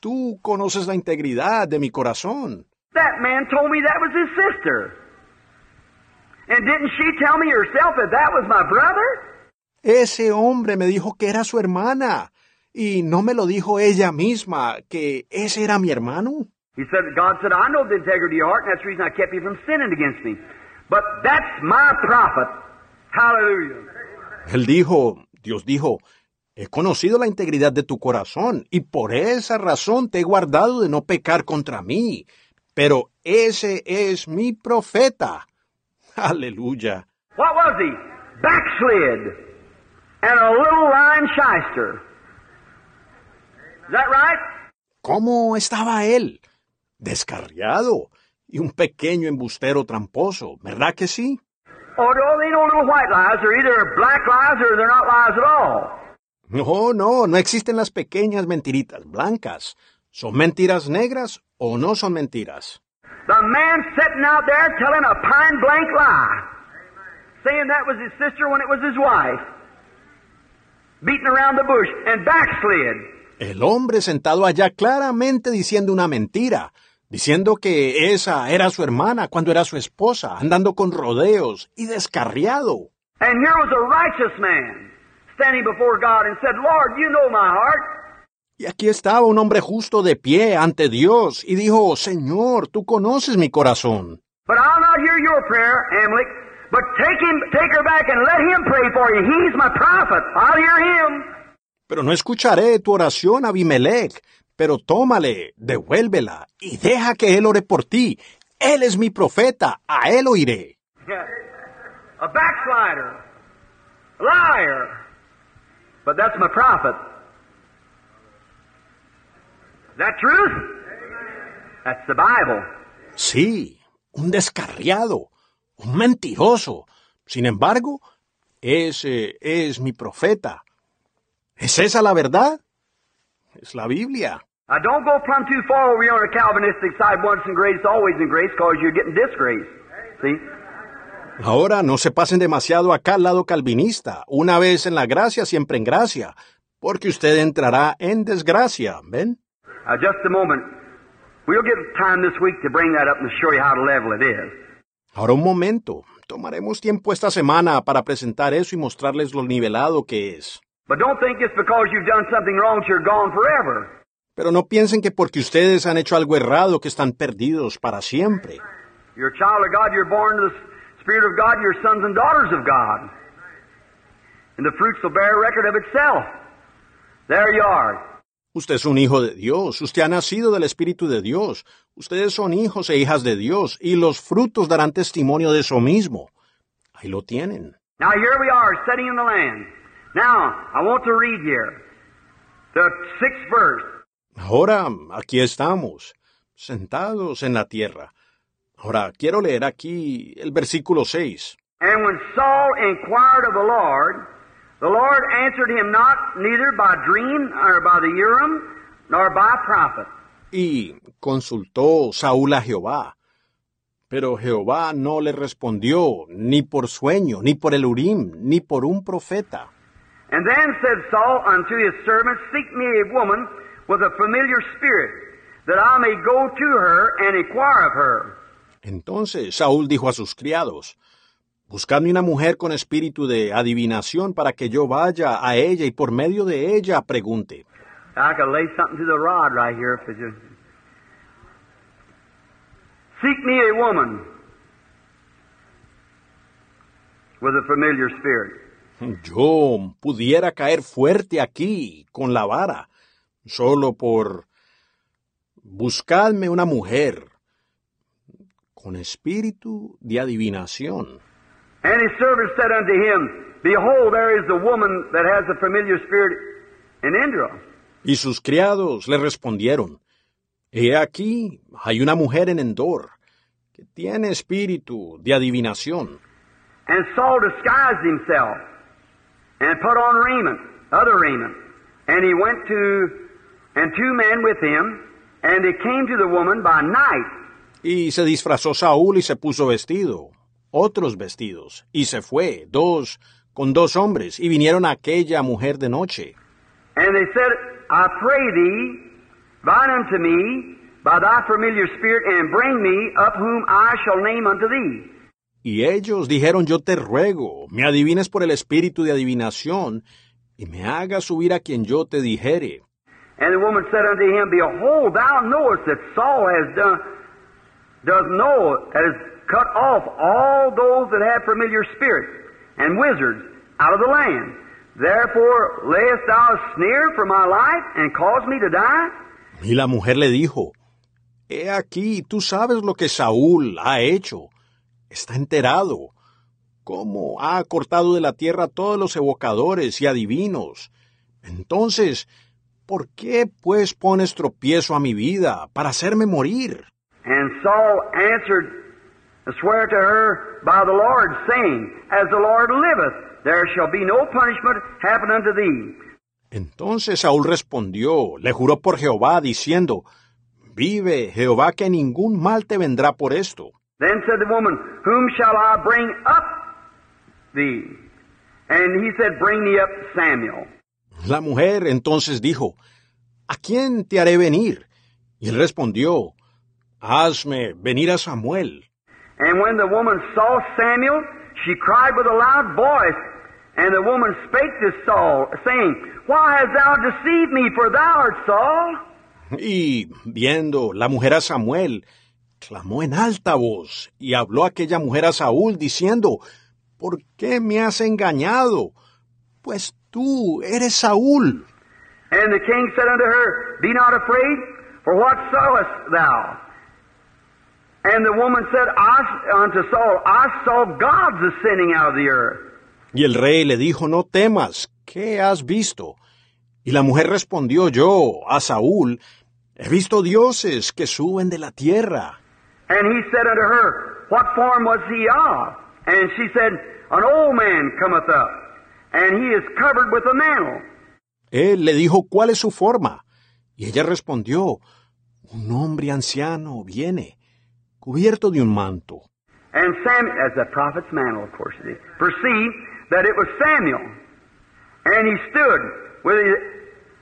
Tú conoces la integridad de mi corazón. That man told me that was his sister. And didn't she tell me herself that that was my brother? Ese hombre me dijo que era su hermana. Y no me lo dijo ella misma, que ese era mi hermano. He said, God said, I know the integrity of your heart, and that's the reason I kept you from sinning against me. But that's my prophet. Hallelujah. Él dijo, Dios dijo, he conocido la integridad de tu corazón y por esa razón te he guardado de no pecar contra mí. Pero ese es mi profeta. Aleluya. What was he? Backslid. And a little lying shyster. Is that right? ¿Cómo estaba él? Descarriado y un pequeño embustero tramposo, ¿verdad que sí? No, no, no existen las pequeñas mentiritas blancas. ¿Son mentiras negras o no son mentiras? The man sitting out there telling a pine blank lie, saying that was his sister when it was his wife, beating around the bush and backslid. El hombre sentado allá claramente diciendo una mentira, diciendo que esa era su hermana cuando era su esposa, andando con rodeos y descarriado. And here was a righteous man standing before God and said, Lord, you know my heart. Y aquí estaba un hombre justo de pie ante Dios y dijo, Señor, tú conoces mi corazón. Pero no escucharé tu oración, Abimelech. Pero tómale, devuélvela y deja que él ore por ti. Él es mi profeta, a él oiré. A backslider, a liar. But that's my prophet. That truth? That's the Bible. Sí, un descarriado, un mentiroso. Sin embargo, ese es mi profeta. ¿Es esa la verdad? Es la Biblia. Now don't go plumb too far over here on the Calvinistic side, once in grace, always in grace, because you're getting disgrace. See? Ahora no se pasen demasiado acá al lado calvinista, una vez en la gracia, siempre en gracia, porque usted entrará en desgracia, ¿ven? Uh, just a moment. We'll get time this week to bring that up and show you how level it is. Ahora un momento, tomaremos tiempo esta semana para presentar eso y mostrarles lo nivelado que es. But don't think it's because you've done something wrong that you're gone forever. Pero no piensen que porque ustedes han hecho algo errado que están perdidos para siempre. You're a child of God, you're born to the Spirit of God, you're sons and daughters of God. And the fruits will bear record of itself. There you are. Usted es un hijo de Dios, usted ha nacido del Espíritu de Dios, ustedes son hijos e hijas de Dios, y los frutos darán testimonio de eso mismo. Ahí lo tienen. Now here we are, sitting in the land. Now, I want to read here the sixth verse. Ahora, aquí estamos, sentados en la tierra. Ahora, quiero leer aquí el versículo 6. And when Saul inquired of the Lord, the Lord answered him not neither by dream nor by the Urim nor by prophet. Y consultó Saúl a Jehová. Pero Jehová no le respondió, ni por sueño, ni por el Urim, ni por un profeta. And then said Saul unto his servants, Seek me a woman with a familiar spirit, that I may go to her and inquire of her. Entonces Saúl dijo a sus criados, Buscadme una mujer con espíritu de adivinación para que yo vaya a ella y por medio de ella pregunte. I could lay something to the rod right here if just. Seek me a woman with a familiar spirit. Yo pudiera caer fuerte aquí con la vara, solo por buscadme una mujer con espíritu de adivinación. And his servant said unto him, Behold, there is the woman that has a familiar spirit in Indra. Y sus criados le respondieron, He aquí, hay una mujer en Endor que tiene espíritu de adivinación. And Saul disguised himself and put on raiment, other raiment. And he went to, and two men with him, and they came to the woman by night. Y se disfrazó Saúl y se puso vestido, otros vestidos, y se fue, dos, con dos hombres, y vinieron a aquella mujer de noche. And they said, I pray thee, bind unto me by thy familiar spirit, and bring me up whom I shall name unto thee. Y ellos dijeron, yo te ruego, me adivines por el espíritu de adivinación, y me hagas subir a quien yo te dijere. And the woman said unto him, Behold, thou knowest that Saul has done, does know, has cut off all those that have familiar spirits and wizards out of the land. Therefore, layest thou a snare for my life and cause me to die? Y la mujer le dijo, He aquí, tú sabes lo que Saúl ha hecho. Está enterado. Cómo ha cortado de la tierra todos los evocadores y adivinos. Entonces, ¿por qué pues pones tropiezo a mi vida para hacerme morir? And Saul answered, Swear to her by the Lord, saying, As the Lord liveth, there shall be no punishment happen unto thee. Entonces Saúl respondió, le juró por Jehová, diciendo, Vive Jehová que ningún mal te vendrá por esto. Then said the woman, Whom shall I bring up thee? And he said, Bring me up Samuel. La mujer entonces dijo, ¿A quién te haré venir? Y él respondió, Hazme venir a Samuel. And when the woman saw Samuel, she cried with a loud voice. And the woman spake to Saul, saying, Why hast thou deceived me, for thou art Saul? Y viendo la mujer a Samuel, clamó en alta voz y habló aquella mujer a Saúl diciendo, ¿por qué me has engañado? Pues tú eres Saúl. And the king said unto her, Be not afraid, for what sawest thou? And the woman said I, unto Saul, I saw gods ascending out of the earth. Y el rey le dijo, no temas, ¿qué has visto? Y la mujer respondió, yo, a Saúl, he visto dioses que suben de la tierra. And he said unto her, What form was he of? And she said, An old man cometh up, and he is covered with a mantle. Él le dijo, ¿cuál es su forma? Y ella respondió, un hombre anciano viene, cubierto de un manto. And Samuel, as the prophet's mantle, of course, it is, perceived that it was Samuel. And he stood with his,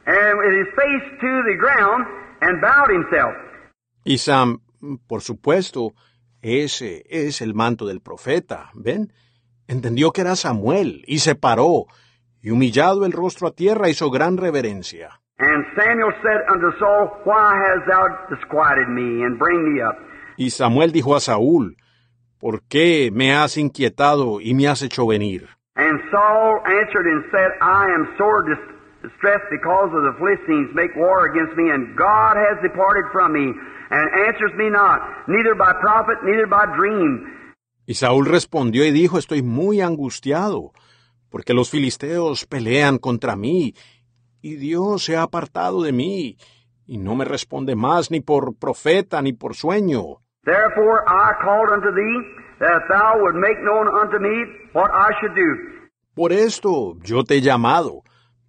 and with his face to the ground and bowed himself. Y Sam, por supuesto, ese es el manto del profeta, ¿ven? Entendió que era Samuel y se paró, y humillado el rostro a tierra hizo gran reverencia. And Samuel said unto Saul, Why hast thou disquieted me, and bring me up? Y Samuel dijo a Saúl, ¿por qué me has inquietado y me has hecho venir? And Saul answered and said, I am sore dis- distressed because of the Philistines make war against me, and God has departed from me, and answers me not, neither by prophet, neither by dream. Y Saúl respondió y dijo, estoy muy angustiado, porque los filisteos pelean contra mí, y Dios se ha apartado de mí, y no me responde más ni por profeta ni por sueño. Therefore I called unto thee, that thou would make known unto me what I should do. Por esto yo te he llamado,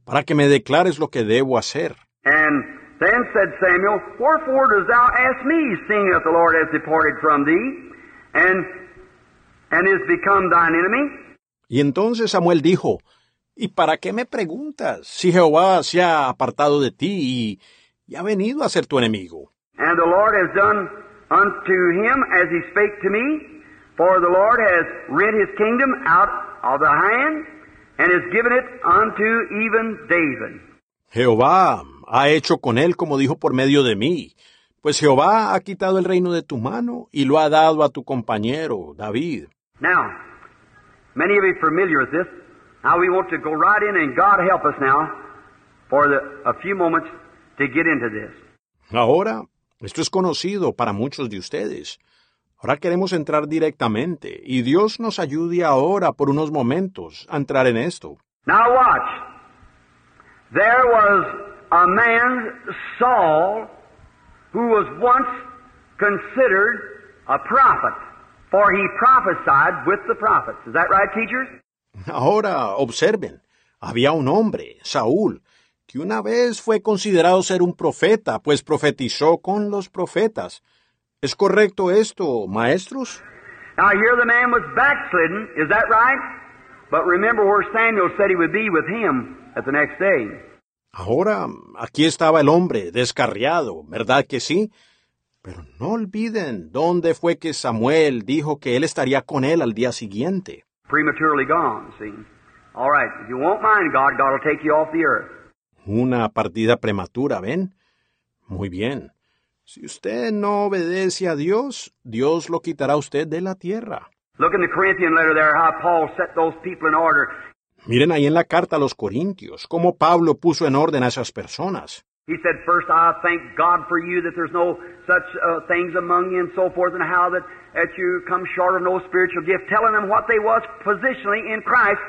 para que me declares lo que debo hacer. And then said Samuel, Wherefore dost thou ask me, seeing that the Lord has departed from thee, and and is become thine enemy? Y entonces Samuel dijo, ¿Y para qué me preguntas si Jehová se ha apartado de ti y, y ha venido a ser tu enemigo? And the Lord has done unto him as he spake to me, for the Lord has rent his kingdom out of the hand, and has given it unto even David. Jehová ha hecho con él como dijo por medio de mí, pues Jehová ha quitado el reino de tu mano y lo ha dado a tu compañero David. Now, many of you are familiar with this. Now we want to go right in, and God help us now for the, a few moments to get into this. Ahora, esto es conocido para muchos de ustedes. Ahora queremos entrar directamente y Dios nos ayude ahora por unos momentos a entrar en esto. Now watch. There was a man, Saul, who was once considered a prophet, for he prophesied with the prophets. Is that right, teachers? Ahora observen, había un hombre, Saúl, que una vez fue considerado ser un profeta, pues profetizó con los profetas. ¿Es correcto esto, maestros? Now here the man was backslidden. Is that right? But remember where Samuel said he would be with him at the next day. Ahora, aquí estaba el hombre, descarriado, ¿verdad que sí? Pero no olviden dónde fue que Samuel dijo que él estaría con él al día siguiente. Prematurely gone, see. All right, if you won't mind God, God will take you off the earth. Una partida prematura, ¿ven? Muy bien. Si usted no obedece a Dios, Dios lo quitará a usted de la tierra. Look in the Corinthian letter there how Paul set those people in order. Miren ahí en la carta a los Corintios, cómo Pablo puso en orden a esas personas. He said, First, I thank God for you that there's no such uh, things among you and so forth, and how that, that you come short of no spiritual gift, telling them what they was positionally in Christ.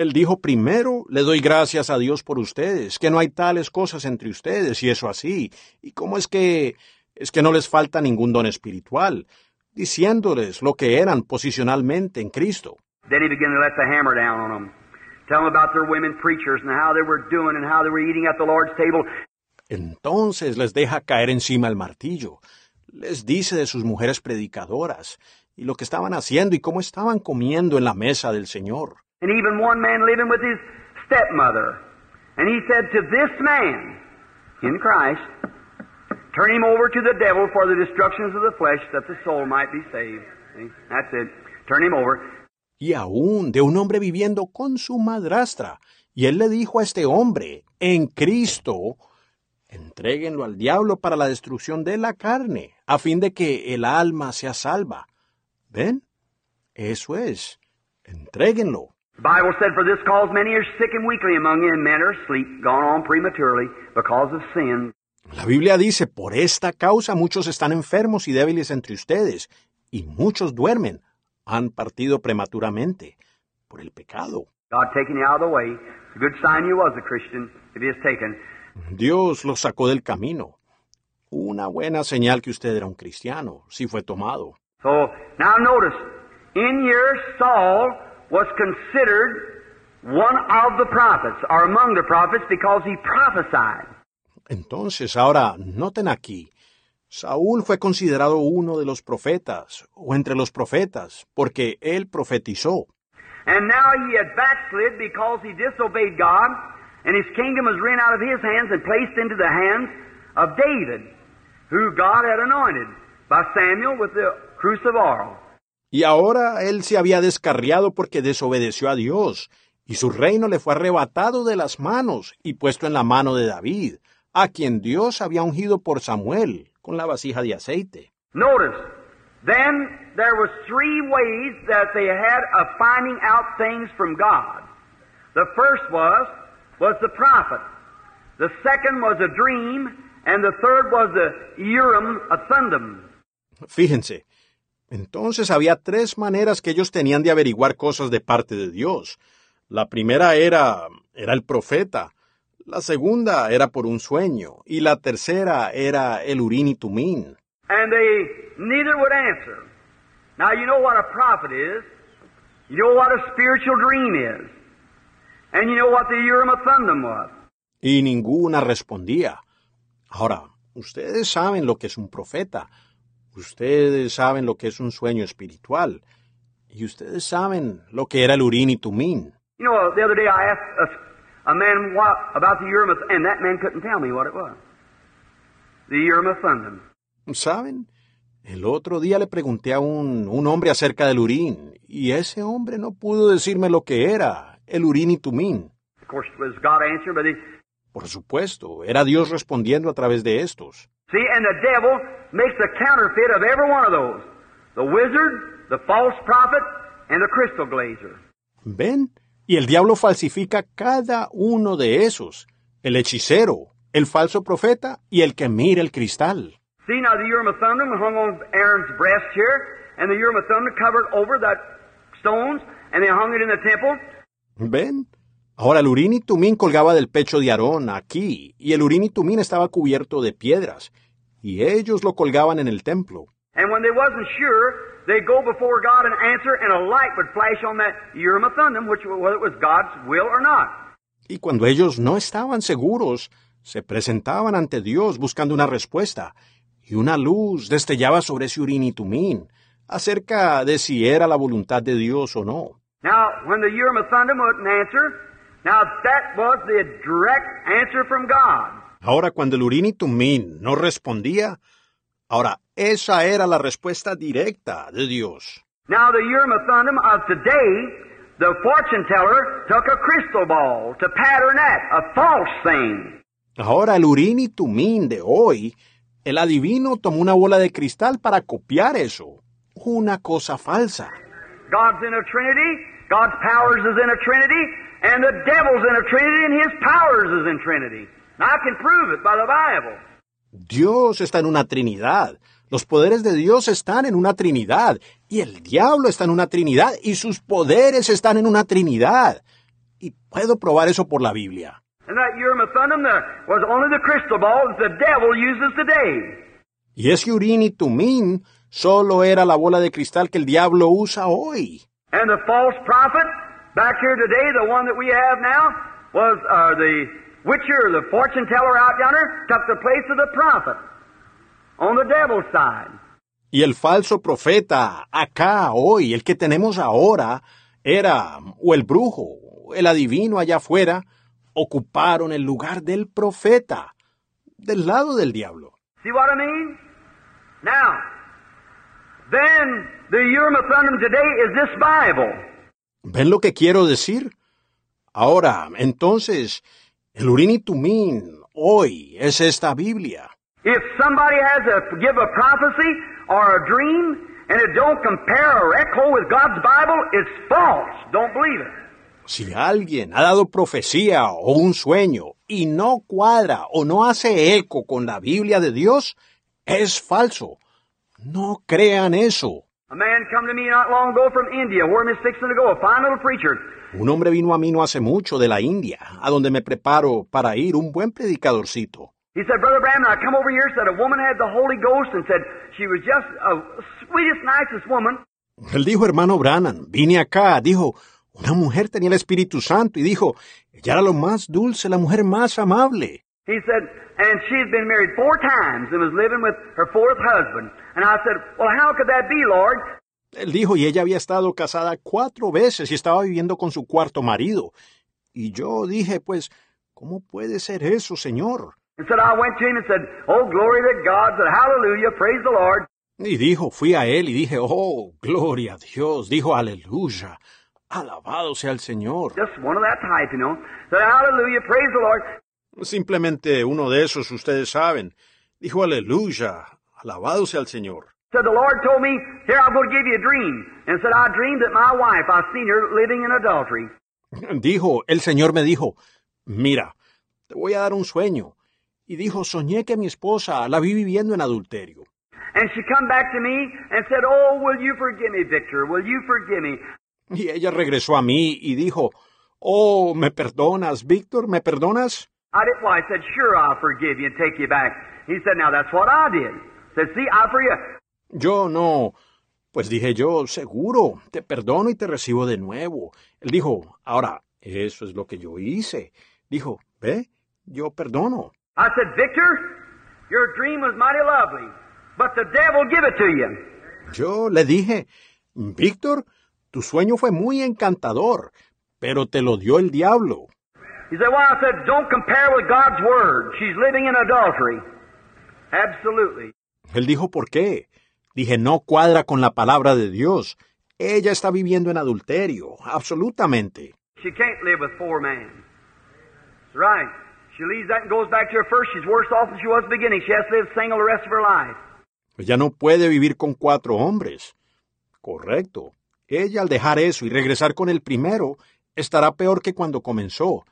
Él dijo, primero, le doy gracias a Dios por ustedes, que no hay tales cosas entre ustedes, y eso así. ¿Y cómo es que es que no les falta ningún don espiritual? Diciéndoles lo que eran posicionalmente en Cristo. Then he began to let the hammer down on them. Tell them about their women preachers and how they were doing and how they were eating at the Lord's table. Entonces les deja caer encima el martillo. Les dice de sus mujeres predicadoras, y lo que estaban haciendo y cómo estaban comiendo en la mesa del Señor. And even one man living with his stepmother. And he said to this man, in Christ, turn him over to the devil for the destructions of the flesh, that the soul might be saved. See? That's it. Turn him over. Y aún de un hombre viviendo con su madrastra. Y él le dijo a este hombre, en Cristo, entréguenlo al diablo para la destrucción de la carne, a fin de que el alma sea salva. ¿Ven? Eso es. Entréguenlo. The Bible said, For this cause many are sick and weakly among you, and men are asleep, gone on prematurely because of sin. La Biblia dice, por esta causa muchos están enfermos y débiles entre ustedes, y muchos duermen, han partido prematuramente por el pecado. God taking you out of the way. It's a good sign you was a Christian if He has taken. Dios los sacó del camino. Una buena señal que usted era un cristiano, si fue tomado. So now notice, in here Saul was considered one of the prophets, or among the prophets, because he prophesied. Entonces, ahora, noten aquí, Saúl fue considerado uno de los profetas, o entre los profetas, porque él profetizó. And now he had backslid because he disobeyed God, and his kingdom was rent out of his hands and placed into the hands of David, who God had anointed by Samuel with the cruse of oil. Y ahora él se había descarriado porque desobedeció a Dios, y su reino le fue arrebatado de las manos y puesto en la mano de David, a quien Dios había ungido por Samuel con la vasija de aceite. Notice, then there was three ways that they had of finding out things from God. The first was was the prophet. The second was a dream, and the third was the Urim of Thummim. Fíjense, entonces había tres maneras que ellos tenían de averiguar cosas de parte de Dios. La primera era era el profeta, la segunda era por un sueño y la tercera era el Urín y Tumín. And they neither would answer. Now you know what a prophet is. You know what a spiritual dream is. And you know what the Urim Thummim was. Y ninguna respondía. Ahora, ustedes saben lo que es un profeta. Ustedes saben lo que es un sueño espiritual. Y ustedes saben lo que era el Urín y Tumín. You know, the other day I asked a, a man what, about the Urim and that man couldn't tell me what it was. The Urim of Thummim. ¿Saben? El otro día le pregunté a un, un hombre acerca del Urín, y ese hombre no pudo decirme lo que era, el Urín y Tumín. Of course, it was God answering, but he, Por supuesto, era Dios respondiendo a través de estos. See, and the devil makes a counterfeit of every one of those. The wizard, the false prophet, and the crystal glazer. ¿Ven? Y el diablo falsifica cada uno de esos, el hechicero, el falso profeta y el que mira el cristal. See, now the Urim of Thummim hung on Aaron's breast here, and the Urim of Thummim covered over that stones, and they hung it in the temple. ¿Ven? Ahora el Urín y Tumín colgaba del pecho de Aarón aquí, y el Urín y Tumín estaba cubierto de piedras, y ellos lo colgaban en el templo. And when they wasn't sure, they'd go before God and answer, and a light would flash on that Urim of Thummim, which whether it was God's will or not. Y cuando ellos no estaban seguros, se presentaban ante Dios buscando una respuesta, y una luz destellaba sobre ese Urín y Tumín, acerca de si era la voluntad de Dios o no. Now, when the Urim of Thummim wouldn't answer, now that was the direct answer from God. Ahora cuando el Urín y Tumín no respondía, ahora esa era la respuesta directa de Dios. Now, the Urim of today, the fortune teller took a crystal ball to pattern that, a false thing. Ahora el Urín y Tumín de hoy, el adivino tomó una bola de cristal para copiar eso, una cosa falsa. God's in a Trinity, God's powers is in a Trinity, and the devil's in a Trinity, and his powers is in Trinity. Now, I can prove it by the Bible. Dios está en una Trinidad, los poderes de Dios están en una Trinidad, y el diablo está en una Trinidad, y sus poderes están en una Trinidad. Y puedo probar eso por la Biblia. And that Urim of Thummim the, was only the crystal ball that the devil uses today. Y ese Urín y Tumín solo era la bola de cristal que el diablo usa hoy. And the false prophet back here today, the one that we have now, was uh, the witcher, the fortune teller out yonder, took the place of the prophet on the devil's side. Y el falso profeta, acá, hoy, el que tenemos ahora, era o el brujo, el adivino allá afuera, ocuparon el lugar del profeta, del lado del diablo. See what I mean? Now, then the Urim of today is this Bible. ¿Ven lo que quiero decir? Ahora, entonces, el y Tumín, hoy, es esta Biblia. If somebody has to give a prophecy or a dream and it don't compare or echo with God's Bible, it's false. Don't believe it. Si alguien ha dado profecía o un sueño y no cuadra o no hace eco con la Biblia de Dios, es falso. No crean eso. A man come to me not long ago from India, where I'm fixing to go, a fine little preacher. Un hombre vino a mí no hace mucho de la India, a donde me preparo para ir, un buen predicadorcito. He said, Brother Branham, I come over here, said a woman had the Holy Ghost and said she was just a sweetest, nicest woman. Él dijo, hermano Branham, vine acá, dijo, una mujer tenía el Espíritu Santo y dijo, ella era lo más dulce, la mujer más amable. He said, and she had been married four times and was living with her fourth husband. And I said, well, how could that be, Lord? Él dijo, y ella había estado casada cuatro veces y estaba viviendo con su cuarto marido. Y yo dije, pues, ¿cómo puede ser eso, Señor? And said, I went to him and said, oh, glory to God, said, hallelujah, praise the Lord. Y dijo, fui a él y dije, oh, gloria a Dios, dijo, aleluya, alabado sea el Señor. Just one of that type, you know. Said, hallelujah, praise the Lord. Simplemente uno de esos, ustedes saben. Dijo, aleluya, alabado sea el Señor. Said, the Lord told me, here, I'm going to give you a dream. And said, I dreamed that my wife, I've seen her living in adultery. Dijo, el Señor me dijo, mira, te voy a dar un sueño. Y dijo, soñé que mi esposa la vi viviendo en adulterio. And she come back to me and said, oh, will you forgive me, Victor? Will you forgive me? Y ella regresó a mí y dijo, oh, ¿me perdonas, Víctor? ¿Me perdonas? I did. Well, I said, sure, I'll forgive you and take you back. He said, now that's what I did. Said, see, I forgive. Yo no. Pues dije yo, seguro, te perdono y te recibo de nuevo. Él dijo, ahora, eso es lo que yo hice. Dijo, ve, yo perdono. I said, Victor, your dream was mighty lovely, but the devil give it to you. Yo le dije, Víctor, tu sueño fue muy encantador, pero te lo dio el diablo. He said, well, I said, don't compare with God's word. She's living in adultery. Absolutely. Él dijo, ¿por qué? Dije, no cuadra con la palabra de Dios. Ella está viviendo en adulterio, absolutamente. She can't live with four men. That's right. She leaves that and goes back to her first. She's worse off than she was beginning. She has to live single the rest of her life. Ella no puede vivir con cuatro hombres. Correcto. Ella al dejar eso y regresar con el primero, estará peor que cuando comenzó.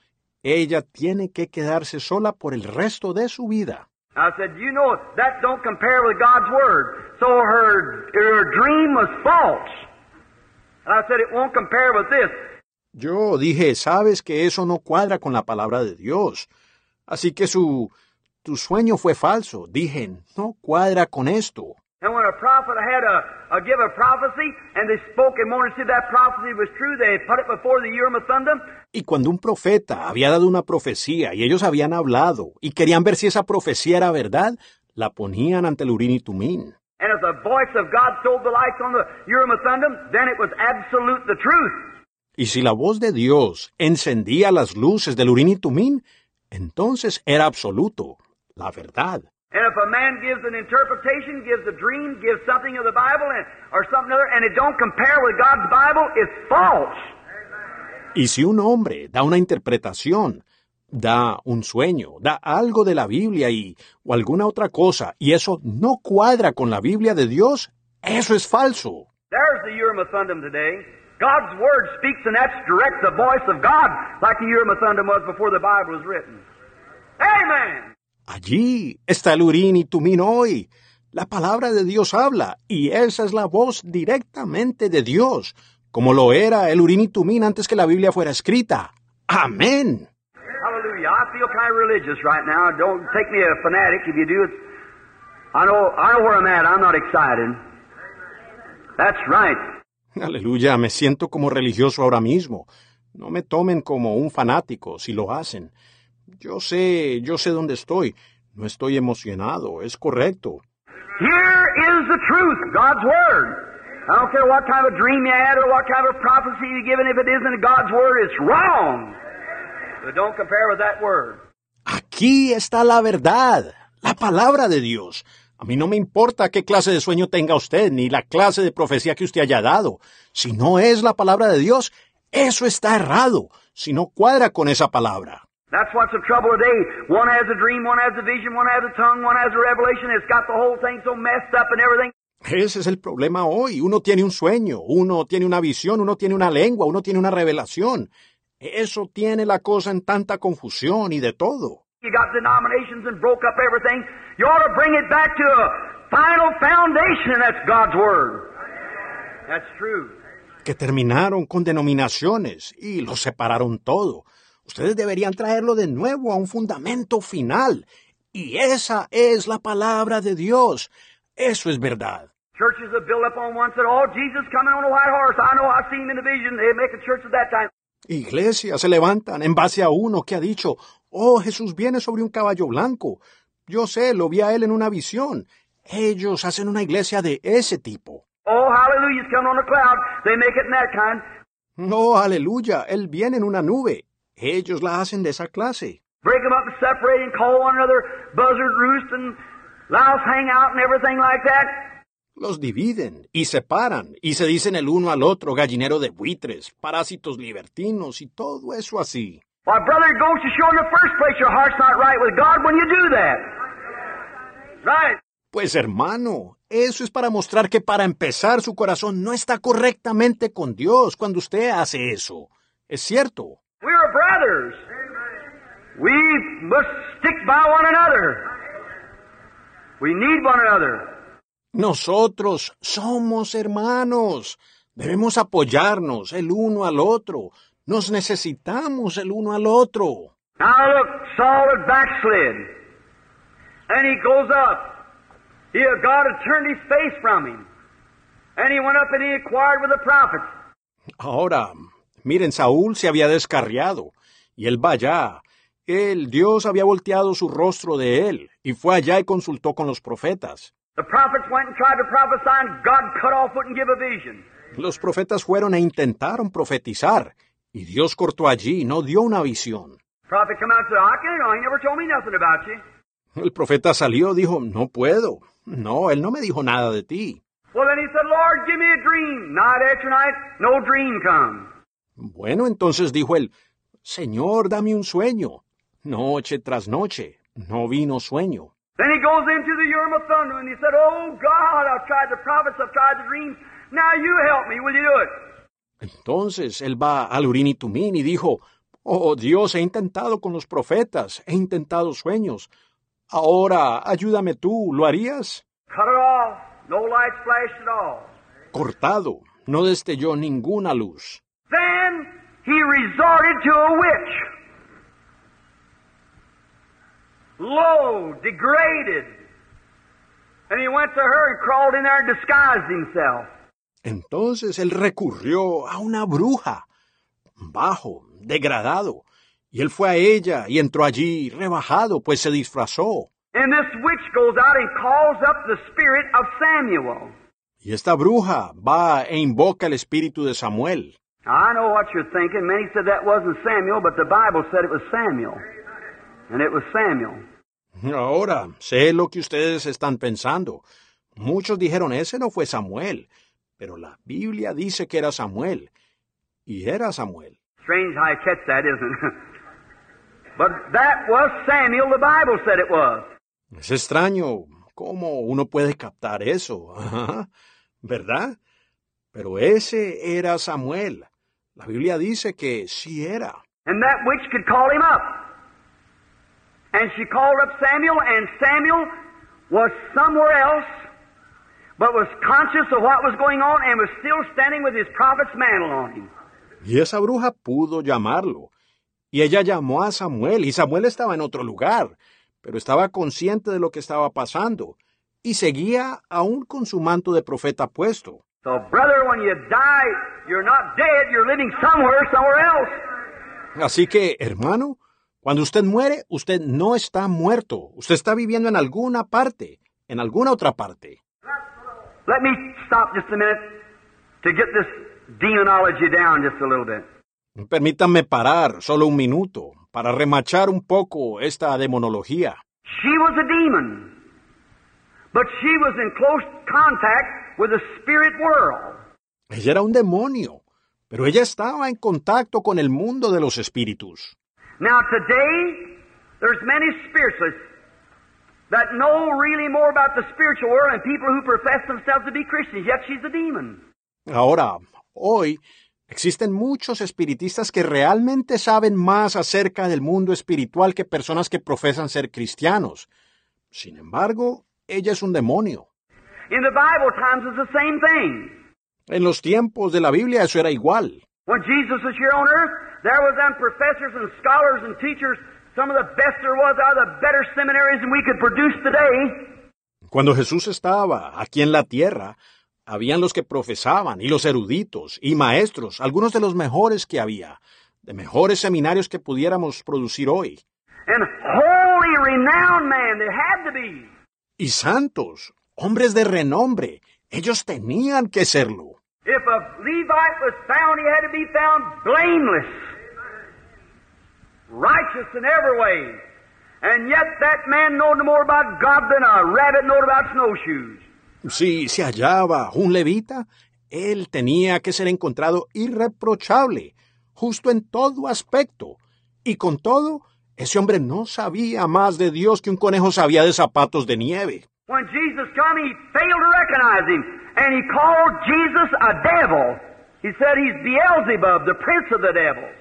Ella tiene que quedarse sola por el resto de su vida. I said, you know, that don't compare with God's word. So her, her dream was false. And I said, it won't compare with this. Yo dije, sabes que eso no cuadra con la palabra de Dios. Así que su, tu sueño fue falso. Dije, no cuadra con esto. And when a prophet had a, a give a prophecy, and they spoke and wanted to see that prophecy was true, they put it before the Urim and Thummim. Y cuando un profeta había dado una profecía y ellos habían hablado y querían ver si esa profecía era verdad, la ponían ante el Urim y Tumín. And if the voice of God sold the lights on the Urim then it was absolute the truth. Y si la voz de Dios encendía las luces del Urim y Tumín, entonces era absoluto, la verdad. And if a man gives an interpretation, gives a dream, gives something of the Bible and, or something other, and it don't compare with God's Bible, it's false. Y si un hombre da una interpretación, da un sueño, da algo de la Biblia y o alguna otra cosa, y eso no cuadra con la Biblia de Dios, eso es falso. There's the Urim and Thummim today. God's Word speaks, and that's direct the voice of God, like the Urim and Thummim was before the Bible was written. Amen. Allí está el Urín y Tumín hoy. La palabra de Dios habla, y esa es la voz directamente de Dios, como lo era el Urín y Tumín antes que la Biblia fuera escrita. Amén. Hallelujah. I feel kind of religious right now. Don't take me a fanatic. If you do, it's, I know, I know where I'm at. I'm not excited. That's right. Aleluya, me siento como religioso ahora mismo. No me tomen como un fanático si lo hacen. Yo sé, yo sé dónde estoy. No estoy emocionado, es correcto. Here is the truth, God's Word. I don't care what kind of dream you had or what kind of prophecy you given. If it isn't God's Word, it's wrong. But don't compare with that Word. Aquí está la verdad, la palabra de Dios. A mí no me importa qué clase de sueño tenga usted, ni la clase de profecía que usted haya dado. Si no es la palabra de Dios, eso está errado, si no cuadra con esa palabra. That's what's the trouble today. One has a dream, one has a vision, one has a tongue, one has a revelation. It's got the whole thing so messed up and everything. Ese es el problema hoy. Uno tiene un sueño, uno tiene una visión, uno tiene una lengua, uno tiene una revelación. Eso tiene la cosa en tanta confusión y de todo. You got denominations and broke up everything. You ought to bring it back to a final foundation, and that's God's Word. That's true. Que terminaron con denominaciones y lo separaron todo. Ustedes deberían traerlo de nuevo a un fundamento final. Y esa es la palabra de Dios. Eso es verdad. Iglesias se levantan en base a uno que ha dicho, oh, Jesús viene sobre un caballo blanco. Yo sé, lo vi a él en una visión. Ellos hacen una iglesia de ese tipo. Oh, hallelujah's coming on a cloud. They make it in that kind. No, aleluya, él viene en una nube. Ellos la hacen de esa clase. Break them up and separate and call one another buzzard roost and louse hang out and everything like that. Los dividen y separan y se dicen el uno al otro gallinero de buitres, parásitos libertinos y todo eso así. Why, brother, it goes to show in the first place your heart's not right with God when you do that. Right. Pues hermano, eso es para mostrar que para empezar su corazón no está correctamente con Dios cuando usted hace eso. Es cierto. Brothers. We must stick by one another. We need one another. Nosotros somos hermanos. Debemos apoyarnos el uno al otro. Nos necesitamos el uno al otro. Now look, Saul had backslid. And he goes up. He, God had turned his face from him. And he went up and he inquired with the prophets. Ahora, miren, Saúl se había descarriado, y él va allá. Él, Dios había volteado su rostro de él, y fue allá y consultó con los profetas. Los profetas fueron e intentaron profetizar, y Dios cortó allí y no dio una visión. El profeta salió, dijo, no puedo. No, él no me dijo nada de ti. Bueno, entonces dijo él, Señor, dame un sueño. Noche tras noche, no vino sueño. Then he goes into the Urim of Thunder and he said, Oh God, I've tried the prophets, I've tried the dreams. Now you help me, will you do it? Entonces él va al Urín y Tumín y dijo, Oh Dios, he intentado con los profetas, he intentado sueños. Ahora, ayúdame tú, ¿lo harías? Cut it off. No lights flashed at all. Cortado, no destelló ninguna luz. Then he resorted to a witch. Low, degraded. And he went to her and crawled in there and disguised himself. Entonces él recurrió a una bruja, bajo, degradado, y él fue a ella y entró allí rebajado, pues se disfrazó. And this witch goes out and calls up the spirit of Samuel. Y esta bruja va e invoca el espíritu de Samuel. I know what you're thinking. Many said that wasn't Samuel, but the Bible said it was Samuel. And it was Samuel. Ahora, sé lo que ustedes están pensando. Muchos dijeron, ese no fue Samuel, pero la Biblia dice que era Samuel. Y era Samuel. Strange how you catch that, isn't it? but that was Samuel. The Bible said it was. Es extraño cómo uno puede captar eso, ¿verdad? Pero ese era Samuel. La Biblia dice que sí era. And that witch could call him up. And she called up Samuel, and Samuel was somewhere else, but was conscious of what was going on and was still standing with his prophet's mantle on him. Y esa bruja pudo llamarlo. Y ella llamó a Samuel, y Samuel estaba en otro lugar, pero estaba consciente de lo que estaba pasando, y seguía aún con su manto de profeta puesto. So, brother, when you die, you're not dead, you're living somewhere, somewhere else. Así que, hermano, cuando usted muere, usted no está muerto, usted está viviendo en alguna parte, en alguna otra parte. Let me stop just a minute to get this demonology down just a little bit. Permítanme parar solo un minuto para remachar un poco esta demonología. She was a demon, but she was in close contact with the spirit world. Ella era un demonio, pero ella estaba en contacto con el mundo de los espíritus. Now today, there's many spiritualists that know really more about the spiritual world than people who profess themselves to be Christians, yet she's a demon. Ahora, hoy, Existen muchos espiritistas que realmente saben más acerca del mundo espiritual que personas que profesan ser cristianos. Sin embargo, ella es un demonio. In the Bible times it's the same thing. En los tiempos de la Biblia eso era igual. When Jesus was here on earth, there was them professors and scholars and teachers, some of the best there was out of the better seminaries than we could produce today. Cuando Jesús estaba aquí en la tierra, habían los que profesaban y los eruditos y maestros, algunos de los mejores que había, de mejores seminarios que pudiéramos producir hoy. And holy, renowned man, there had to be. Y santos, hombres de renombre, ellos tenían que serlo. If a Levite was found, he had to be found blameless, righteous in every way. And yet that man knowed more about God than a rabbit knowed about snowshoes. Si se hallaba un levita, él tenía que ser encontrado irreprochable, justo en todo aspecto. Y con todo, ese hombre no sabía más de Dios que un conejo sabía de zapatos de nieve. When Jesus come, he failed to recognize him, and he called Jesus a devil. He said he's Beelzebub, the prince of the devils.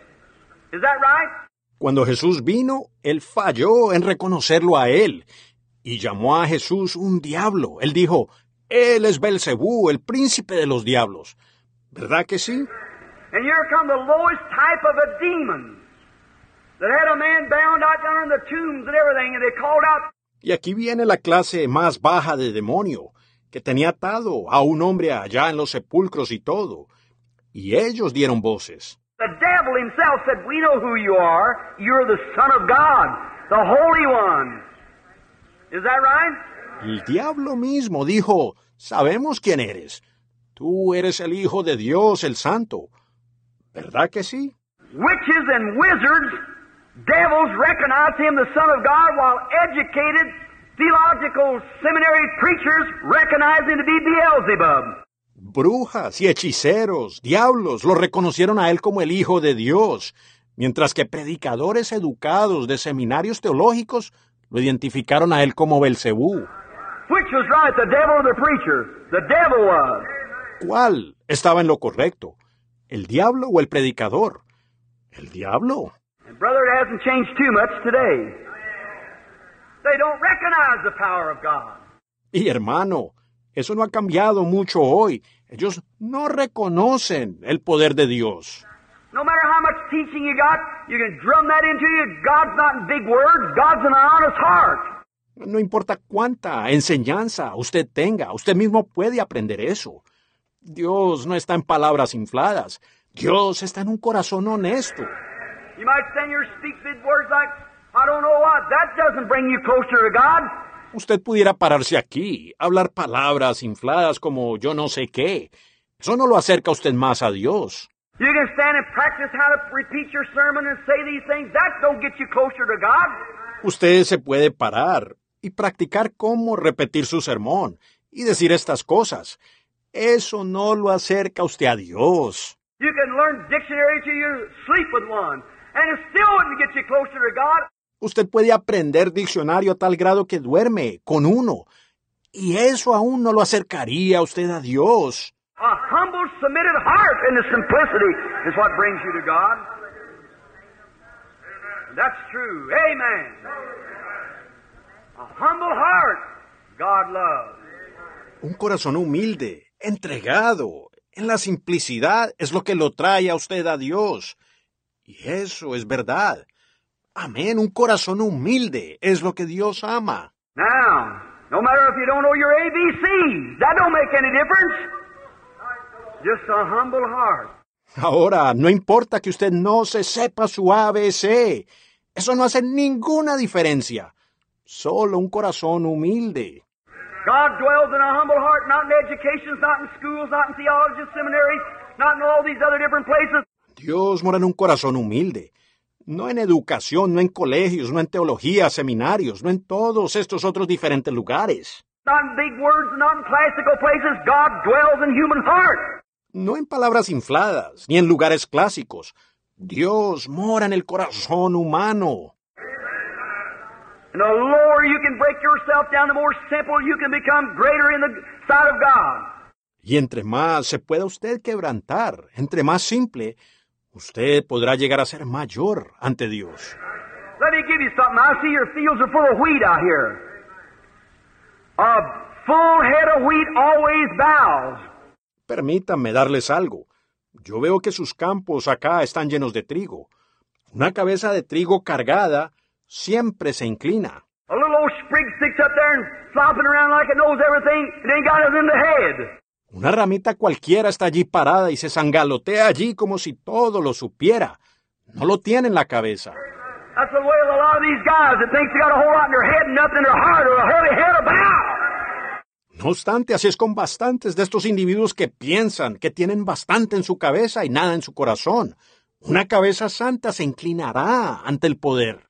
Is that right? Cuando Jesús vino, él falló en reconocerlo a él y llamó a Jesús un diablo. Él dijo, él es Belcebú, el príncipe de los diablos. ¿Verdad que sí? And here come the lowest type of a demon that had a man bound out yonder in the tombs and everything, and they called out, Y aquí viene la clase más baja de demonio, que tenía atado a un hombre allá en los sepulcros y todo. Y ellos dieron voces. the devil himself said, We know who you are. You're the Son of God, the Holy One. Is that right? El diablo mismo dijo, sabemos quién eres. Tú eres el Hijo de Dios, el Santo. ¿Verdad que sí? Witches and wizards, devils recognize him the Son of God, while educated theological seminary preachers recognize him to be Beelzebub. Brujas y hechiceros, diablos, lo reconocieron a él como el Hijo de Dios, mientras que predicadores educados de seminarios teológicos lo identificaron a él como Belcebú. Which was right, the devil or the preacher? The devil was. ¿Cuál estaba en lo correcto? ¿El diablo o el predicador? El diablo. Brother, it hasn't changed too much today. They don't recognize the power of God. Y hermano, eso no ha cambiado mucho hoy. Ellos no reconocen el poder de Dios. No matter how much teaching you got, you can drum that into you. God's not in big words, God's in an honest heart. No importa cuánta enseñanza usted tenga, usted mismo puede aprender eso. Dios no está en palabras infladas. Dios está en un corazón honesto. You might and speak big words like, I don't know what. That doesn't bring you closer to God. Usted pudiera pararse aquí, hablar palabras infladas como yo no sé qué. Eso no lo acerca usted más a Dios. You can stand and practice how to repeat your sermon and say these things. That don't get you closer to God. Usted se puede parar y practicar cómo repetir su sermón y decir estas cosas. Eso no lo acerca usted a Dios. You can learn dictionary till you sleep with one, Usted puede aprender diccionario a tal grado que duerme con uno. Y eso aún no lo acercaría a usted a Dios. A humble, submitted heart in the simplicity is what brings you to God. That's true. Amen. A humble heart, God loves. Un corazón humilde, entregado, en la simplicidad es lo que lo trae a usted a Dios. Y eso es verdad. Amén, un corazón humilde es lo que Dios ama. Now, no matter if you don't know your ABCs, that don't make any difference. Just a humble heart. Ahora, no importa que usted no se sepa su ABC. Eso no hace ninguna diferencia. Solo un corazón humilde. God dwells in a humble heart, not in educations, not in schools, not in theology seminaries, not in all these other different places. Dios mora en un corazón humilde. No en educación, no en colegios, no en teología, seminarios, no en todos estos otros diferentes lugares. No en palabras infladas, ni en lugares clásicos. Dios mora en el corazón humano. And the lower you can break yourself down, the more simple you can become greater in the sight of God. Y entre más se pueda usted quebrantar, entre más simple, usted podrá llegar a ser mayor ante Dios. Let me give you something. I see your fields are full of wheat out here. A full head of wheat always bows. Permítanme darles algo. Yo veo que sus campos acá están llenos de trigo. Una cabeza de trigo cargada siempre se inclina. A little old sprig sticks up there and flopping around like it knows everything. It ain't got it in the head. Una ramita cualquiera está allí parada y se zangalotea allí como si todo lo supiera. No lo tiene en la cabeza. No obstante, así es con bastantes de estos individuos que piensan que tienen bastante en su cabeza y nada en su corazón. Una cabeza santa se inclinará ante el poder.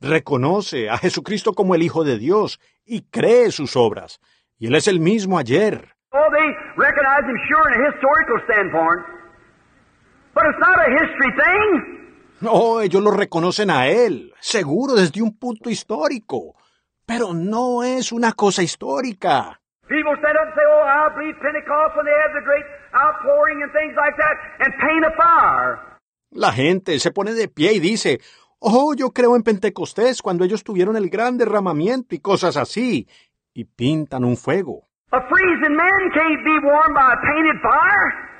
Reconoce a Jesucristo como el Hijo de Dios y cree sus obras. Y Él es el mismo ayer. Oh. No, ellos lo reconocen a Él, seguro desde un punto histórico. Pero no es una cosa histórica. People stand up and say, "Oh, I believe Pentecost when they had the great outpouring and things like that, and paint a fire." La gente se pone de pie y dice, oh, yo creo en Pentecostés cuando ellos tuvieron el gran derramamiento y cosas así, y pintan un fuego. A freezing man can't be warmed by a painted fire.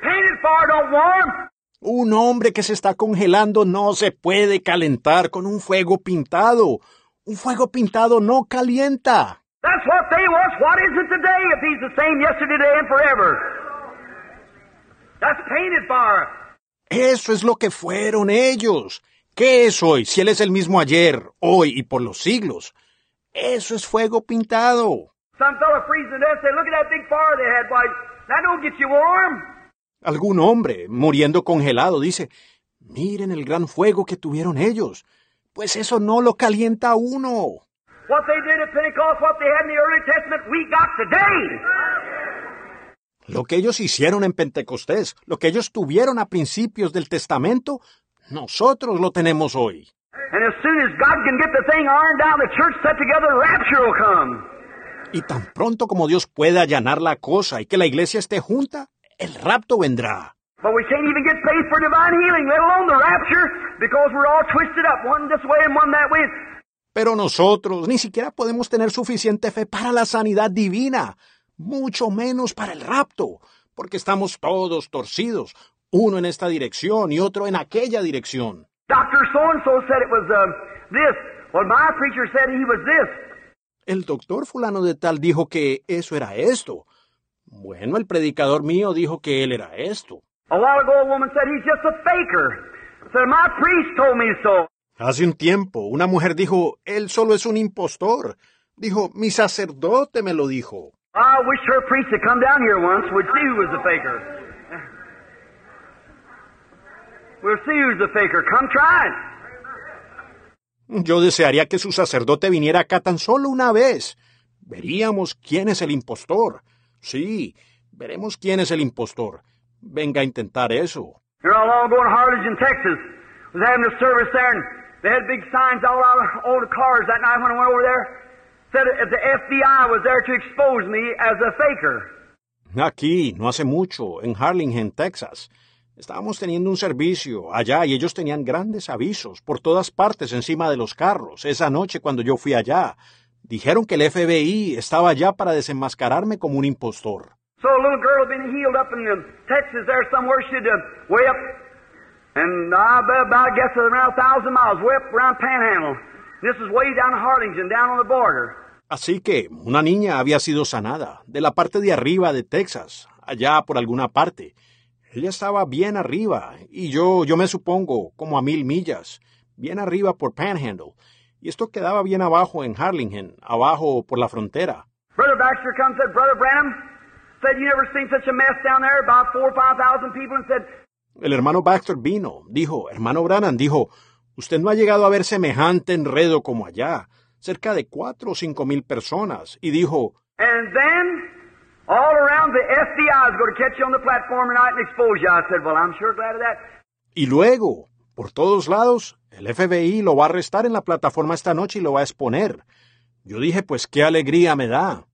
Painted fire don't warm. Un hombre que se está congelando no se puede calentar con un fuego pintado. Un fuego pintado no calienta. That's what they was. What is it today if he's the same yesterday, today, and forever? That's painted fire. Eso es lo que fueron ellos. ¿Qué es hoy si Él es el mismo ayer, hoy y por los siglos? Eso es fuego pintado. Algún hombre, muriendo congelado, dice, miren el gran fuego que tuvieron ellos. Pues eso no lo calienta a uno. What they did at Pentecost, what they had in the early Testament, we got today. Lo que ellos hicieron en Pentecostés, lo que ellos tuvieron a principios del Testamento, nosotros lo tenemos hoy. And as soon as God can get the thing ironed out, the church set together, the rapture will come. Y tan pronto como Dios pueda allanar la cosa y que la iglesia esté junta, el rapto vendrá. But we can't even get faith for divine healing, let alone the rapture, because we're all twisted up, one this way and one that way. Pero nosotros ni siquiera podemos tener suficiente fe para la sanidad divina, mucho menos para el rapto, porque estamos todos torcidos, uno en esta dirección y otro en aquella dirección. Dr. So-and-so said it was this. Well, my preacher said he was this. El doctor fulano de tal dijo que eso era esto. Bueno, el predicador mío dijo que él era esto. A while ago, a woman said he's just a faker. Said, my priest told me so. Hace un tiempo, una mujer dijo, él solo es un impostor. Dijo, mi sacerdote me lo dijo. I wish her priest had come down here once. See who was the faker. We'll see who's the faker. Come try it. Yo desearía que su sacerdote viniera acá tan solo una vez. Veríamos quién es el impostor. Sí, veremos quién es el impostor. Venga a intentar eso. Here not long ago in Harlingen, Texas, was having a service there, and they had big signs all out all the cars that night when I went over there. Said if the FBI was there to expose me as a faker. Aquí, no hace mucho, en Harlingen, Texas. Estábamos teniendo un servicio allá y ellos tenían grandes avisos por todas partes encima de los carros esa noche cuando yo fui allá. Dijeron que el FBI estaba allá para desenmascararme como un impostor. So a little girl had been healed up in Texas there somewhere. She'd uh, way up, and I bet about I guess around a thousand miles, way up around Panhandle. This is way down in down on the border. Así que una niña había sido sanada de la parte de arriba de Texas, allá por alguna parte. Ella estaba bien arriba, y yo, yo me supongo, como a mil millas, bien arriba por Panhandle, y esto quedaba bien abajo en Harlingen, abajo por la frontera. Brother Baxter comes said, Brother Branham, said you never seen such a mess down there, about four or five thousand people, and said, El hermano Baxter vino, dijo, hermano Branham, dijo, usted no ha llegado a ver semejante enredo como allá, cerca de cuatro o cinco mil personas, y dijo, and then y luego, Por todos lados, el FBI lo va a arrestar en la plataforma esta noche y lo va a exponer. Yo dije, pues qué alegría me da.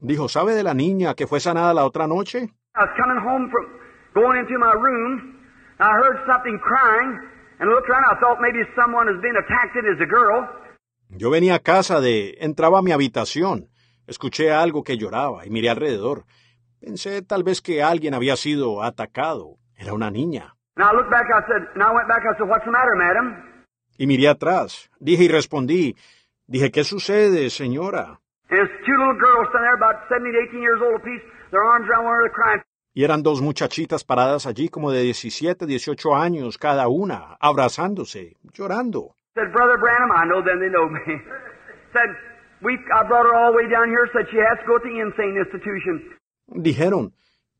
Dijo, ¿sabe de la niña que fue sanada la otra noche? I was coming home from going into my room. I heard something crying and I looked around. I thought maybe someone has been attacked. It is a girl. Yo venía a casa de... entraba a mi habitación. Escuché algo que lloraba y miré alrededor. Pensé tal vez que alguien había sido atacado. Era una niña. Y miré atrás. Dije y respondí. Dije, ¿qué sucede, señora? And it's two little girls standing there about 17, 18 years old apiece, their arms around one another crying. Y eran dos muchachitas paradas allí como de 17, 18 años cada una, abrazándose, llorando. Said, Brother Branham, I know them, they know me. said, we, I brought her all the way down here, said she has to go to the insane institution. Dijeron,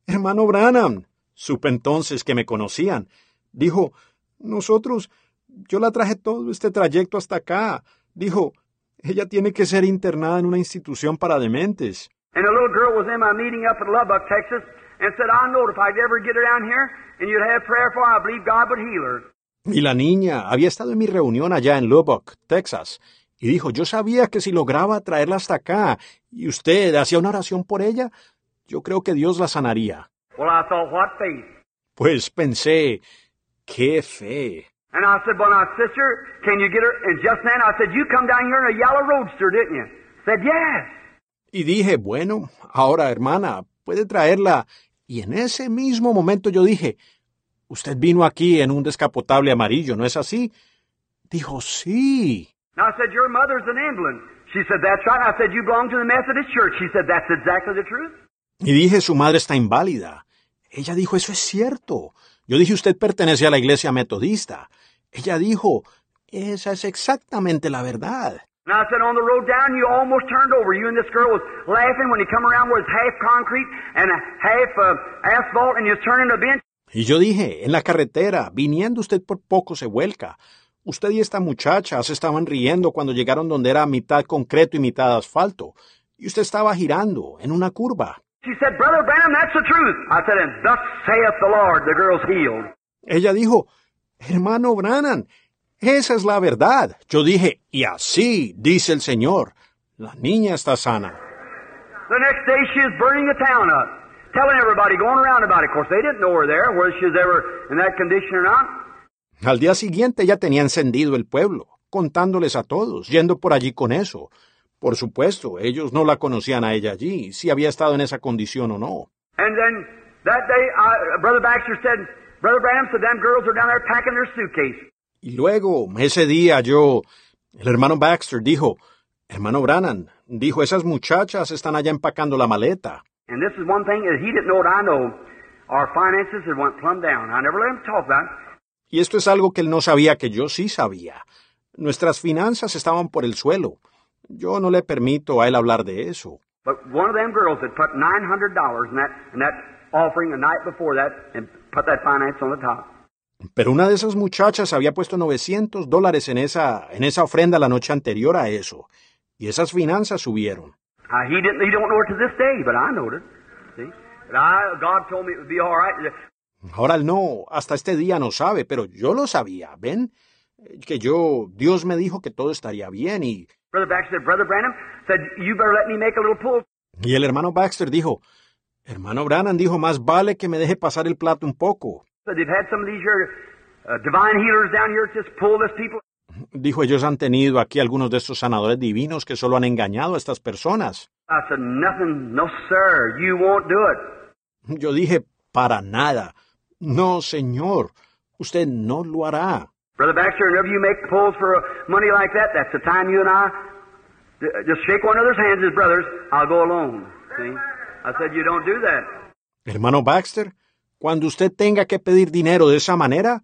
hermano Branham. Supe entonces que me conocían. Dijo, nosotros, yo la traje todo este trayecto hasta acá. Dijo, ella tiene que ser internada en una institución para dementes. And a little girl was in my meeting up in Lubbock, Texas, and said, I know if I'd ever get her down here and you'd have prayer for her, I believe God would heal her. Y la niña había estado en mi reunión allá en Lubbock, Texas, y dijo, yo sabía que si lograba traerla hasta acá y usted hacía una oración por ella, yo creo que Dios la sanaría. Well, I thought, what faith? Pues pensé, qué fe. And I said, well, now, sister, can you get her? And just then I said, you come down here in a yellow roadster, didn't you? Said, yes. Y dije, bueno, ahora hermana, puede traerla. Y en ese mismo momento yo dije, usted vino aquí en un descapotable amarillo, ¿no es así? Dijo, sí. And I said, your mother's in England. She said, that's right. I said, you belong to the Methodist Church. She said, that's exactly the truth. Y dije, su madre está inválida. Ella dijo, eso es cierto. Yo dije, usted pertenece a la iglesia metodista. Ella dijo, esa es exactamente la verdad. And I said, on the road down, you almost turned over. You and this girl was laughing when you come around where it's half concrete and half uh, asphalt and you're turning a bench. Y yo dije, en la carretera, viniendo usted por poco se vuelca. Usted y esta muchacha se estaban riendo cuando llegaron donde era mitad concreto y mitad asfalto. Y usted estaba girando en una curva. She said, Brother Branham, that's the truth. I said, and thus saith the Lord, the girl's healed. Ella dijo, hermano Branham, esa es la verdad. Yo dije, y así dice el Señor, la niña está sana. The next day she was burning the town up, telling everybody, going around about it. Of course, they didn't know her there, whether she was ever in that condition or not. Al día siguiente ella tenía encendido el pueblo, contándoles a todos, yendo por allí con eso. Por supuesto, ellos no la conocían a ella allí, si había estado en esa condición o no. And then that day, uh, Brother Baxter said, Brother Branham said, them girls are down there packing their suitcase. Y luego, ese día yo, el hermano Baxter dijo, hermano Branham, dijo, esas muchachas están allá empacando la maleta. And this is one thing that he didn't know what I know. Our finances had went plumb down. I never let him talk about it. Y esto es algo que él no sabía que yo sí sabía. Nuestras finanzas estaban por el suelo. Yo no le permito a él hablar de eso. But one of them girls had put nine hundred dollars in that in that offering the night before that and put that finance on the top. Pero una de esas muchachas había puesto 900 dólares en esa, en esa ofrenda la noche anterior a eso. Y esas finanzas subieron. Ahora él no, hasta este día no sabe, pero yo lo sabía, ¿ven? Que yo, Dios me dijo que todo estaría bien y... Y el hermano Baxter dijo, hermano Branham dijo, más vale que me deje pasar el plato un poco. Uh. Dijo, ellos han tenido aquí algunos de estos sanadores divinos que solo han engañado a estas personas. I said, nothing, no sir, you won't do it. Yo dije, para nada. No, señor, usted no lo hará. Brother Baxter, whenever you make pulls for uh, money like that, that's the time you and I uh, just shake one another's hands as brothers. I'll go alone. See? I said, you don't do that. Hermano Baxter, cuando usted tenga que pedir dinero de esa manera,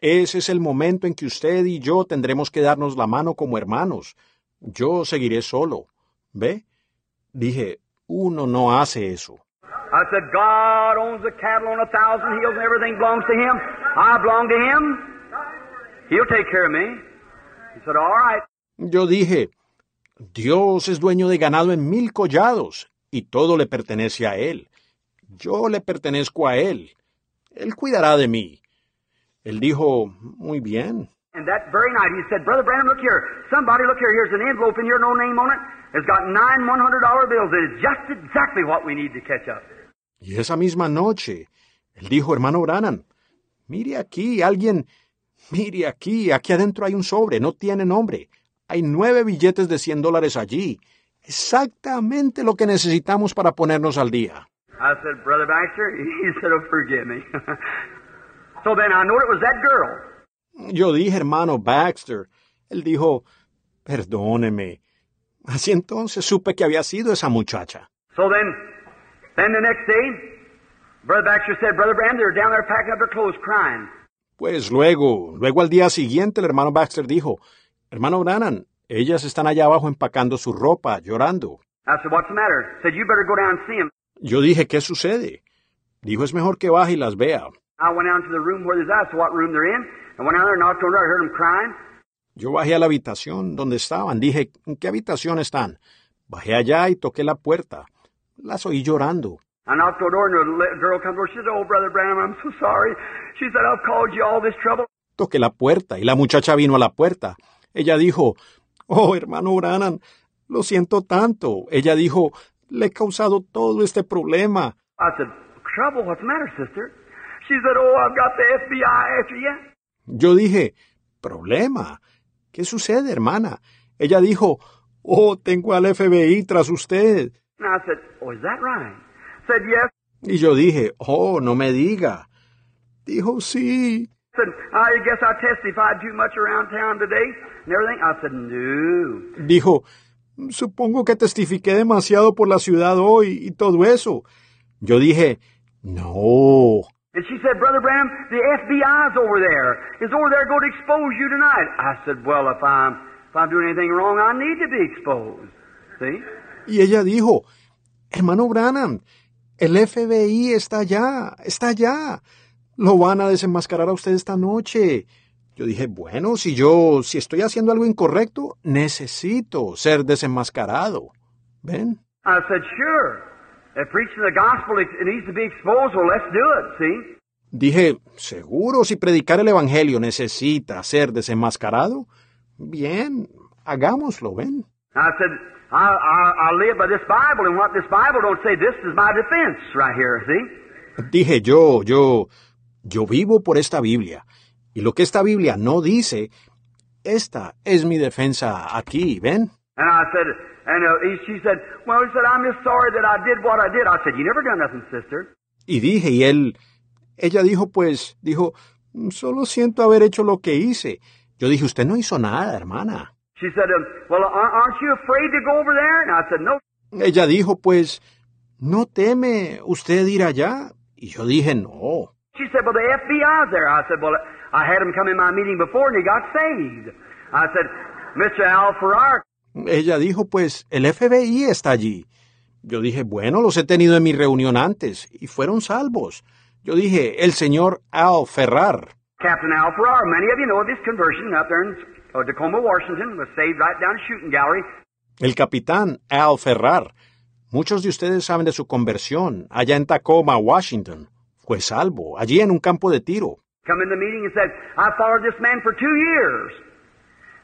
ese es el momento en que usted y yo tendremos que darnos la mano como hermanos. Yo seguiré solo. ¿Ve? Dije, uno no hace eso. I said, God owns the cattle on a thousand hills and everything belongs to Him. I belong to Him. He'll take care of me. He said, all right. Yo dije, Dios es dueño de ganado en mil collados y todo le pertenece a Él. Yo le pertenezco a Él. Él cuidará de mí. Él dijo, muy bien. And that very night he said, Brother Branham, look here. Somebody, look here. Here's an envelope in here, no name on it. It's got nine $100 bills. It is just exactly what we need to catch up. Y esa misma noche, él dijo, hermano Branham, mire aquí, alguien, mire aquí, aquí adentro hay un sobre, no tiene nombre. Hay nueve billetes de 100 dólares allí. Exactamente lo que necesitamos para ponernos al día. I said, Brother Baxter? He said, oh, forgive me. so then I knew it was that girl. Yo dije, hermano Baxter. Él dijo, perdóneme. Así entonces supe que había sido esa muchacha. So then, Pues luego, luego al día siguiente el hermano Baxter dijo, hermano Branham, ellas están allá abajo empacando su ropa, llorando. Yo dije, ¿qué sucede? Dijo, es mejor que baje y las vea. I went down to the room where they're at, so what room they're in, and went down there and knocked on the door. I heard them crying. Yo bajé a la habitación donde estaban. Dije, ¿en qué habitación están? Bajé allá y toqué la puerta. Las oí llorando. I knocked on the door, and the li- girl comes over. She said, oh, Brother Branham, I'm so sorry. She said, I've caused you all this trouble. Toqué la puerta y la muchacha vino a la puerta. Ella dijo, oh, hermano Branham, lo siento tanto. Ella dijo, le he causado todo este problema. I said, trouble? What's the matter, sister? She said, oh, I've got the FBI after you. Yo dije, problema. ¿Qué sucede, hermana? Ella dijo, oh, tengo al FBI tras usted. And I said, oh, is that right? Said, yes. Y yo dije, oh, no me diga. Dijo, sí. Said, ah, I guess I testified too much around town today and everything. I said, no. Dijo, supongo que testifiqué demasiado por la ciudad hoy y todo eso. Yo dije, no. And she said, Brother Branham, the FBI's over there. Is over there going to expose you tonight. I said, well, if I'm, if I'm doing anything wrong, I need to be exposed. See? Y ella dijo, hermano Branham, el FBI está allá, está allá. Lo van a desenmascarar a usted esta noche. Yo dije, bueno, si yo, si estoy haciendo algo incorrecto, necesito ser desenmascarado. ¿Ven? I said, sure. If preaching the gospel it needs to be exposed, well, let's do it. See? Dije, seguro si predicar el Evangelio necesita ser desenmascarado. Bien, hagámoslo, ¿ven? I said, I, I, I live by this Bible, and what this Bible don't say, this is my defense right here, see? Dije yo, yo, yo vivo por esta Biblia. Y lo que esta Biblia no dice, esta es mi defensa aquí, ¿ven? And I said, and uh, he, she said, well, he said, I'm just sorry that I did what I did. I said, you never done nothing, sister. Y dije, y él, ella dijo, pues, dijo, solo siento haber hecho lo que hice. Yo dije, usted no hizo nada, hermana. She said, well, aren't aren't you afraid to go over there? And I said, no. Ella dijo, pues, ¿no teme usted ir allá? Y yo dije, no. She said, well, the FBI's there. I said, well, I had him come in my meeting before and he got saved. I said, Mr. Al Farrar, Ella dijo, pues, el FBI está allí. Yo dije, bueno, los he tenido en mi reunión antes y fueron salvos. Yo dije, el señor Al Ferrar. Captain Al Farrar, many of you know of his conversion up there in Tacoma, Washington, was saved right down a shooting gallery. El capitán Al Ferrar. Muchos de ustedes saben de su conversión allá en Tacoma, Washington. Fue salvo, allí en un campo de tiro. Come in the meeting and said, I followed this man for two years.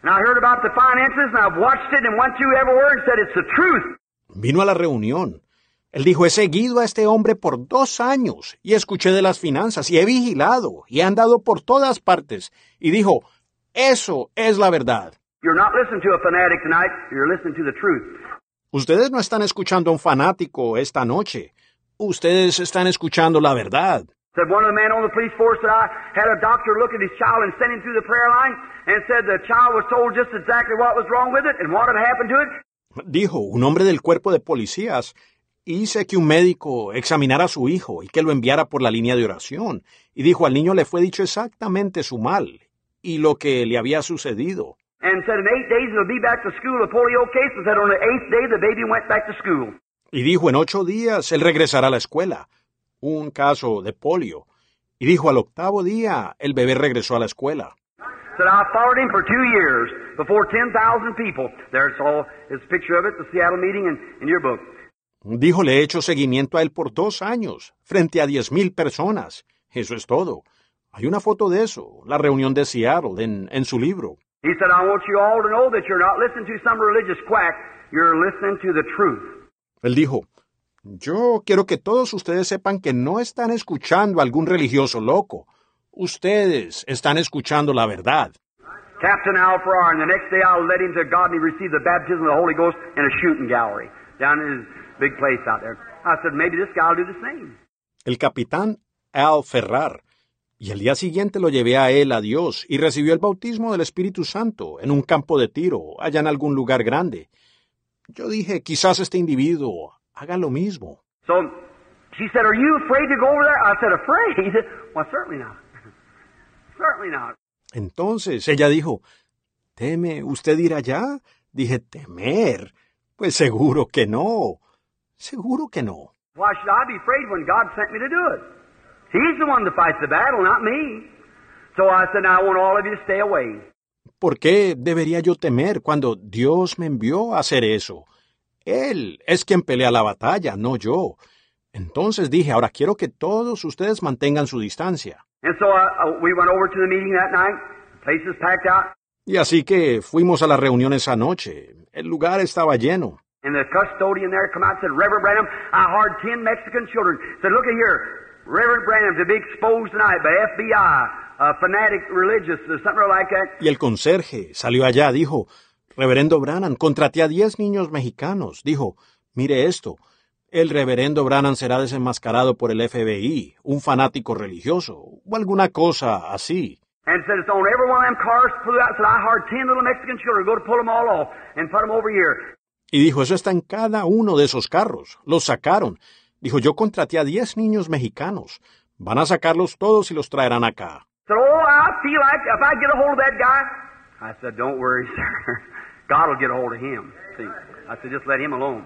And I heard about the finances and I've watched it and went through every word and said, it's the truth. Vino a la reunión. Él dijo, he seguido a este hombre por dos años y escuché de las finanzas y he vigilado y he andado por todas partes. Y dijo, eso es la verdad. You're not listening to a fanatic tonight, you're listening to the truth. Ustedes no están escuchando a un fanático esta noche. Ustedes están escuchando la verdad. Said one of the men on the police force that I had a doctor look at his child and send him through the prayer line and said the child was told just exactly what was wrong with it and what had happened to it. Dijo un hombre del cuerpo de policías. Hice que un médico examinara a su hijo y que lo enviara por la línea de oración. Y dijo, al niño le fue dicho exactamente su mal y lo que le había sucedido. And said in eight days he'll be back to school, a polio case, and said on the eighth day the baby went back to school. Y dijo, en ocho días él regresará a la escuela. Un caso de polio. Y dijo, al octavo día el bebé regresó a la escuela. Said I followed him for two years before 10,000 people. There's all his picture of it, the Seattle meeting in, in your book. Dijo, le he hecho seguimiento a él por dos años, frente a diez mil personas. Eso es todo. Hay una foto de eso, la reunión de Seattle, en, en su libro. He said, I want you all to know that you're not listening to some religious quack, you're listening to the truth. Él dijo, yo quiero que todos ustedes sepan que no están escuchando a algún religioso loco. Ustedes están escuchando la verdad. Captain Al Farrar, and the next day I'll let him to God and he received the baptism of the Holy Ghost in a shooting gallery down in his big place out there. I said, maybe this guy will do the same. El capitán Al Ferrar. Y el día siguiente lo llevé a él a Dios y recibió el bautismo del Espíritu Santo en un campo de tiro, allá en algún lugar grande. Yo dije, quizás este individuo haga lo mismo. So she said, Are you afraid to go over there? I said, Afraid? Well, certainly not. certainly not. Entonces ella dijo, ¿teme usted ir allá? Dije, ¿temer? Pues seguro que no. Seguro que no. Why should I be afraid when God sent me to do it? He's the one that fights the battle, not me. So I said, now I want all of you to stay away. ¿Por qué debería yo temer cuando Dios me envió a hacer eso? Él es quien pelea la batalla, no yo. Entonces dije, ahora quiero que todos ustedes mantengan su distancia. And so uh, uh, we went over to the meeting that night. The place was packed out. Y así que fuimos a la reunión esa noche. El lugar estaba lleno. And the custodian there come out and said, Reverend Branham, I hired ten Mexican children. Said, look at here, Reverend Branham to be exposed tonight by FBI, a fanatic religious or something like that. Y el conserje salió allá, dijo, Reverendo Branham, contraté a diez niños mexicanos. Dijo, mire esto, el reverendo Branham será desenmascarado por el FBI, un fanático religioso, o alguna cosa así. And said, it's on every one of them cars flew out. Said, I hired ten little Mexican children. Go to pull them all off and put them over here. Y dijo, eso está en cada uno de esos carros. Los sacaron. Dijo, yo contraté a diez niños mexicanos. Van a sacarlos todos y los traerán acá. Oh, I feel like if I get a hold of that guy. I said, don't worry, sir. God will get a hold of him. See, I said, just let him alone.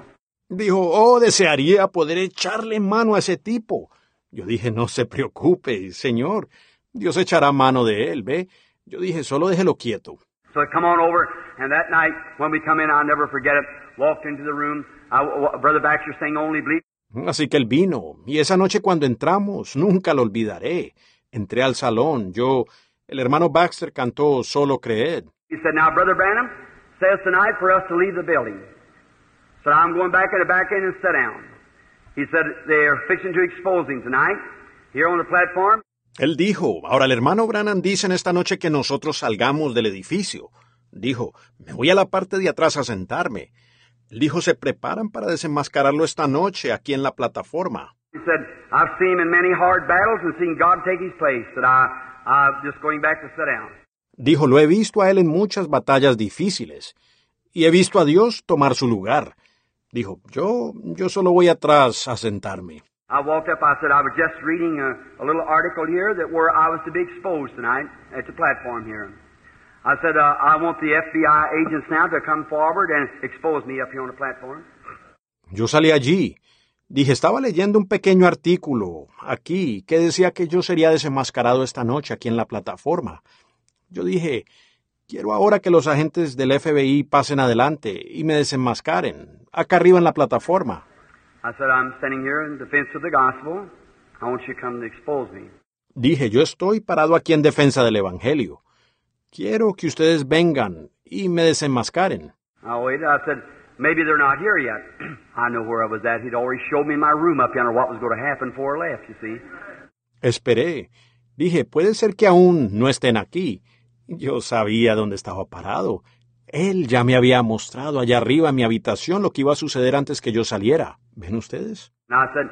Dijo, oh, desearía poder echarle mano a ese tipo. Yo dije, no se preocupe, señor. Dios echará mano de él, ¿ve? Yo dije, solo déjelo quieto. So come on over, and that night when we come in, I'll never forget it. Walked into the room. I, Brother Baxter sang only. Así que él vino, y esa noche cuando entramos, nunca lo olvidaré. Entré al salón, yo, el hermano Baxter cantó Solo Creed. He said, now Brother Branham says tonight for us to leave the building. So I'm going back in the back end and sit down. He said, they're fixing to expose him tonight, here on the platform. Él dijo, ahora el hermano Branham dice en esta noche que nosotros salgamos del edificio. Dijo, me voy a la parte de atrás a sentarme. Dijo, se preparan para desenmascararlo esta noche aquí en la plataforma. Dijo, lo he visto a él en muchas batallas difíciles y he visto a Dios tomar su lugar. Dijo, yo, yo solo voy atrás a sentarme. I walked up, I said, I was just reading a, a little article here that where I was to be exposed tonight at the platform here. I said, uh, I want the FBI agents now to come forward and expose me up here on the platform. Yo salí allí. Dije, estaba leyendo un pequeño artículo aquí que decía que yo sería desenmascarado esta noche aquí en la plataforma. Yo dije, quiero ahora que los agentes del FBI pasen adelante y me desenmascaren, acá arriba en la plataforma. I said, I'm standing here in defense of the gospel. I want you to come to expose me. Dije, yo estoy parado aquí en defensa del Evangelio. Quiero que ustedes vengan y me desenmascaren. I waited. I said, maybe they're not here yet. I know where I was at. He'd already showed me my room up yonder, what was going to happen before I left, you see. Esperé. Dije, puede ser que aún no estén aquí. Yo sabía dónde estaba parado. Él ya me había mostrado allá arriba en mi habitación lo que iba a suceder antes que yo saliera. ¿Ven ustedes? Now I said,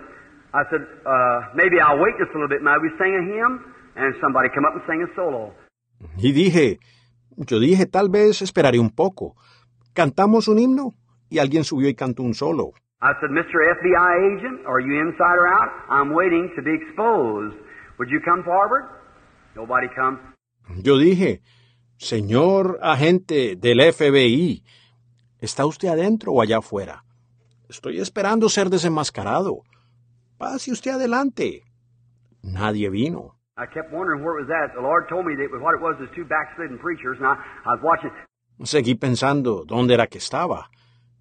I said, uh, maybe I'll wait just a little bit. Now we sang a hymn, and somebody come up and sang a solo. Y dije, yo dije, tal vez esperaré un poco. Cantamos un himno y alguien subió y cantó un solo. I said, Mr. FBI agent, are you inside or out? I'm waiting to be exposed. Would you come forward? Nobody comes. Yo dije, señor agente del FBI, ¿está usted adentro o allá afuera? Estoy esperando ser desenmascarado. Pase usted adelante. Nadie vino. I kept wondering where it was at. The Lord told me that what it was was two backslidden preachers, and I, I was watching. Seguí pensando dónde era que estaba.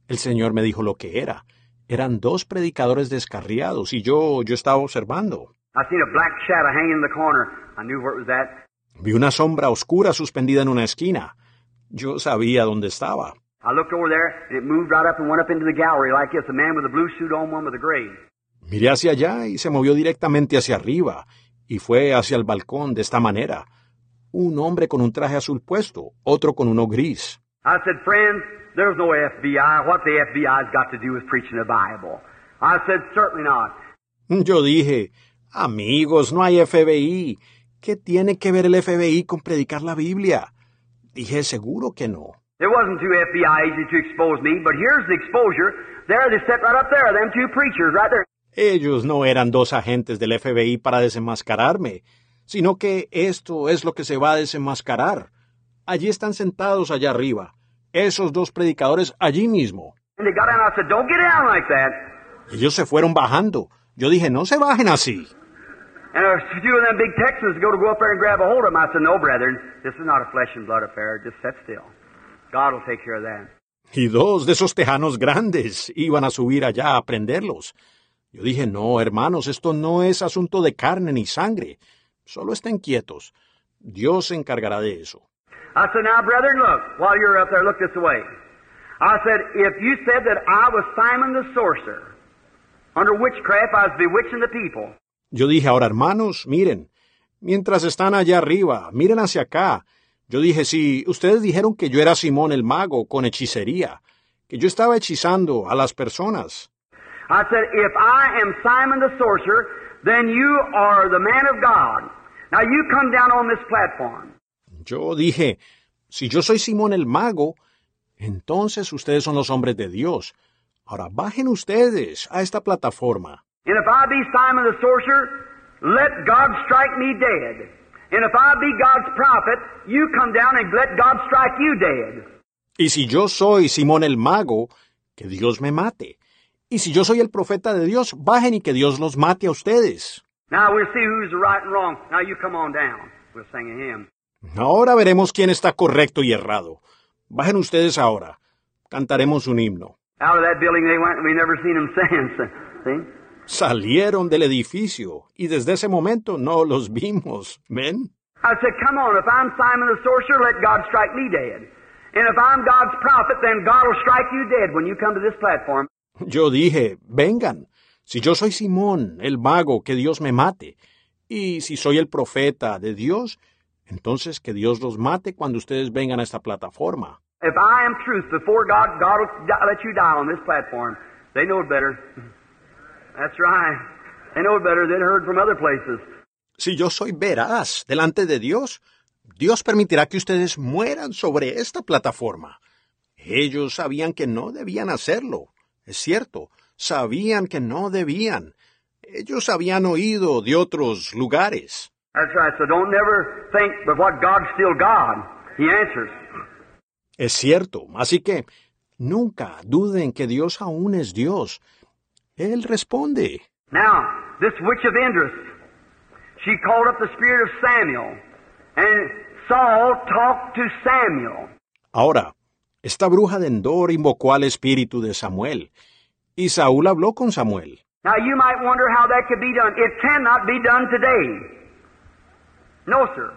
El Señor me dijo lo que era. Eran dos predicadores descarriados y yo, yo estaba observando. I seen a black shadow hanging in the corner. I knew where it was at. Vi una sombra oscura suspendida en una esquina. Yo sabía dónde estaba. I looked over there, and it moved right up and went up into the gallery like this. A man with a blue suit on, one with a gray. Miré hacia allá y se movió directamente hacia arriba, y fue hacia el balcón de esta manera. Un hombre con un traje azul puesto, otro con uno gris. I said, friends, there's no FBI. What the FBI's got to do with preaching the Bible? I said, certainly not. Yo dije, amigos, no hay FBI. ¿Qué tiene que ver el FBI con predicar la Biblia? Dije, seguro que no. It wasn't too FBI easy to expose me, but here's the exposure. There they sit right up there, them two preachers right there. Ellos no eran dos agentes del FBI para desenmascararme, sino que esto es lo que se va a desenmascarar. Allí están sentados allá arriba, esos dos predicadores allí mismo. Ellos se fueron bajando. Yo dije, no se bajen así. Y dos de esos tejanos grandes iban a subir allá a prenderlos. Yo dije, no, hermanos, esto no es asunto de carne ni sangre. Solo estén quietos. Dios se encargará de eso. I said, now, brethren, look, while you're up there, look this way. I said, if you said that I was Simon the sorcerer, under witchcraft I was bewitching the people, Yo dije, ahora hermanos, miren, mientras están allá arriba, miren hacia acá. Yo dije, si ustedes dijeron que yo era Simón el mago con hechicería, que yo estaba hechizando a las personas. I said, if I am Simon the sorcerer, then you are the man of God. Now you come down on this platform. Yo dije, si yo soy Simón el mago, entonces ustedes son los hombres de Dios. Ahora bajen ustedes a esta plataforma. And if I be Simon the sorcerer, let God strike me dead. And if I be God's prophet, you come down and let God strike you dead. Y si yo soy Simón el mago, que Dios me mate. Y si yo soy el profeta de Dios, bajen y que Dios los mate a ustedes. Now we'll see who's right and wrong. Now you come on down. We'll sing a hymn. Ahora veremos quién está correcto y errado. Bajen ustedes ahora. Cantaremos un himno. Out of that building they went, and we never seen them since. See? Salieron del edificio y desde ese momento no los vimos. ¿Ven? I said, come on, if I'm Simon the sorcerer, let God strike me dead. And if I'm God's prophet, then God will strike you dead when you come to this platform. Yo dije, vengan. Si yo soy Simón, el mago, que Dios me mate. Y si soy el profeta de Dios, entonces que Dios los mate cuando ustedes vengan a esta plataforma. If I am truth before God, God will let you die on this platform. They know it better. That's right. They know it better. They'd heard from other places. Si yo soy veraz delante de Dios, Dios permitirá que ustedes mueran sobre esta plataforma. Ellos sabían que no debían hacerlo. Es cierto, sabían que no debían. Ellos habían oído de otros lugares. Es cierto, así que nunca duden que Dios aún es Dios. Él responde. Now, this witch of Indus, she called up the spirit of Samuel, and Saul talked to Samuel. Ahora, esta bruja de Endor invocó al espíritu de Samuel, y Saúl habló con Samuel. Now, you might wonder how that could be done. It cannot be done today. No, sir.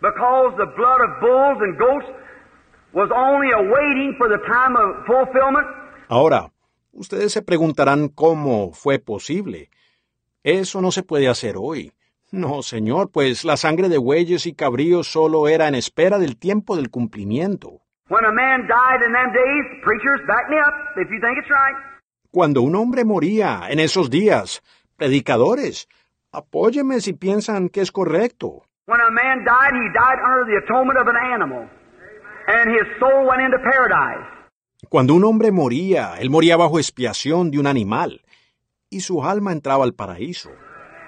Because the blood of bulls and goats was only awaiting for the time of fulfillment. Ahora, ustedes se preguntarán cómo fue posible. Eso no se puede hacer hoy. No, señor, pues la sangre de bueyes y cabríos solo era en espera del tiempo del cumplimiento. When a man died in them days, preachers, back me up if you think it's right. Cuando un hombre moría en esos días, predicadores, apóyeme si piensan que es correcto. When a man died, he died under the atonement of an animal. And his soul went into paradise. Cuando un hombre moría, él moría bajo expiación de un animal, y su alma entraba al paraíso.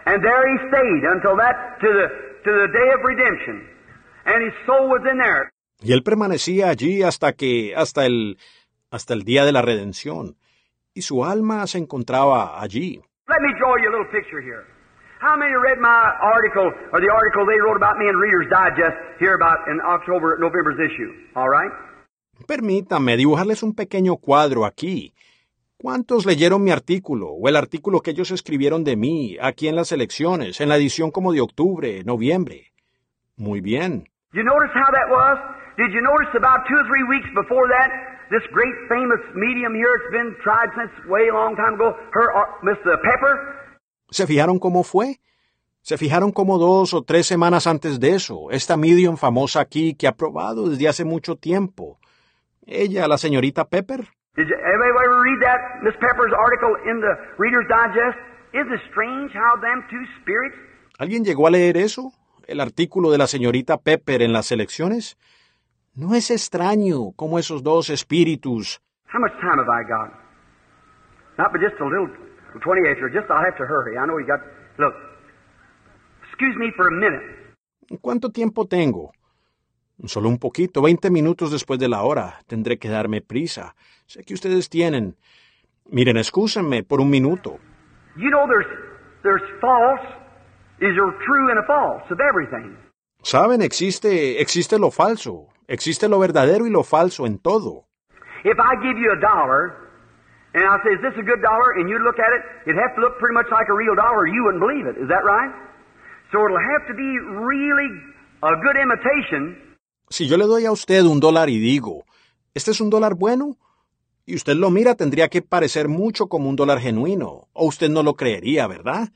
And there he stayed until that, to the, to the day of redemption. And his soul was in there. Y él permanecía allí hasta que, hasta el, hasta el día de la redención, y su alma se encontraba allí. Let me draw you a little picture here. How many read my article, or the article they wrote about me in Reader's Digest here about in October, November's issue? All right? Permítame dibujarles un pequeño cuadro aquí. ¿Cuántos leyeron mi artículo o el artículo que ellos escribieron de mí aquí en las elecciones, en la edición como de octubre, noviembre? Muy bien. You notice how that was? Did you notice about two or three weeks before that, this great famous medium here, it's been tried since way long time ago, her, uh, Miss uh, Pepper? ¿Se fijaron cómo fue? ¿Se fijaron como dos o tres semanas antes de eso, esta medium famosa aquí que ha probado desde hace mucho tiempo? Ella, la señorita Pepper. Did you, ever read that Miss Pepper's article in the Reader's Digest? Isn't it strange how them two spirits ¿Alguien llegó a leer eso? ¿El artículo de la señorita Pepper en las elecciones? ¿No es extraño cómo esos dos espíritus... How much time have I got? Not but just a little, 28 or just I'll have to hurry. I know you got, look, excuse me for a minute. ¿Cuánto tiempo tengo? Solo un poquito, 20 minutos después de la hora. Tendré que darme prisa. Sé que ustedes tienen... Miren, excúsenme por un minuto. You know there's, there's false, is there true and a false of everything. Saben, existe, existe lo falso, existe lo verdadero y lo falso en todo. If I give you a dollar, and I say, is this a good dollar? And you look at it, it'd have to look pretty much like a real dollar or you wouldn't believe it. Is that right? So it'll have to be really a good imitation Si yo le doy a usted un dólar y digo, ¿este es un dólar bueno? Y usted lo mira, tendría que parecer mucho como un dólar genuino, o usted no lo creería, ¿verdad?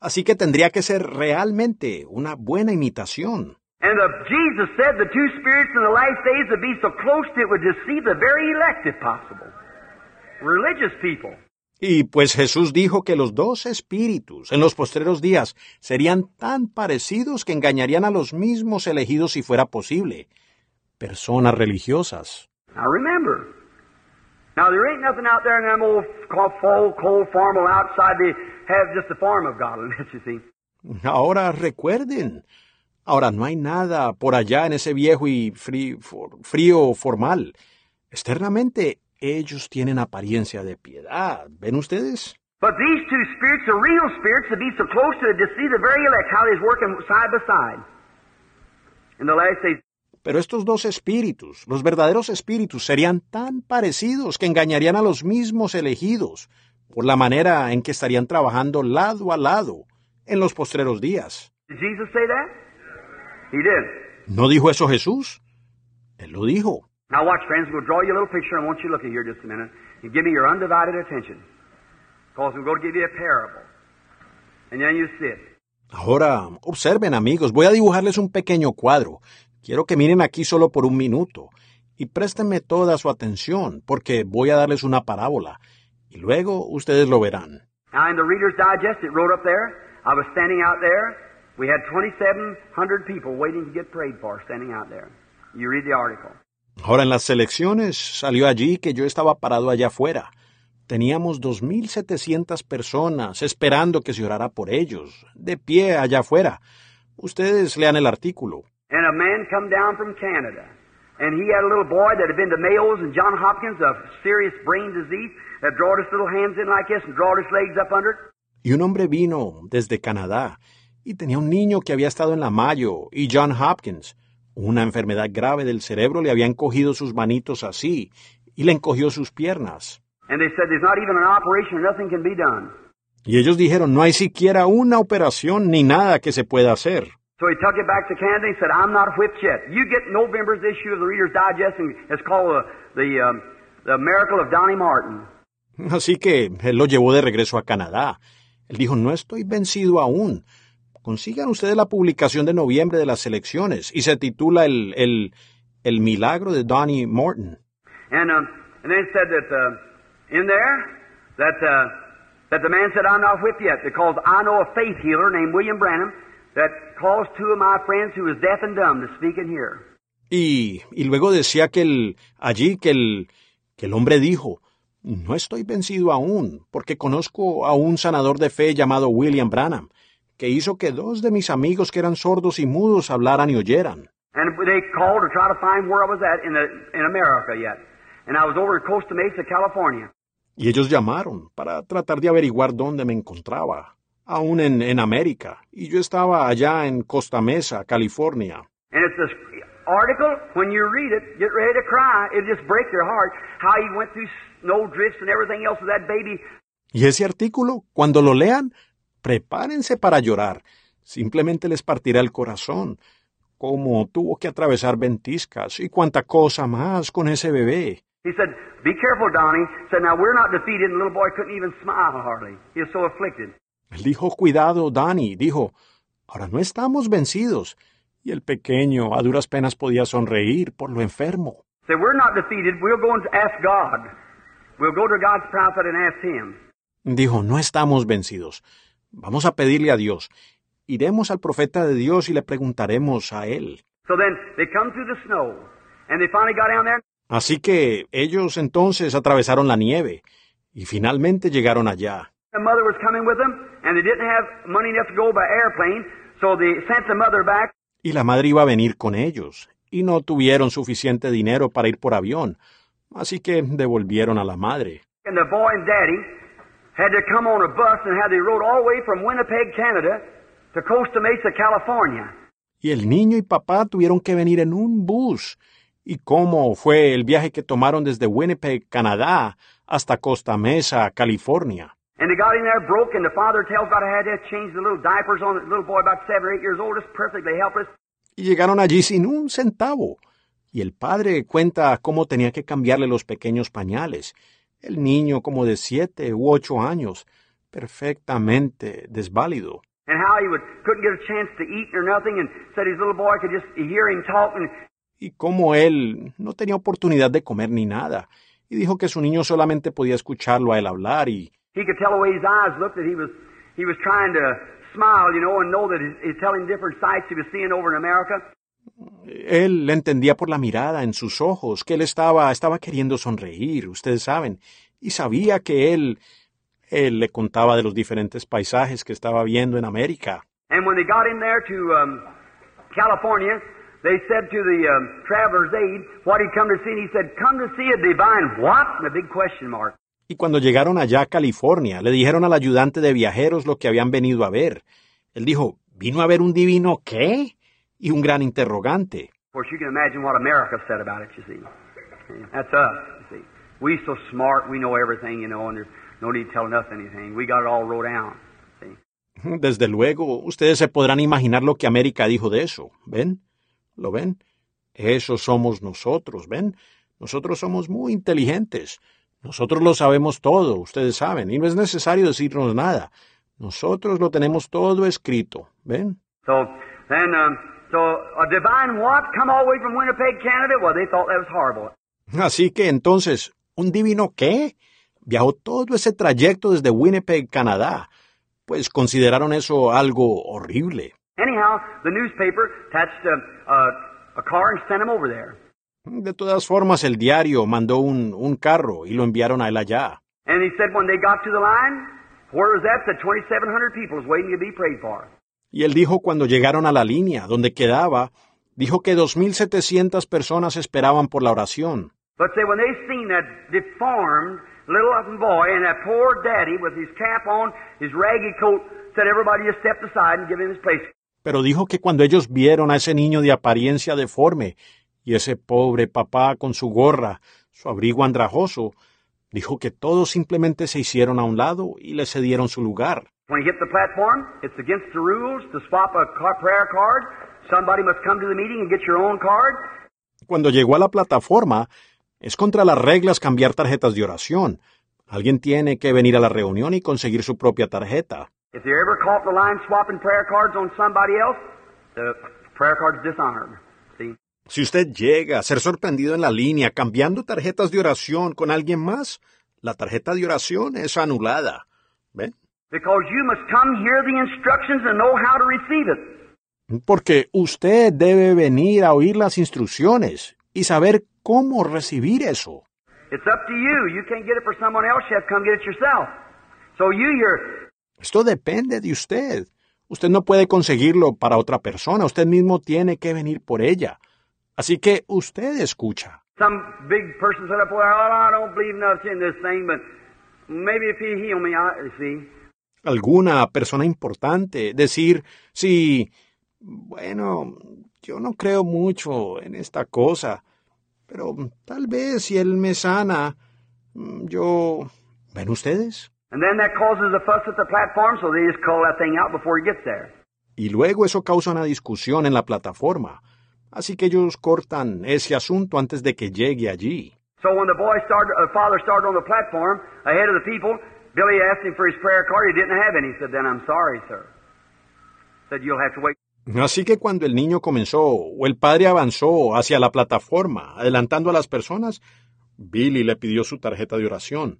Así que tendría que ser realmente una buena imitación. And uh, Jesus said the two spirits in the last days would be so close that it would deceive the very elect if possible. Religious people. Y pues Jesús dijo que los dos espíritus en los postreros días serían tan parecidos que engañarían a los mismos elegidos si fuera posible. Personas religiosas. Now remember. Now there ain't nothing out there in them old cold, cold formal outside they have just the form of godliness, you see. Ahora recuerden. Ahora no hay nada por allá en ese viejo y frío, frío formal. Externamente ellos tienen apariencia de piedad. ¿Ven ustedes? But these two spirits are real spirits to be so close to deceive the very elect, how they's working side by side. In the last days, Pero estos dos espíritus, los verdaderos espíritus, serían tan parecidos que engañarían a los mismos elegidos por la manera en que estarían trabajando lado a lado en los postreros días. did Jesus say that? He did. ¿No dijo eso Jesús? Él lo dijo. Now watch, friends, we'll draw you a little picture. I want you to look at here just a minute and give me your undivided attention. Because we're going to give you a parable. And then you see it. Ahora, observen amigos, voy a dibujarles un pequeño cuadro. Quiero que miren aquí solo por un minuto y préstenme toda su atención porque voy a darles una parábola y luego ustedes lo verán. Now in the Reader's Digest, it wrote up there, I was standing out there. We had 2,700 people waiting to get prayed for standing out there. You read the article. Ahora en las selecciones salió allí que yo estaba parado allá afuera. Teníamos 2.700 personas esperando que se orara por ellos, de pie allá afuera. Ustedes lean el artículo. And a man come down from Canada. And he had a little boy that had been to Mayo's and John Hopkins of serious brain disease that drawed his little hands in like this and drawed his legs up under it. Y un hombre vino desde Canadá y tenía un niño que había estado en la Mayo y John Hopkins. Una enfermedad grave del cerebro le había encogido sus manitos así y le encogió sus piernas. And they said there's not even an operation or nothing can be done. Y ellos dijeron, no hay siquiera una operación ni nada que se pueda hacer. So he took it back to Canada and said, I'm not whipped yet. You get November's issue of the Reader's Digest and it's called the, um, the Miracle of Donnie Martin. Así que él lo llevó de regreso a Canadá. Él dijo, no estoy vencido aún. Consigan ustedes la publicación de noviembre de las elecciones y se titula el, el, el milagro de Donnie Morton. And, um, and then it said that uh, in there that, uh, that the man said, I'm not whipped yet because I know a faith healer named William Branham that caused two of my friends who was deaf and dumb to speak and hear. Y, y luego decía que el, allí que el, que el hombre dijo, no estoy vencido aún, porque conozco a un sanador de fe llamado William Branham, que hizo que dos de mis amigos que eran sordos y mudos hablaran y oyeran. And they called to try to find where I was at in, the, in America yet. And I was over at Costa Mesa, California. Y ellos llamaron para tratar de averiguar dónde me encontraba, aún en, en América, y yo estaba allá en Costa Mesa, California. And it's this article, when you read it, get ready to cry. It'll just break your heart. How he went through snow drifts and everything else with that baby. Y ese artículo, cuando lo lean, prepárense para llorar. Simplemente les partirá el corazón. Cómo tuvo que atravesar ventiscas y cuánta cosa más con ese bebé. He said, Be careful, Donnie. Said, Now we're not defeated. And the little boy couldn't even smile hardly. He was so afflicted. Él dijo, cuidado, Danny. Dijo, ahora no estamos vencidos. Y el pequeño a duras penas podía sonreír por lo enfermo. Said, We're not defeated. We'll go and ask God. We'll go to God's prophet and ask him. Dijo, no estamos vencidos. Vamos a pedirle a Dios. Iremos al profeta de Dios y le preguntaremos a él. So then they come through the snow. And they finally got down there. Así que ellos entonces atravesaron la nieve y finalmente llegaron allá. The mother was coming with them, and they didn't have money enough to go by airplane, so they sent the mother back. Y la madre iba a venir con ellos, y no tuvieron suficiente dinero para ir por avión, así que devolvieron a la madre. And the boy and daddy had to come on a bus and had they rode all the way from Winnipeg, Canada, to Costa Mesa, California. Y el niño y papá tuvieron que venir en un bus. ¿Y cómo fue el viaje que tomaron desde Winnipeg, Canadá, hasta Costa Mesa, California? And they got in there broke, and the father tells God I had to change the little diapers on the little boy about seven or eight years old, just perfectly helpless. Y llegaron allí sin un centavo. Y el padre cuenta cómo tenía que cambiarle los pequeños pañales. El niño como de siete u ocho años, perfectamente desválido. And how he would, couldn't get a chance to eat or nothing, and said his little boy could just hear him talk, and Y cómo él no tenía oportunidad de comer ni nada. Y dijo que su niño solamente podía escucharlo a él hablar y, Él le entendía por la mirada en sus ojos que él estaba, estaba queriendo sonreír, ustedes saben, y sabía que él, él le contaba de los diferentes paisajes que estaba viendo en América. And when they got in there to um, California, they said to the um, traveler's aid what he'd come to see, and he said, "Come to see a divine what?" And a big question mark. Y cuando llegaron allá a California, le dijeron al ayudante de viajeros lo que habían venido a ver. Él dijo, ¿vino a ver un divino qué? Y un gran interrogante. Desde luego, ustedes se podrán imaginar lo que América dijo de eso. ¿Ven? ¿Lo ven? Eso somos nosotros, ¿ven? Nosotros somos muy inteligentes. Nosotros lo sabemos todo, ustedes saben, y no es necesario decirnos nada. Nosotros lo tenemos todo escrito, ¿ven? So then, um, so a divine what come all the way from Winnipeg, Canada? Well, they thought that was horrible. Así que entonces, ¿un divino qué? Viajó todo ese trayecto desde Winnipeg, Canadá. Pues consideraron eso algo horrible. Anyhow, the newspaper attached a, a, a car and sent him over there. De todas formas, el diario mandó un, un carro y lo enviaron a él allá. And he said when they got to the line, where was that? Said 2,700 people was waiting to be prayed for. Y él dijo cuando llegaron a la línea donde quedaba, dijo que 2.700 personas esperaban por la oración. But say when they seen that deformed little boy and that poor daddy with his cap on, his raggy coat, said everybody just stepped aside and give him his place. Pero dijo que cuando ellos vieron a ese niño de apariencia deforme y ese pobre papá con su gorra, su abrigo andrajoso, dijo que todos simplemente se hicieron a un lado y le cedieron su lugar. When you hit the platform, it's against the rules to swap a prayer card. Somebody must come to the meeting and get your own card. Cuando llegó a la plataforma, es contra las reglas cambiar tarjetas de oración. Alguien tiene que venir a la reunión y conseguir su propia tarjeta. If you're ever caught the line swapping prayer cards on somebody else, the prayer card's dishonored. See? Si usted llega a ser sorprendido en la línea cambiando tarjetas de oración con alguien más, la tarjeta de oración es anulada. ¿Ven? Because you must come hear the instructions and know how to receive it. Porque usted debe venir a oír las instrucciones y saber cómo recibir eso. It's up to you. You can't get it for someone else. You have to come get it yourself. So you, you're, Esto depende de usted. Usted no puede conseguirlo para otra persona. Usted mismo tiene que venir por ella. Así que usted escucha. some big person said well, I don't believe nothing in this thing, but maybe if he heal me, I, see. Alguna persona importante decir, sí, bueno, yo no creo mucho en esta cosa, pero tal vez si él me sana, mm, yo... ¿Ven ustedes? And then that causes a fuss at the platform, so they just call that thing out before he gets there. Y luego eso causa una discusión en la plataforma. Así que ellos cortan ese asunto antes de que llegue allí. So when the boy started, uh, father started on the platform ahead of the people, Billy asked him for his prayer card. He didn't have any. He said, "Then I'm sorry, sir." Said you'll have to wait. Así que cuando el niño comenzó o el padre avanzó hacia la plataforma, adelantando a las personas, Billy le pidió su tarjeta de oración.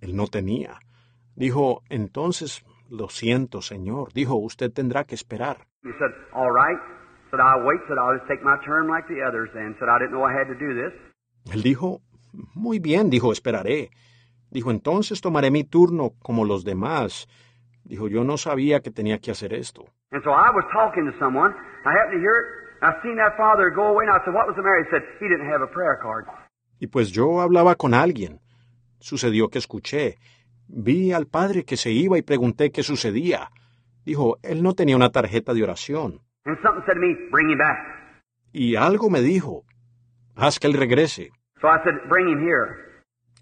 Él no tenía. Dijo, entonces, lo siento, señor. Dijo, usted tendrá que esperar. He said, "All right." Said, "I'll wait." Said, "I'll just take my turn like the others." Then said, "I didn't know I had to do this." Él dijo, muy bien, dijo, esperaré. Dijo, entonces tomaré mi turno como los demás. Dijo, yo no sabía que tenía que hacer esto. And so I was talking to someone. I happened to hear it. I seen that father go away, and I said, "What was the matter?" He said, "He didn't have a prayer card." Y pues yo hablaba con alguien. Sucedió que escuché. Vi al padre que se iba y pregunté qué sucedía. Dijo, él no tenía una tarjeta de oración. And something said to me, "Bring him back." Y algo me dijo, haz que él regrese. So I said, "Bring him here."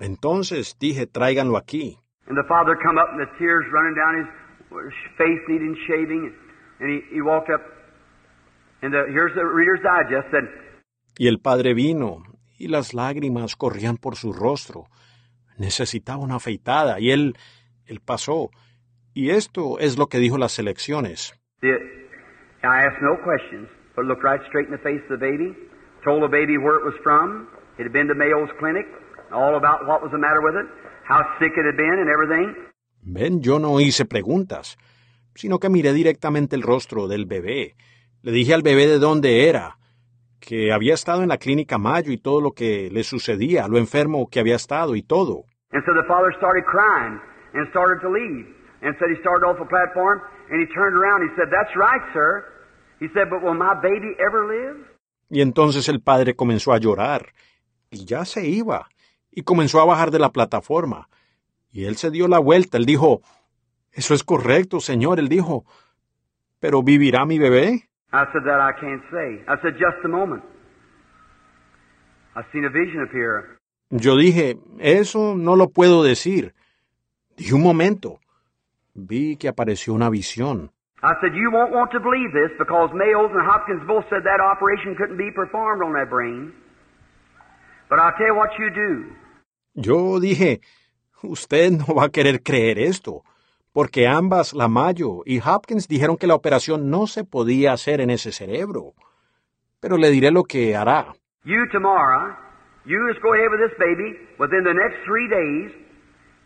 Entonces dije, tráiganlo aquí. And the father come up and the tears running down his face needing shaving. And he, he walked up. And the, here's the Reader's Digest said, Y el padre vino, y las lágrimas corrían por su rostro. Necesitaba una afeitada, y él, él pasó. Y esto es lo que dijo las selecciones. the, I asked no questions, but looked right straight in the face of the baby, told the baby where it was from. It had been to Mayo's clinic, all about what was the matter with it, how sick it had been and everything. Ven, yo no hice preguntas, sino que miré directamente el rostro del bebé. Le dije al bebé de dónde era, que había estado en la clínica Mayo y todo lo que le sucedía, lo enfermo que había estado y todo. And so the father started crying and started to leave. And said he started off the platform and he turned around. He said, That's right, sir. He said, But will my baby ever live? Y entonces el padre comenzó a llorar, y ya se iba, y comenzó a bajar de la plataforma. Y él se dio la vuelta, él dijo, Eso es correcto, señor, él dijo, ¿pero vivirá mi bebé? I said, That I can't say. I said, Just a moment. I've seen a vision appear. Yo dije, eso no lo puedo decir. Dije un momento. Vi que apareció una visión. I said, You won't want to believe this because Mayo's and Hopkins both said that operation couldn't be performed on that brain. But I'll tell you what you do. Yo dije, usted no va a querer creer esto, porque ambas, la Mayo y Hopkins, dijeron que la operación no se podía hacer en ese cerebro. Pero le diré lo que hará. You tomorrow, you just go ahead with this baby. Within the next three days,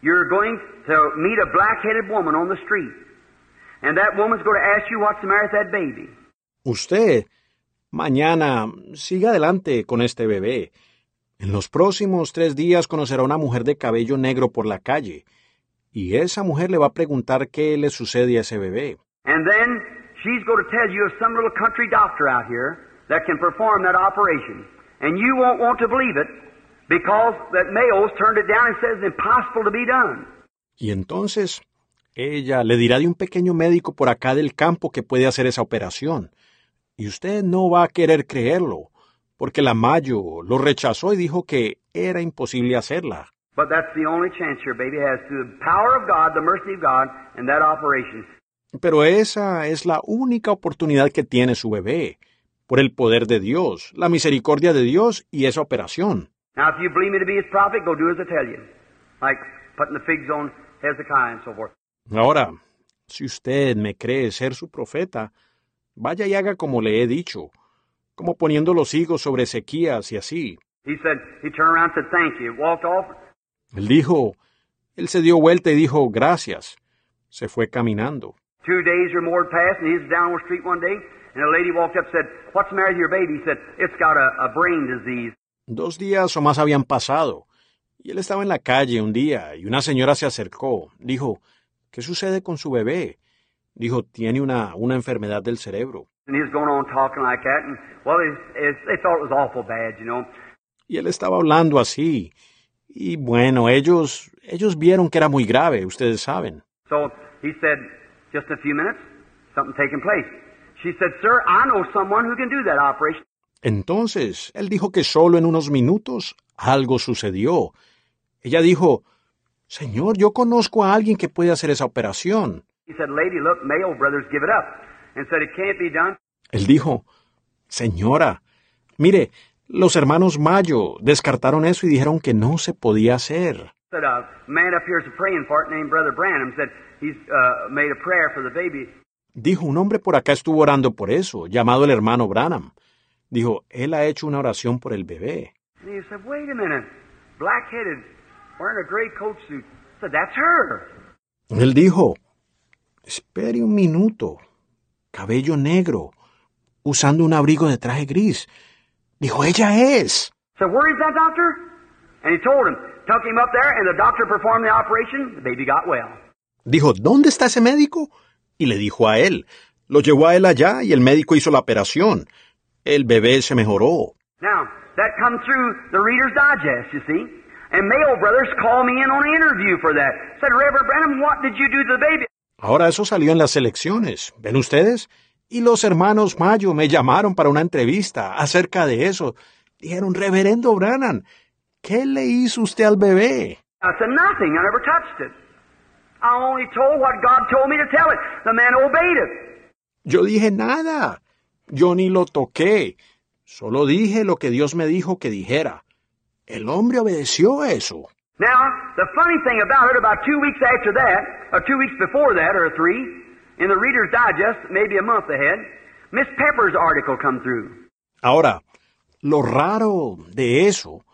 you're going to meet a black-headed woman on the street. And that woman's going to ask you what's the matter with that baby. Usted, mañana, siga adelante con este bebé. En los próximos tres días conocerá a una mujer de cabello negro por la calle, y esa mujer le va a preguntar qué le sucede a ese bebé. And then she's going to tell you of some little country doctor out here that can perform that operation. And you won't want to believe it because that Mayo's turned it down and says it's impossible to be done. Y entonces ella le dirá de un pequeño médico por acá del campo que puede hacer esa operación. Y usted no va a querer creerlo, porque la Mayo lo rechazó y dijo que era imposible hacerla. But that's the only chance your baby has through the power of God, the mercy of God, and that operation. Pero esa es la única oportunidad que tiene su bebé, por el poder de Dios, la misericordia de Dios y esa operación. Ahora, si usted me cree ser su profeta, vaya y haga como le he dicho, como poniendo los higos sobre Ezequías y así. Él dijo, él se dio vuelta y dijo, gracias. Se fue caminando. Dos días o más habían pasado, y él estaba en la calle un día, y una señora se acercó. Dijo, ¿qué sucede con su bebé? Dijo, tiene una, una enfermedad del cerebro. And he was going on talking like that, and well, they thought it was awful bad, you know. Y él estaba hablando así. Y bueno, ellos, ellos vieron que era muy grave, ustedes saben. So he said, Just in a few minutes, something taking place. She said, Sir, I know someone who can do that operation. Entonces, él dijo que solo en unos minutos algo sucedió. Ella dijo, Señor, yo conozco a alguien que puede hacer esa operación. He said, Lady, look, Mayo Brothers give it up. And said, It can't be done. Él dijo, Señora, mire, los hermanos Mayo descartaron eso y dijeron que no se podía hacer. Said, A man up here is praying for it named Brother Branham. Said, He's made a prayer for the baby. Dijo, un hombre por acá estuvo orando por eso, llamado el hermano Branham. Dijo, él ha hecho una oración por el bebé. And he said, Wait a minute. Black headed, wearing a gray coat suit. said, That's her. Él dijo, espere un minuto, cabello negro, usando un abrigo de traje gris. Dijo, ella es. So where is that doctor? And he told him, took him up there, and the doctor performed the operation. The baby got well. Dijo, ¿dónde está ese médico? Y le dijo a él. Lo llevó a él allá y el médico hizo la operación. El bebé se mejoró. Now, that come through the Reader's Digest, you see. And Mayo Brothers called me in on an interview for that. Said, Reverend Branham, what did you do to the baby? Ahora eso salió en las elecciones. ¿Ven ustedes? Y los hermanos Mayo me llamaron para una entrevista acerca de eso. Dijeron, Reverendo Branham, ¿qué le hizo usted al bebé? I said, nothing. I never touched it. I only told what God told me to tell it. The man obeyed it. Yo dije nada. Yo ni lo toqué. Solo dije lo que Dios me dijo que dijera. El hombre obedeció eso. Now, the funny thing about it, about two weeks after that, or two weeks before that, or three, in the Reader's Digest, maybe a month ahead, Miss Pepper's article come through. Ahora, lo raro de eso,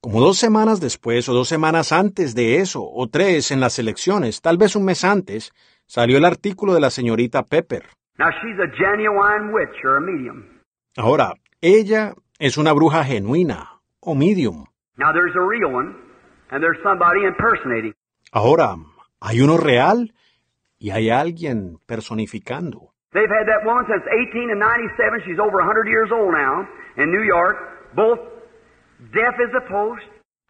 como dos semanas después o dos semanas antes de eso, o tres en las elecciones, tal vez un mes antes, salió el artículo de la señorita Pepper. Now, she's a genuine witch or a medium. Ahora, ella es una bruja genuina o medium. Now, there's a real one, and there's somebody impersonating. Ahora, hay uno real y hay alguien personificando. They've had that woman since 1897. She's over 100 years old now in New York, both deaf as a post.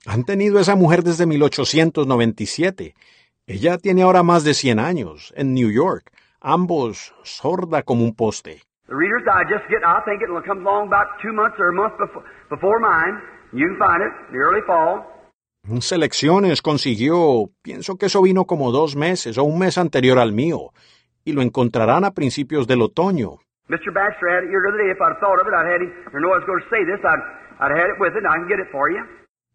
Han tenido esa mujer desde 1897. Ella tiene ahora más de 100 años en New York, ambos sorda como un poste. The Reader's Digest, get, I think it'll come along about two months or a month before, before mine. You can find it, the early fall. Selecciones consiguió, pienso que eso vino como dos meses o un mes anterior al mío, y lo encontrarán a principios del otoño. Mr. Baxter had it here the other day. If I'd thought of it, I'd had him, or know I was going to say this, I'd, I'd had it with it, and I can get it for you.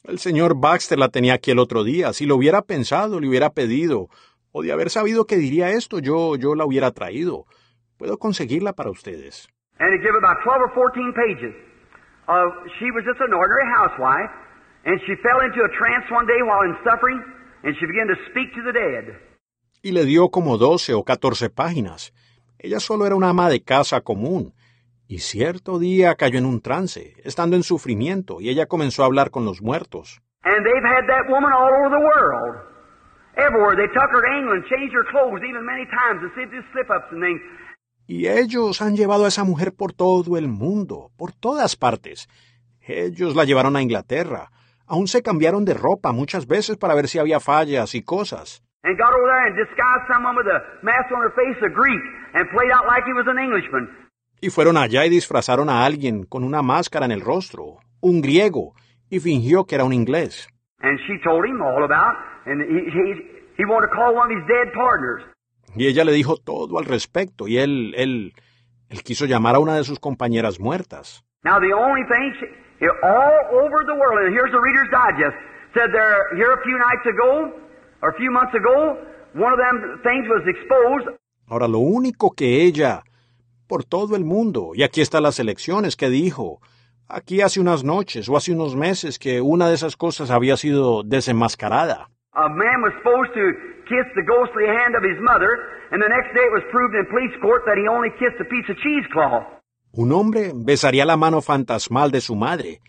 El señor Baxter la tenía aquí el otro día. Si lo hubiera pensado, le hubiera pedido, o de haber sabido que diría esto, yo, yo la hubiera traído. Puedo conseguirla para ustedes. And it give about 12 or 14 pages. Uh, she was just an ordinary housewife, and she fell into a trance one day while in suffering, and she began to speak to the dead. Y le dio como 12 o 14 páginas. Ella solo era una ama de casa común. Y cierto día cayó en un trance, estando en sufrimiento, y ella comenzó a hablar con los muertos. And they've had that woman all over the world. Everywhere. They took her to England, changed her clothes even many times to see if these slip-ups and things. Y ellos han llevado a esa mujer por todo el mundo, por todas partes. Ellos la llevaron a Inglaterra. Aún se cambiaron de ropa muchas veces para ver si había fallas y cosas. And got over there and disguised someone with a mask on her face, a Greek, and played out like he was an Englishman. Y fueron allá y disfrazaron a alguien con una máscara en el rostro, un griego, y fingió que era un inglés. And she told him all about, and he, he, he wanted to call one of his dead partners. Y ella le dijo todo al respecto, y él, él, él quiso llamar a una de sus compañeras muertas. Now, the only thing, she, all over the world, and here's the Reader's Digest, said there, here a few nights ago, or a few months ago, one of them things was exposed. Ahora, lo único que ella, por todo el mundo, y aquí están las elecciones, que dijo, aquí hace unas noches o hace unos meses que una de esas cosas había sido desenmascarada. A man was supposed to kiss the ghostly hand of his mother, and the next day it was proved in police court that he only kissed a piece of cheesecloth. Un hombre besaría la mano fantasmal de su madre,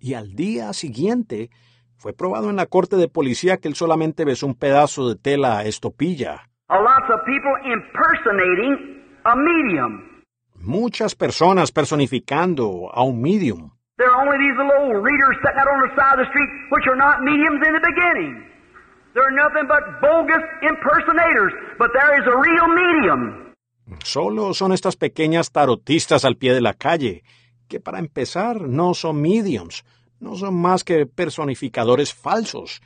y al día siguiente fue probado en la corte de policía que él solamente besó un pedazo de tela estopilla. A lots of people impersonating a medium. Muchas personas personificando a un medium. There are only these little readers sitting out on the side of the street which are not mediums in the beginning. They're nothing but bogus impersonators, but there is a real medium. Solo son estas pequeñas tarotistas al pie de la calle, que para empezar no son mediums, no son más que personificadores falsos.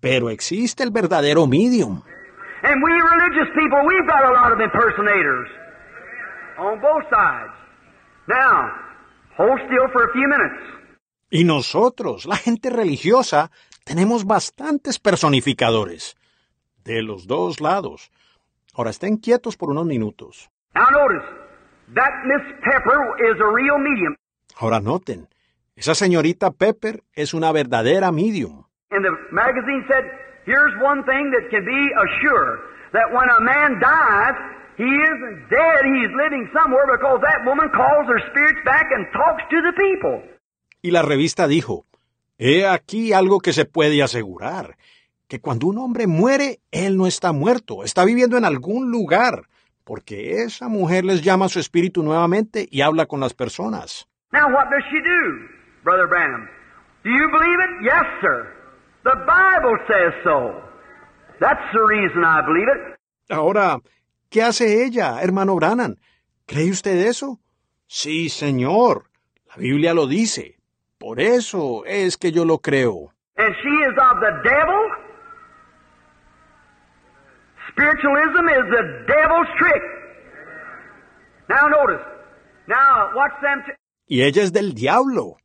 Pero existe el verdadero medium. And we religious people, we've got a lot of impersonators on both sides. Now, hold still for a few minutes. Y nosotros, la gente religiosa, tenemos bastantes personificadores. De los dos lados. Ahora estén quietos por unos minutos. Now notice, that Miss Pepper is a real medium. Ahora noten, esa señorita Pepper es una verdadera medium. And the magazine said, here's one thing that can be assured, that when a man dies, he isn't dead, he's living somewhere because that woman calls her spirits back and talks to the people. Y la revista dijo, he aquí algo que se puede asegurar, que cuando un hombre muere, él no está muerto, está viviendo en algún lugar, porque esa mujer les llama a su espíritu nuevamente y habla con las personas. Now what does she do, Brother Branham? Do you believe it? Yes, sir. The Bible says so. That's the reason I believe it. Ahora, ¿qué hace ella, hermano Branham? ¿Cree usted eso? Sí, señor. La Biblia lo dice. Por eso es que yo lo creo. And she is of the devil? Spiritualism is the devil's trick. Now notice. Now watch them. Y ella es del diablo.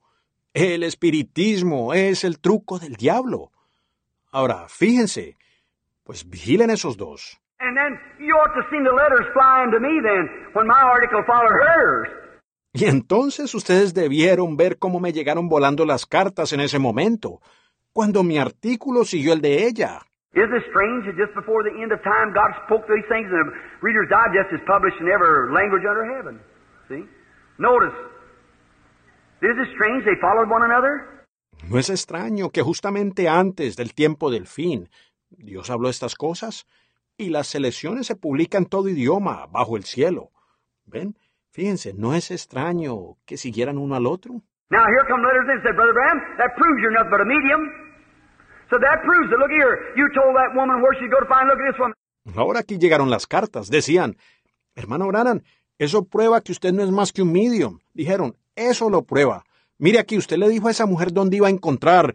El espiritismo es el truco del diablo. Ahora, fíjense, pues vigilen esos dos. and then you ought to see the letters flying to me then when my article followed hers. Y entonces ustedes debieron ver cómo me llegaron volando las cartas en ese momento, cuando mi artículo siguió el de ella. Isn't it strange that just before the end of time God spoke these things and the Reader's Digest is published in every language under heaven? See? Notice. Isn't it strange they followed one another? No es extraño que justamente antes del tiempo del fin, Dios habló estas cosas y las selecciones se publican en todo idioma bajo el cielo. ¿Ven? Fíjense, no es extraño que siguieran uno al otro. Now here come letters and said, Brother Bram, that proves you're nothing but a medium. Ahora aquí llegaron las cartas. Decían, hermano Branham, eso prueba que usted no es más que un medium. Dijeron, eso lo prueba. Mire aquí, usted le dijo a esa mujer dónde iba a encontrar.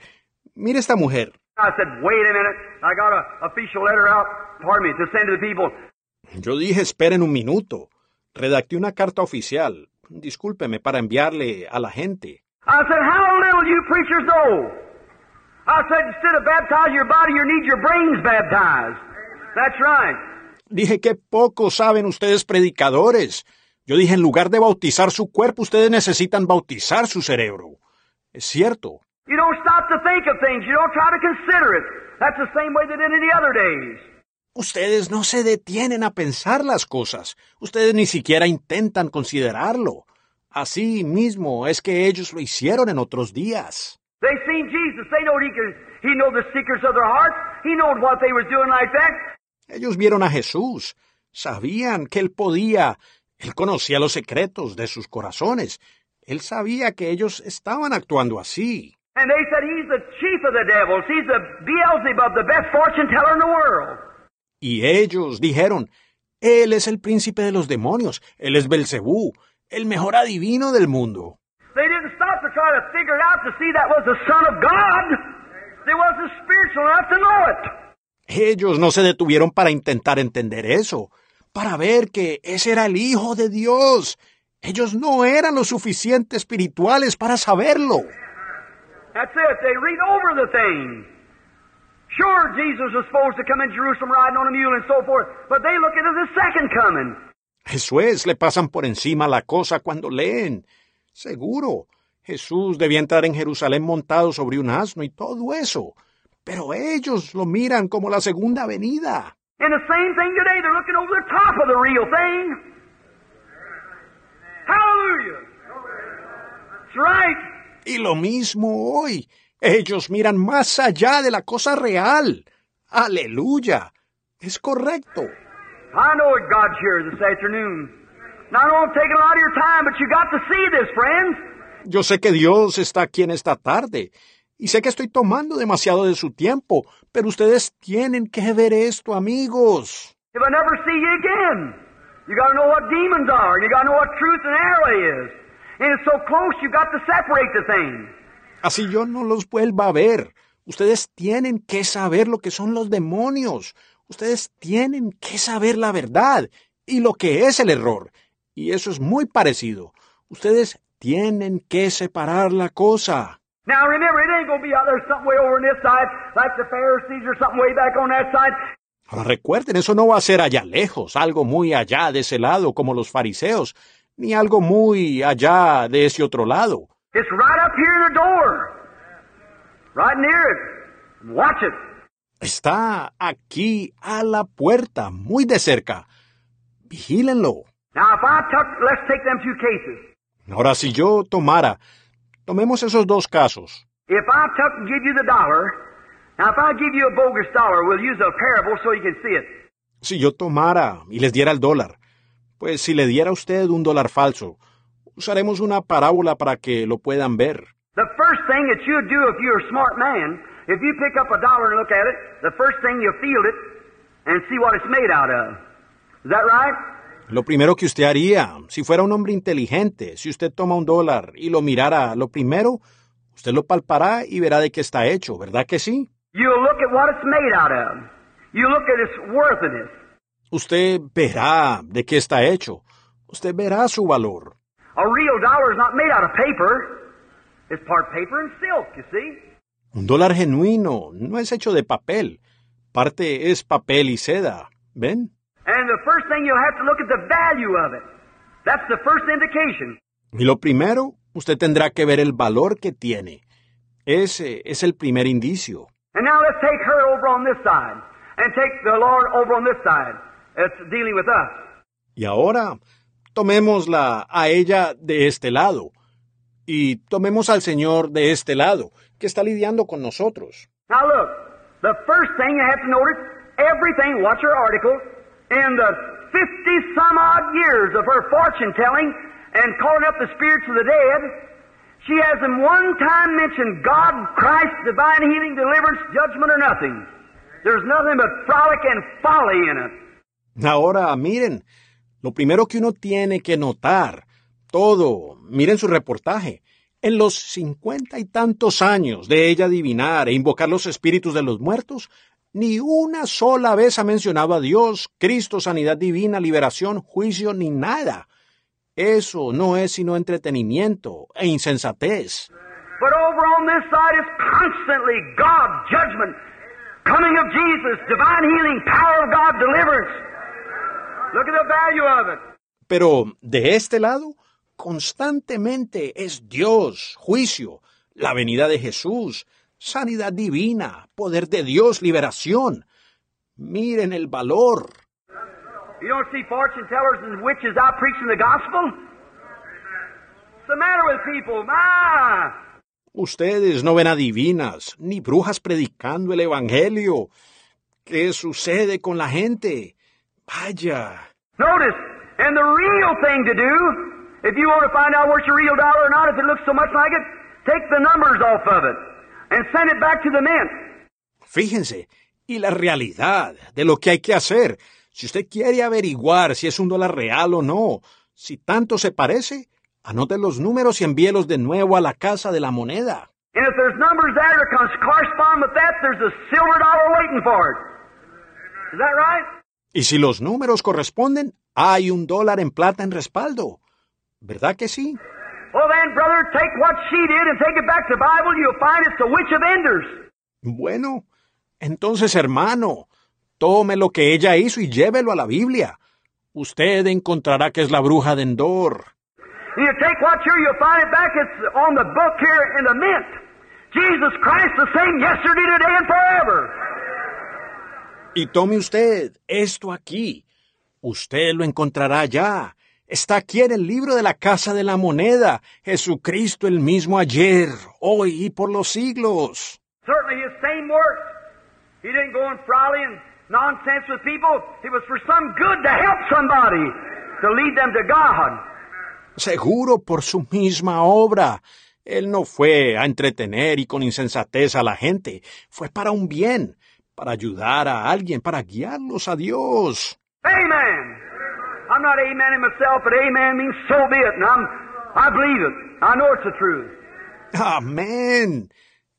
Mire esta mujer. I said, wait a minute. I got a official letter out, pardon me, to send to the people. Yo dije, esperen un minuto. Redacté una carta oficial. Discúlpeme para enviarle a la gente. I said, how little you preachers know. Dije que poco saben ustedes predicadores. Yo dije, en lugar de bautizar su cuerpo, ustedes necesitan bautizar su cerebro. Es cierto. You don't stop to think of things. You don't try to consider it. That's the same way they did in the other days. Ustedes no se detienen a pensar las cosas. Ustedes ni siquiera intentan considerarlo. Así mismo es que ellos lo hicieron en otros días. They seen Jesus. They know he could, he know the secrets of their hearts. He knowed what they was doing like that. Ellos vieron a Jesús. Sabían que él podía. Él conocía los secretos de sus corazones. Él sabía que ellos estaban actuando así. And they said he's the chief of the devils. He's the Beelzebub, the best fortune teller in the world. Y ellos dijeron, Él es el príncipe de los demonios, Él es Belcebú, el mejor adivino del mundo. They didn't stop to try to figure it out to see that was the Son of God. They wasn't spiritual enough to know it. Ellos no se detuvieron para intentar entender eso, para ver que ese era el Hijo de Dios. Ellos no eran lo suficiente espirituales para saberlo. That's it. They read over the thing. Sure, Jesus was supposed to come in Jerusalem riding on a mule and so forth, but they look at it as the second coming. Eso es, le pasan por encima la cosa cuando leen. Seguro, Jesús debía entrar en Jerusalén montado sobre un asno y todo eso. Pero ellos lo miran como la segunda venida. Y lo mismo hoy. Ellos miran más allá de la cosa real. Aleluya. Es correcto. I know it God's here this afternoon. Not only taking a lot of your time, but you got to see this, friends. Yo sé que Dios está aquí en esta tarde. Y sé que estoy tomando demasiado de su tiempo, pero ustedes tienen que ver esto, amigos. Así yo no los vuelva a ver. Ustedes tienen que saber lo que son los demonios. Ustedes tienen que saber la verdad y lo que es el error. Y eso es muy parecido. Ustedes tienen que separar la cosa. Now remember, it ain't going to be out there something way over on this side, like the Pharisees or something way back on that side. Ahora recuerden, eso no va a ser allá lejos, algo muy allá de ese lado como los fariseos, ni algo muy allá de ese otro lado. It's right up here in the door. Right near it. Watch it. Está aquí a la puerta, muy de cerca. Vigílenlo. Now if I took, let's take them two cases. Ahora, si yo tomara, tomemos esos dos casos. If I took give you the dollar, now if I give you a bogus dollar, we'll use a parable so you can see it. Si yo tomara y les diera el dólar, pues si le diera a usted un dólar falso, usaremos una parábola para que lo puedan ver. The first thing that you'd do if you're a smart man, if you pick up a dollar and look at it, the first thing you'll feel it and see what it's made out of. Is that right? Lo primero que usted haría, si fuera un hombre inteligente, si usted toma un dólar y lo mirara, lo primero, usted lo palpará y verá de qué está hecho, ¿verdad que sí? You'll look at what it's made out of. You look at its worthiness. Usted verá de qué está hecho. Usted verá su valor. A real dollar is not made out of paper. It's part paper and silk, you see. Un dólar genuino no es hecho de papel. Parte es papel y seda. ¿Ven? First thing you'll have to look at the value of it. That's the first indication. Y lo primero, usted tendrá que ver el valor que tiene. Ese es el primer indicio. And now let's take her over on this side and take the Lord over on this side. It's dealing with us. Y ahora, tomémosla a ella de este lado. Y tomemos al Señor de este lado, que está lidiando con nosotros. Now look, the first thing you have to notice, everything, watch her article, in the 50 some odd years of her fortune telling and calling up the spirits of the dead, she hasn't one time mentioned God, Christ, divine healing, deliverance, judgment, or nothing. There's nothing but frolic and folly in it. Ahora, miren, lo primero que uno tiene que notar, todo, miren su reportaje, en los cincuenta y tantos años de ella adivinar e invocar los espíritus de los muertos, ni una sola vez ha mencionado a Dios, Cristo, sanidad divina, liberación, juicio, ni nada. Eso no es sino entretenimiento e insensatez. But over on this side is constantly God, judgment, coming of Jesus, divine healing, power of God, deliverance. Look at the value of it. Pero de este lado, constantemente es Dios, juicio, la venida de Jesús, sanidad divina, poder de Dios, liberación. Miren el valor. You don't see fortune tellers and witches out preaching the gospel? What's the matter with people? Ah! Ustedes no ven adivinas, ni brujas predicando el Evangelio. ¿Qué sucede con la gente? Vaya. Notice, and the real thing to do, if you want to find out what's a real dollar or not, if it looks so much like it, take the numbers off of it and send it back to the mint. Fíjense, y la realidad de lo que hay que hacer. Si usted quiere averiguar si es un dólar real o no, si tanto se parece, anote los números y envíelos de nuevo a la casa de la moneda. And if there's numbers there that correspond with that, there's a silver dollar waiting for it. Is that right? Y si los números corresponden, hay un dólar en plata en respaldo. ¿Verdad que sí? Well then, brother, take what she did and take it back to the Bible. You'll find it's the witch of Enders. Bueno, entonces, hermano, tome lo que ella hizo y llévelo a la Biblia. Usted encontrará que es la bruja de Endor. And you take what's here, you'll find it back. It's on the book here in the mint. Jesus Christ, the same yesterday, today, and forever. Y tome usted esto aquí. Usted lo encontrará ya. Está aquí en el libro de la Casa de la Moneda. Jesucristo el mismo ayer, hoy y por los siglos. Certainly his same works. He didn't go and frolic and nonsense with people. It was for some good to help somebody, to lead them to God. Seguro por su misma obra. Él no fue a entretener y con insensatez a la gente. Fue para un bien, para ayudar a alguien, para guiarlos a Dios. Amen. I'm not amen myself, but amen means so be it. And I'm, I believe it. I know it's the truth. Amén.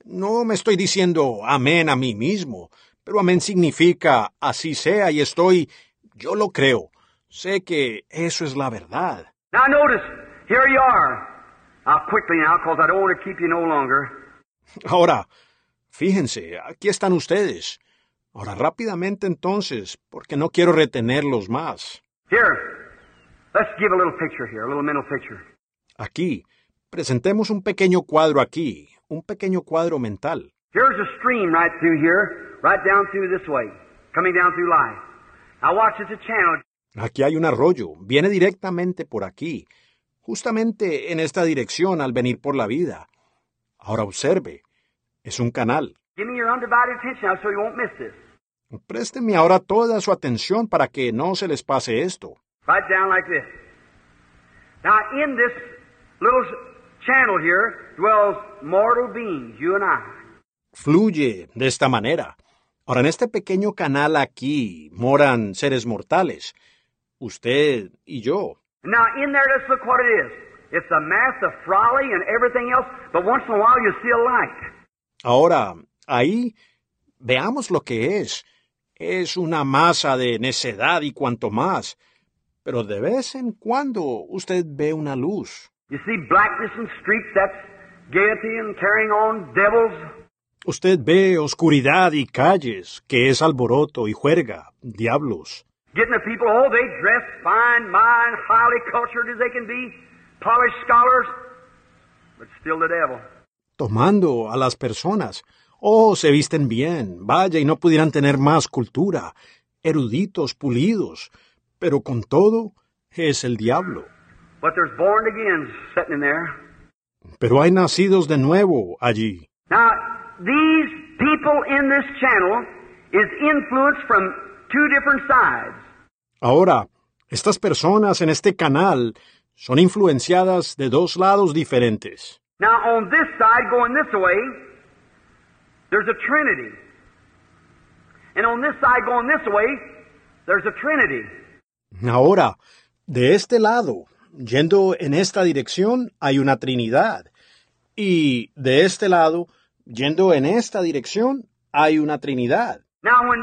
No me estoy diciendo amén a mí mismo, pero amén significa así sea y estoy, yo lo creo. Sé que eso es la verdad. Now notice, here you are. I'll quickly now, because I don't want to keep you no longer. Ahora, fíjense, aquí están ustedes. Ahora rápidamente entonces, porque no quiero retenerlos más. Here, let's give a little picture here, a little mental picture. Aquí, presentemos un pequeño cuadro aquí, un pequeño cuadro mental. Here's a stream right through here, right down through this way, coming down through life. Now watch, it's a channel. Aquí hay un arroyo, viene directamente por aquí, justamente en esta dirección al venir por la vida. Ahora observe, es un canal. Give me your undivided attention now so you won't miss this. Présteme ahora toda su atención para que no se les pase esto. Right down like this. Now, in this little channel here dwells mortal beings, you and I. Fluye de esta manera. Ahora, en este pequeño canal aquí moran seres mortales, usted y yo. Now, in there, let's look what it is. It's a mass of and everything else, but once in a while you see a light. Ahora, ahí, veamos lo que es. Es una masa de necedad y cuanto más, pero de vez en cuando usted ve una luz. You see blackness and streets, that's gaiety and carrying on devils. Usted ve oscuridad y calles, que es alboroto y juerga, diablos. Getting the people, oh, they dress fine, fine, highly cultured as they can be, polished scholars, but still the devil. Tomando a las personas. Oh, se visten bien, vaya, y no pudieran tener más cultura, eruditos, pulidos, pero con todo es el diablo. But there's born again sitting in there. Pero hay nacidos de nuevo allí. Now, these people in this channel is influenced from two different sides. Ahora, estas personas en este canal son influenciadas de dos lados diferentes. Now, on this side, going this way, there's a Trinity. And on this side, going this way, there's a Trinity. Ahora, de este lado, yendo en esta dirección, hay una Trinidad. Y de este lado, yendo en esta dirección, hay una Trinidad. Now, when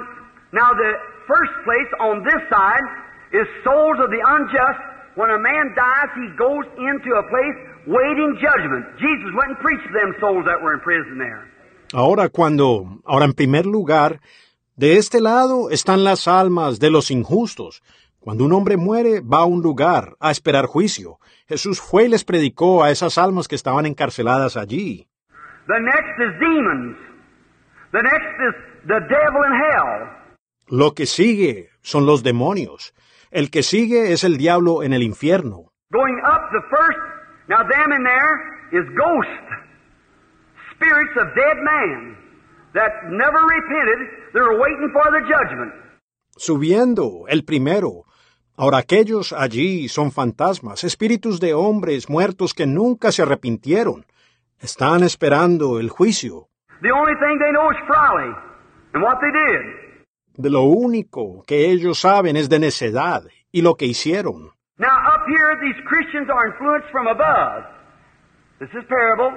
now the first place on this side is souls of the unjust. When a man dies, he goes into a place waiting judgment. Jesus went and preached to them souls that were in prison there. Ahora cuando, ahora en primer lugar, de este lado están las almas de los injustos. Cuando un hombre muere, va a un lugar a esperar juicio. Jesús fue y les predicó a esas almas que estaban encarceladas allí. The next is demons. The next is the devil in hell. Lo que sigue son los demonios. El que sigue es el diablo en el infierno. Going up the first, now them in there is ghosts, spirits of dead man that never repented. They're waiting for the judgment. Subiendo, el primero. Ahora aquellos allí son fantasmas, espíritus de hombres muertos que nunca se arrepintieron. Están esperando el juicio. The only thing they know is folly and what they did. De lo único que ellos saben es de necedad y lo que hicieron. Now up here, these Christians are influenced from above. This is parable.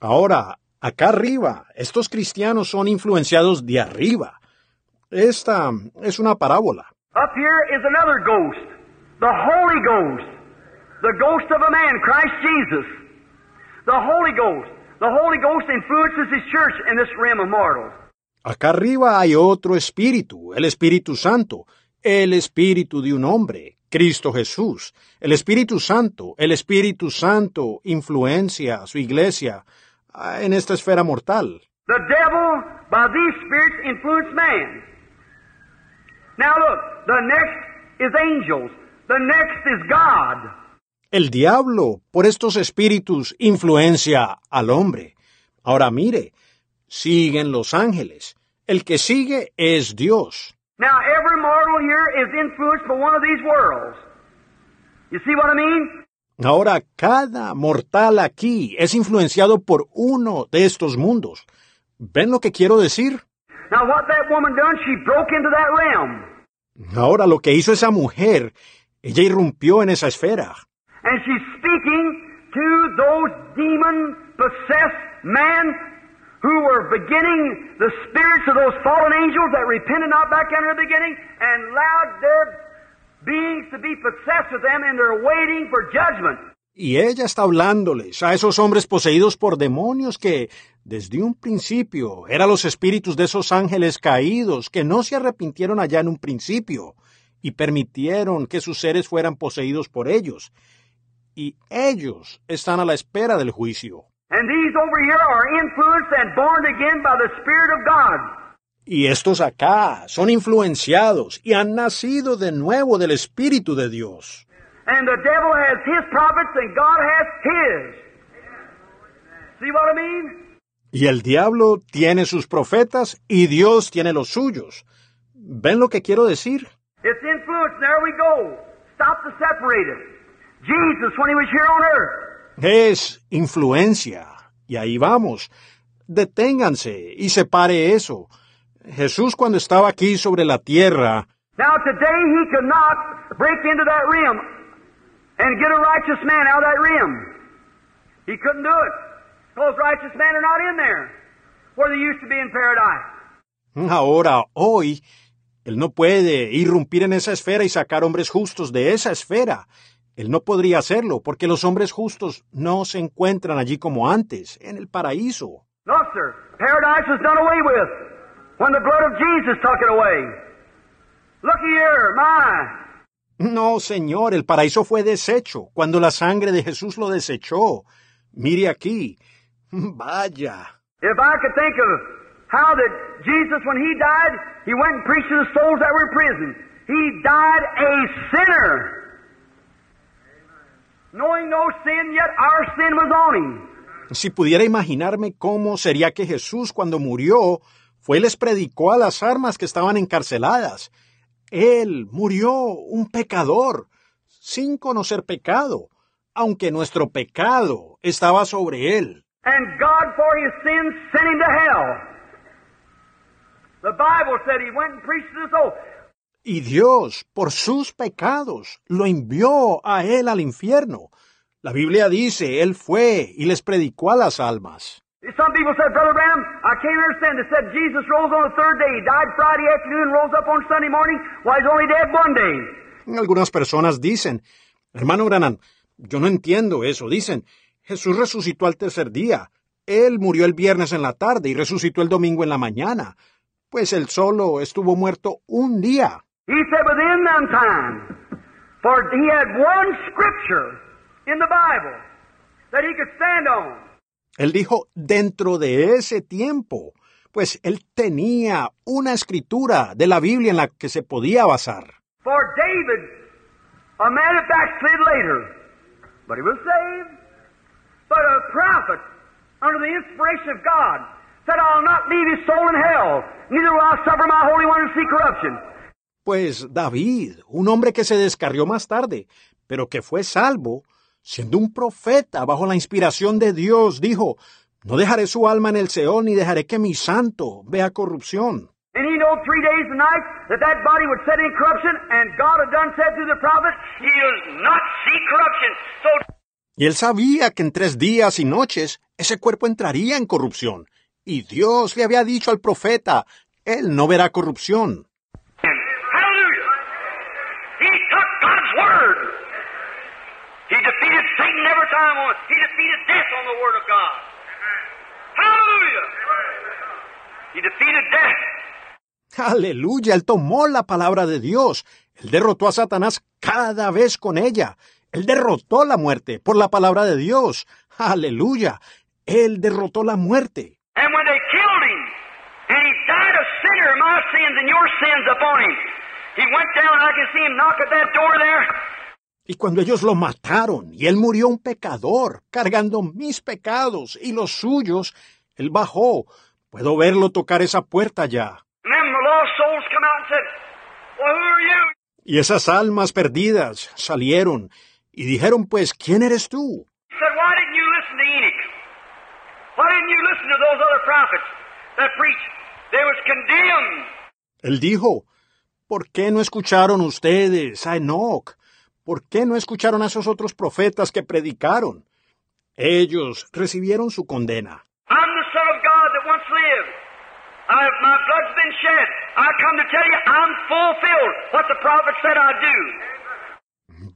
Ahora, acá arriba, estos cristianos son influenciados de arriba. Esta es una parábola. Up here is another ghost, the Holy Ghost, the ghost of a man, Christ Jesus. The Holy Ghost. The Holy Ghost influences His church in this realm of mortals. Acá arriba hay otro espíritu, el Espíritu Santo, el espíritu de un hombre, Cristo Jesús. El Espíritu Santo, el Espíritu Santo influencia a su iglesia en esta esfera mortal. The devil, by these spirits, influence man. Now look, the next is angels. The next is God. El diablo, por estos espíritus, influencia al hombre. Ahora mire, siguen los ángeles. El que sigue es Dios. Now every mortal here is influenced by one of these worlds. You see what I mean? Ahora cada mortal aquí es influenciado por uno de estos mundos. ¿Ven lo que quiero decir? Now what that woman done, she broke into that realm. Ahora lo que hizo esa mujer, Ella irrumpió en esa esfera. And she's speaking to those demon possessed men who were beginning the spirits of those fallen angels that repented not back in the beginning and allowed their beings to be possessed with them and they're waiting for judgment. Y ella está hablándoles a esos hombres poseídos por demonios que, desde un principio, eran los espíritus de esos ángeles caídos que no se arrepintieron allá en un principio y permitieron que sus seres fueran poseídos por ellos. Y ellos están a la espera del juicio. And these over here are influenced and born again by the Spirit of God. Y estos acá son influenciados y han nacido de nuevo del Espíritu de Dios. And the devil has his prophets and God has his. See what I mean? Y el diablo tiene sus profetas y Dios tiene los suyos. ¿Ven lo que quiero decir? It's influence. There we go. Stop the separated. Jesus, when he was here on earth, Es influencia. Y ahí vamos. Deténganse y separe eso. Jesús cuando estaba aquí sobre la tierra, Now today he could not break into that rim and get a righteous man out of that rim. He couldn't do it. Those righteous men are not in there where they used to be in paradise. ahora, hoy, él no puede irrumpir en esa esfera y sacar hombres justos de esa esfera. Él no podría hacerlo porque los hombres justos no se encuentran allí como antes, en el paraíso. No, sir. Paradise was done away with when the blood of Jesus took it away. Looky here, my. No, Señor, el paraíso fue deshecho cuando la sangre de Jesús lo desechó. Mire aquí. Vaya. If I could think of how that Jesus, when he died, he went and preached to the souls that were in prison. He died a sinner. Knowing no sin, yet our sin was on him. Si pudiera imaginarme cómo sería que Jesús cuando murió fue y les predicó a las armas que estaban encarceladas. Él murió un pecador, sin conocer pecado, aunque nuestro pecado estaba sobre él. And God, for his sins, sent him to hell. The Bible said he went and preached to the souls. Y Dios, por sus pecados, lo envió a él al infierno. La Biblia dice, él fue y les predicó a las almas. Some people said, Brother Branham, I can't understand. They said Jesus rose on the third day. He died Friday afternoon, rose up on Sunday morning. Why, he's only dead one day. Algunas personas dicen, hermano Branham, yo no entiendo eso. Dicen, Jesús resucitó al tercer día. Él murió el viernes en la tarde y resucitó el domingo en la mañana. Pues él solo estuvo muerto un día. He said within them time, for he had one scripture in the Bible that he could stand on. Él dijo dentro de ese tiempo, pues él tenía una escritura de la Biblia en la que se podía basar. For David, a man that backslid later, but he was saved. But a prophet, under the inspiration of God, said, I'll not leave his soul in hell, neither will I suffer my Holy One to see corruption. Pues David, un hombre que se descarrió más tarde, pero que fue salvo, siendo un profeta bajo la inspiración de Dios, dijo, no dejaré su alma en el Seol ni dejaré que mi santo vea corrupción. Y él sabía que en tres días y noches ese cuerpo entraría en corrupción. Y Dios le había dicho al profeta, él no verá corrupción. Hallelujah. He took God's word. He defeated Satan every time on He defeated death on the word of God. Hallelujah. He defeated death. Aleluya, él tomó la palabra de Dios. Él derrotó a Satanás cada vez con ella. Él derrotó la muerte por la palabra de Dios. Aleluya. Él derrotó la muerte. And when they killed him, and he died a sinner, my sins and your sins upon him, he went down, I can see him knock at that door there. Y cuando ellos lo mataron y él murió un pecador, cargando mis pecados y los suyos, él bajó. Puedo verlo tocar esa puerta ya. Y esas almas perdidas salieron y dijeron, pues, ¿quién eres tú? Él dijo, ¿por qué no escucharon ustedes a Enoch? ¿Por qué no escucharon a esos otros profetas que predicaron? Ellos recibieron su condena.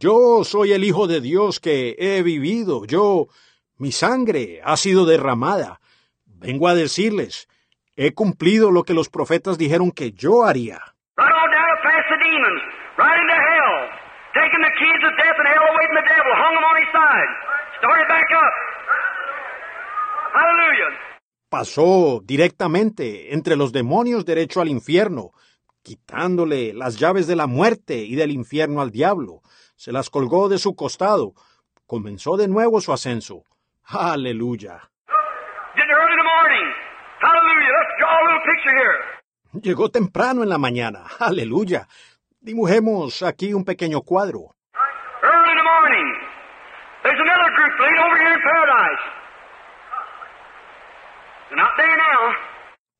Yo soy el Hijo de Dios que he vivido. Yo, mi sangre ha sido derramada. Vengo a decirles, he cumplido lo que los profetas dijeron que yo haría. Right on down past the demons, right into hell, taking the keys of death and hell away from the devil, hung him on his side, started back up. Hallelujah. Pasó directamente entre los demonios derecho al infierno, quitándole las llaves de la muerte y del infierno al diablo. Se las colgó de su costado. Comenzó de nuevo su ascenso. Aleluya. Llegó temprano en la mañana. Aleluya. Dibujemos aquí un pequeño cuadro. Early in the morning. There's another group laid over here in paradise. They're not there now.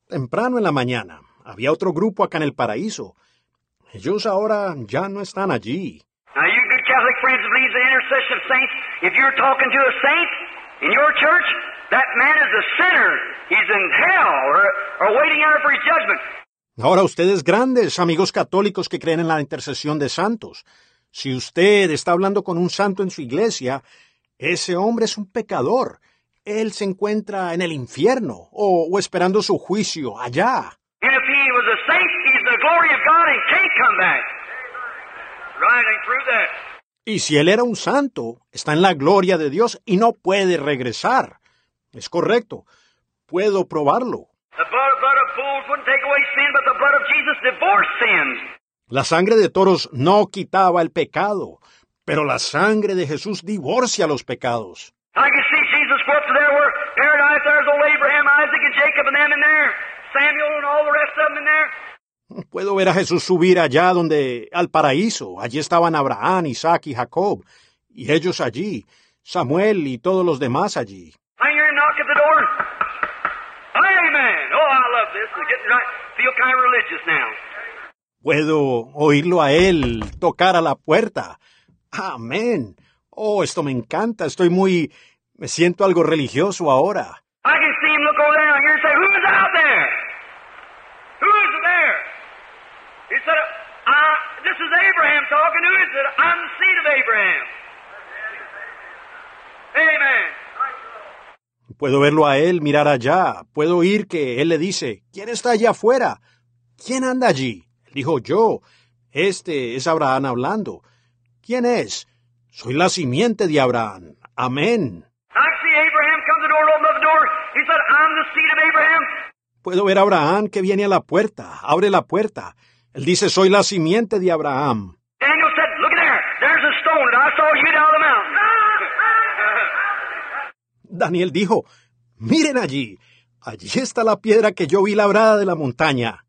Temprano en la mañana. Había otro grupo acá en el paraíso. Ellos ahora ya no están allí. Now, you good Catholic friends in the intercession of saints, if you're talking to a saint in your church, that man is a sinner. He's in hell or, or waiting out for his judgment. Ahora ustedes grandes, amigos católicos que creen en la intercesión de santos, si usted está hablando con un santo en su iglesia, ese hombre es un pecador. Él se encuentra en el infierno o, o esperando su juicio allá. Y si él era un santo, está en la gloria de Dios y no puede regresar. Es correcto. Puedo probarlo. The blood, blood of bulls wouldn't take away sin, but the blood of Jesus divorced sins. La sangre de toros no quitaba el pecado, pero la sangre de Jesús divorcia los pecados. Puedo ver a Jesús subir allá donde, al paraíso. Allí estaban Abraham, Isaac y Jacob. Y ellos allí. Samuel y todos los demás allí. I hear him knock at the door. Amen. Oh, I love this. It's getting right. Feel kind of religious now. Puedo oírlo a él tocar a la puerta. Amén. Oh, esto me encanta. Estoy muy... Me siento algo religioso ahora. I can see him look over there say, Who's out there? Who's there? He said, uh, This is Abraham talking. Who is it? I'm the seed of Abraham. Amen. Puedo verlo a él mirar allá. Puedo oír que él le dice, ¿quién está allá afuera? ¿Quién anda allí? Él dijo, yo. Este es Abraham hablando. ¿Quién es? Soy la simiente de Abraham. Amén. Puedo ver a Abraham que viene a la puerta, abre la puerta. Él dice, soy la simiente de Abraham. Daniel dijo, miren allí, allí está la piedra que yo vi labrada de la montaña.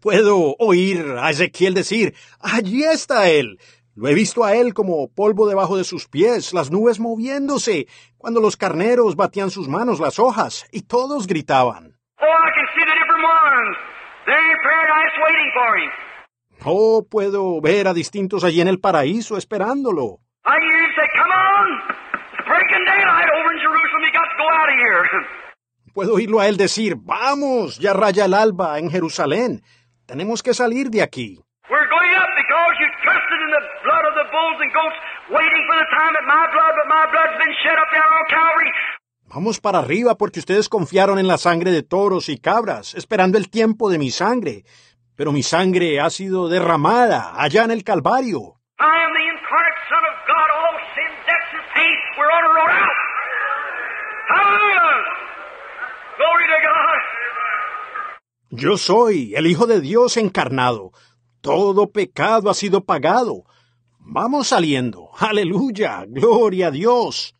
Puedo oír a Ezequiel decir, allí está él. Lo he visto a él como polvo debajo de sus pies, las nubes moviéndose, cuando los carneros batían sus manos, las hojas, y todos gritaban. Oh, I can see the different ones. They're in paradise waiting for him. Oh, puedo ver a distintos allí en el paraíso esperándolo. I can hear him say, Come on. It's breaking daylight over in Jerusalem. You got to go out of here. Puedo oírlo a él decir, vamos, ya raya el alba en Jerusalén. Tenemos que salir de aquí. Vamos para arriba porque ustedes confiaron en la sangre de toros y cabras, esperando el tiempo de mi sangre. Pero mi sangre ha sido derramada allá en el Calvario. Yo soy el Hijo de Dios encarnado. Todo pecado ha sido pagado. Vamos saliendo. Aleluya. Gloria a Dios.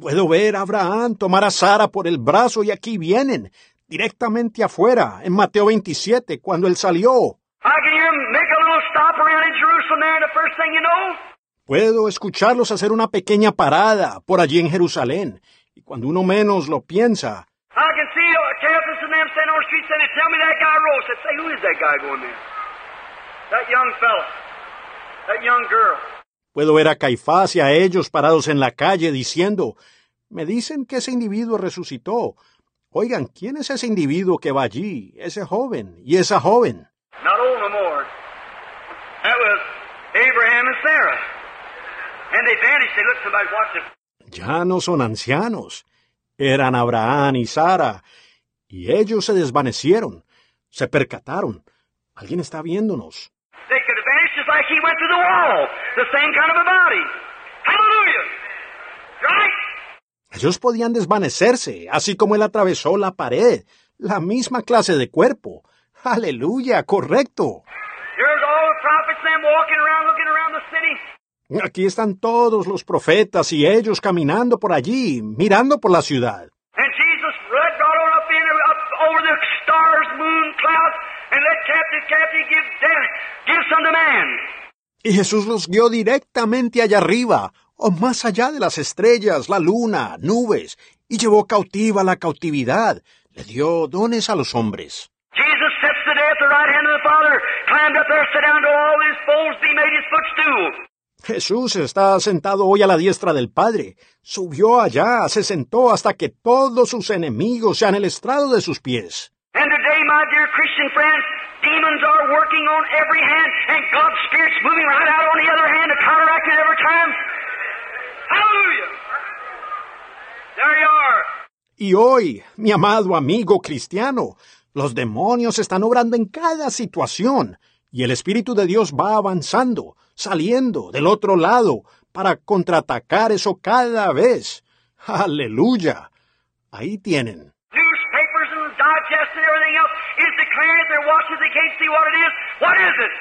Puedo ver a Abraham tomar a Sara por el brazo y aquí vienen, directamente afuera, en Mateo 27, cuando él salió. I can hear him make a little little stop around in Jerusalem there, and the first thing you know, Puedo escucharlos hacer una pequeña parada por allí en Jerusalén. Y cuando uno menos lo piensa, I can see Caiaphas and them standing on the street saying, tell me that guy rose. I say, who is that guy going there? That young fella. Puedo ver a Caifás y a ellos parados en la calle diciendo, me dicen que ese individuo resucitó. Oigan, ¿quién es ese individuo que va allí? Ese joven y esa joven. Not old no more. That was Abraham and Sarah. And they vanished. They looked, somebody watched it. Ya no son ancianos. Eran Abraham y Sara. Y ellos se desvanecieron. Se percataron. Alguien está viéndonos. They could have vanished just like he went through the wall. The same kind of a body. Hallelujah. Right? Ellos podían desvanecerse, así como él atravesó la pared. La misma clase de cuerpo. Aleluya, correcto. Here's all the prophets them walking around, looking around the city. Aquí están todos los profetas y ellos caminando por allí, mirando por la ciudad. Y Jesús los guió directamente allá arriba, o más allá de las estrellas, la luna, nubes, y llevó cautiva la cautividad. Le dio dones a los hombres. Jesús está sentado hoy a la diestra del Padre. Subió allá, se sentó hasta que todos sus enemigos sean el estrado de sus pies. And today, my dear Christian friends, demons are working on every hand, and God's Spirit's moving right out on the other hand to counteract it every time. Hallelujah! There you are. Y hoy, mi amado amigo cristiano, los demonios están obrando en cada situación, y el Espíritu de Dios va avanzando, saliendo del otro lado, para contraatacar eso cada vez. Aleluya. Ahí tienen. Newspapers and digests and everything else is declaring it. They're watching. They can't see what it is. What is it?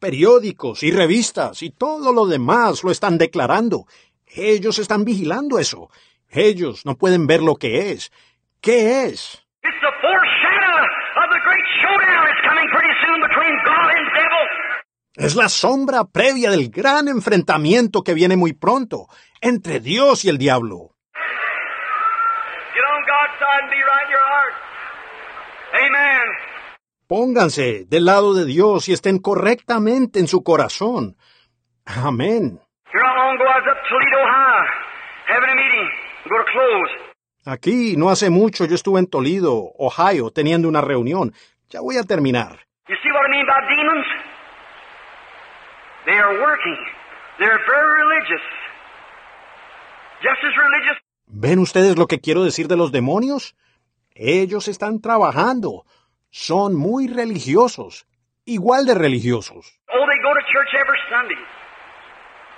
Periódicos y revistas y todo lo demás lo están declarando. Ellos están vigilando eso. Ellos no pueden ver lo que es. ¿Qué es? It's the foreshadow of the great showdown that's coming pretty soon between God and devil. Es la sombra previa del gran enfrentamiento que viene muy pronto entre Dios y el diablo. Get on God's side and be right in your heart. Amen. Pónganse del lado de Dios y estén correctamente en su corazón. Amén. Aquí, no hace mucho, yo estuve en Toledo, Ohio, teniendo una reunión. Ya voy a terminar. ¿Ven ustedes lo que quiero decir de los demonios? Ellos están trabajando. Son muy religiosos. Igual de religiosos. Oh, they go to church every Sunday.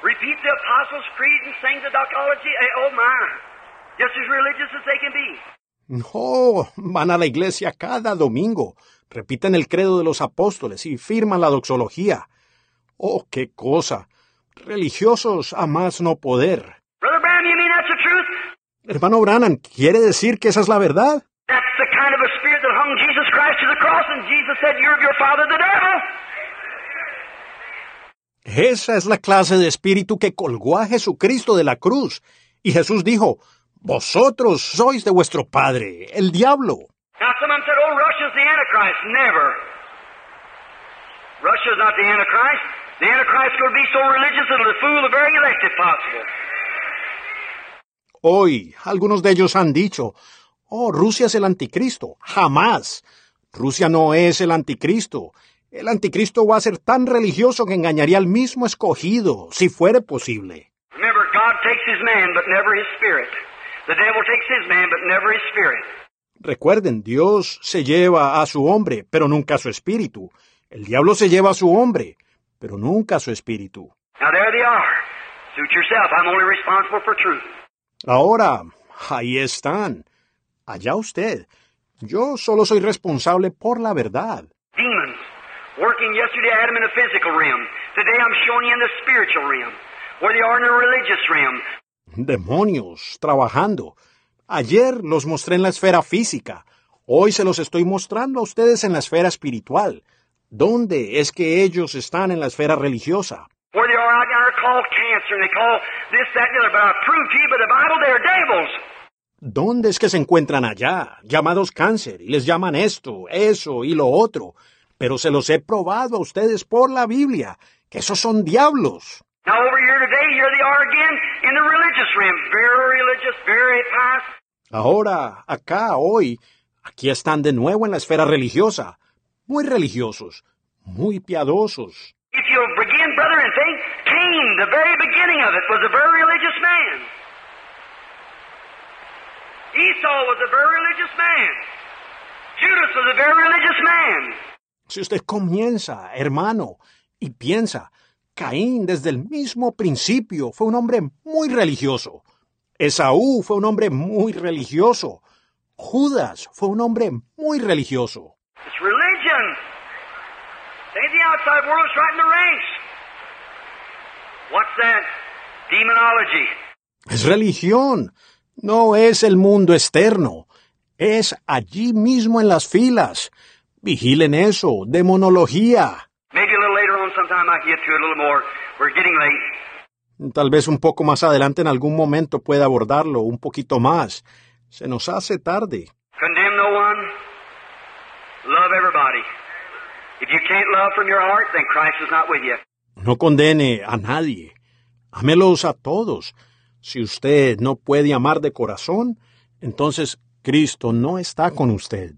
Repeat the Apostles' Creed and sing the doxology. Eh, Oh, my. Just as religious as they can be. No, van a la iglesia cada domingo, repiten el credo de los apóstoles y firman la doxología. Oh, qué cosa. Religiosos a más no poder. Brother Bram, you mean that's the truth? Hermano Branham, ¿quiere decir que esa es la verdad? That's the kind of a spirit that hung Jesus Christ to the cross, and Jesus said, You're of your father, the devil. Esa es la clase de espíritu que colgó a Jesucristo de la cruz. Y Jesús dijo, Vosotros sois de vuestro padre, el diablo. Now, said, Oh, Russia's the Antichrist. Never. Russia's not the Antichrist. The Antichrist will be so religious it'll fool the very elect if possible. Hoy, algunos de ellos han dicho, Oh, Rusia es el anticristo. Jamás. Rusia no es el anticristo. El anticristo va a ser tan religioso que engañaría al mismo escogido, si fuere posible. Remember, God takes his man, but never his spirit. The devil takes his man, but never his spirit. Recuerden, Dios se lleva a su hombre, pero nunca a su espíritu. El diablo se lleva a su hombre, pero nunca a su espíritu. Now, there they are. Suit yourself. I'm only responsible for truth. Ahora, ahí están. Allá usted. Yo solo soy responsable por la verdad. Demons. Working yesterday, I had them in the physical realm. Today, I'm showing you in the spiritual realm, where they are in the religious realm. Demonios, trabajando. Ayer los mostré en la esfera física. Hoy se los estoy mostrando a ustedes en la esfera espiritual. ¿Dónde es que ellos están en la esfera religiosa? Where they are out there called cancer, and they call this, that, and the other. But I prove to you by the Bible they are devils. ¿Dónde es que se encuentran allá, llamados cáncer, y les llaman esto, eso y lo otro? Pero se los he probado a ustedes por la Biblia, que esos son diablos. Now over here today, here they are again in the religious realm. Very religious, very pious. Ahora, acá, hoy, aquí están de nuevo en la esfera religiosa, muy religiosos, muy piadosos. If you begin, brother, and think, Cain, the very beginning of it, was a very religious man. Esau was a very religious man. Judas was a very religious man. Si usted comienza, hermano, y piensa, Caín desde el mismo principio fue un hombre muy religioso. Esaú fue un hombre muy religioso. Judas fue un hombre muy religioso. Es religión. No es el mundo externo. Es allí mismo en las filas. Vigilen eso, demonología. Maybe a little later on sometime I can get to it a little more. We're getting late. Tal vez un poco más adelante en algún momento pueda abordarlo un poquito más. Se nos hace tarde. No condene a nadie. Ámelos a todos. Si usted no puede amar de corazón, entonces Cristo no está con usted.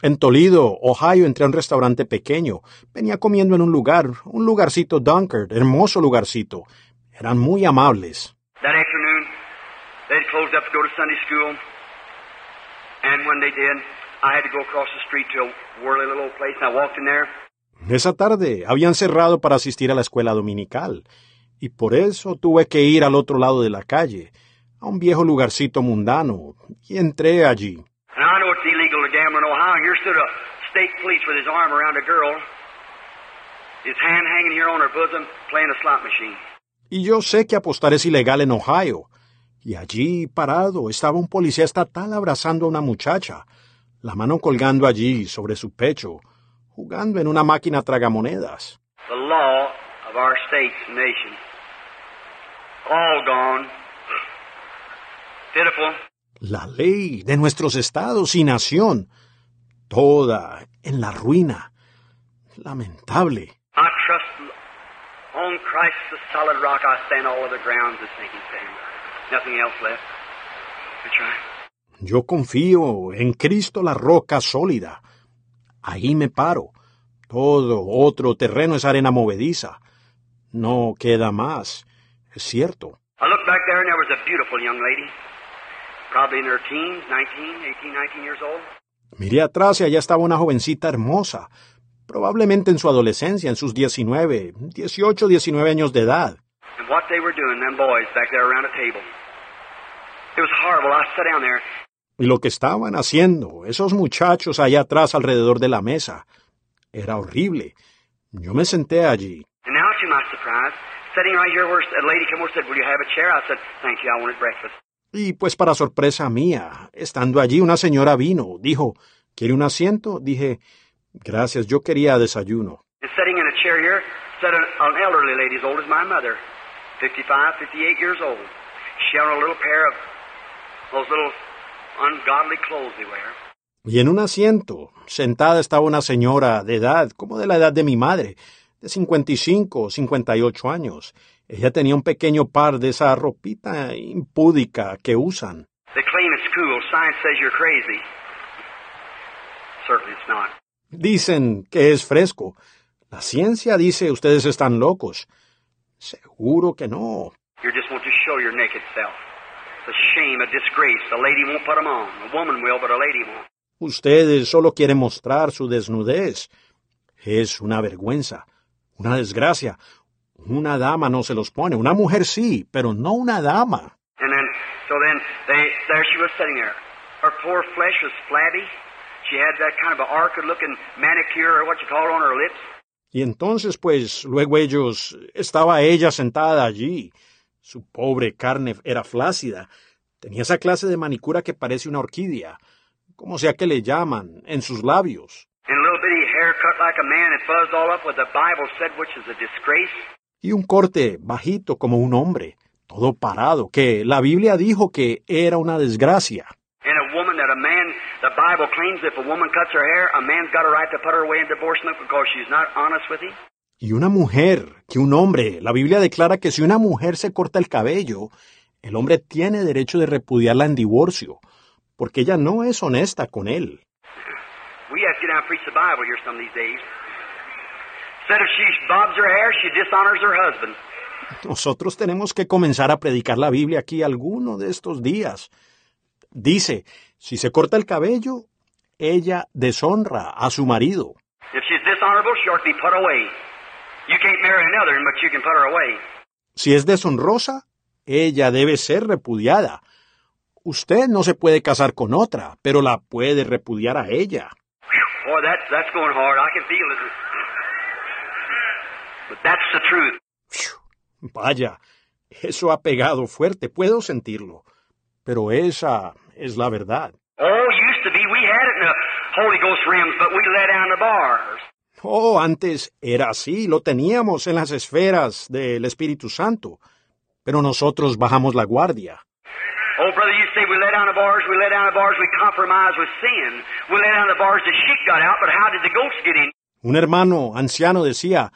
En Toledo, Ohio, entré a un restaurante pequeño. Venía comiendo en un lugar, un lugarcito Dunkard, hermoso lugarcito. Eran muy amables. Esa tarde habían cerrado para asistir a la escuela dominical, y por eso tuve que ir al otro lado de la calle, a un viejo lugarcito mundano, y entré allí. And I know it's illegal to gamble in Ohio, and here stood a state police with his arm around a girl, his hand hanging here on her bosom, playing a slot machine. Y yo sé que apostar es ilegal en Ohio. Y allí, parado, estaba un policía estatal abrazando a una muchacha, la mano colgando allí sobre su pecho, jugando en una máquina tragamonedas. The law of our states nation. All gone. Pitiful. La ley de nuestros estados y nación, toda en la ruina. Lamentable. I trust on Christ the solid rock I stand, all other grounds is sinking sand. Nothing else left. That's right. Yo confío en Cristo la roca sólida. Ahí me paro. Todo otro terreno es arena movediza. No queda más. Es cierto. I looked back there and there was a beautiful young lady, probably in her teens, 19, 18, 19 years old. Miré atrás y allá estaba una jovencita hermosa, probablemente en su adolescencia, en sus 19, 18, 19 años de edad. And what they were doing, them boys back there around a table. It was horrible. I sat down there. Y lo que estaban haciendo, esos muchachos allá atrás alrededor de la mesa, era horrible. Yo me senté allí. And now, to my surprise, sitting right here where a lady came over and said, Will you have a chair? I said, Thank you, I wanted breakfast. Y pues para sorpresa mía, estando allí una señora vino, dijo, ¿quiere un asiento? Dije, gracias, yo quería desayuno. Y en un asiento, sentada estaba una señora de edad, como de la edad de mi madre, de 55 o 58 años. Ella tenía un pequeño par de esa ropita impúdica que usan. They claim it's cool. Science says you're crazy. Certainly it's not. Dicen que es fresco. La ciencia dice ustedes están locos. Seguro que no. You just want to show your naked self. It's a shame, a disgrace. A lady won't put on. A woman will, but a lady won't. Ustedes solo quieren mostrar su desnudez. Es una vergüenza, una desgracia. Una dama no se los pone. Una mujer sí, pero no una dama. And then, so then, they, there she was sitting there. Her poor flesh was flabby. She had that kind of a orchid-looking manicure, or what you call it, on her lips. Y entonces, pues, luego ellos, estaba ella sentada allí. Su pobre carne era flácida. Tenía esa clase de manicura que parece una orquídea, como sea que le llaman, en sus labios. Y un corte bajito como un hombre, todo parado, que la Biblia dijo que era una desgracia. Y una mujer, que un hombre, la Biblia declara que si una mujer se corta el cabello, el hombre tiene derecho de repudiarla en divorcio, porque ella no es honesta con él. Nosotros tenemos que comenzar a predicar la Biblia aquí alguno de estos días. Dice, si se corta el cabello, ella deshonra a su marido. If she's dishonorable, she ought to be put away. Si es deshonrosa, ella debe ser repudiada. Usted no se puede casar con otra, pero la puede repudiar a ella. Whew, boy, that's that's going hard. I can feel it. But that's the truth. Phew, Vaya, eso ha pegado fuerte, puedo sentirlo. Pero esa es la verdad. Oh, used to be we had it in the Holy Ghost realms, but we let down the bars. Oh, antes era así, lo teníamos en las esferas del Espíritu Santo. Pero nosotros bajamos la guardia. Oh, brother, you say we let down the bars, we let down the bars, we compromise with sin. We let down the bars, the sheep got out, but how did the goats get in? Un hermano anciano decía,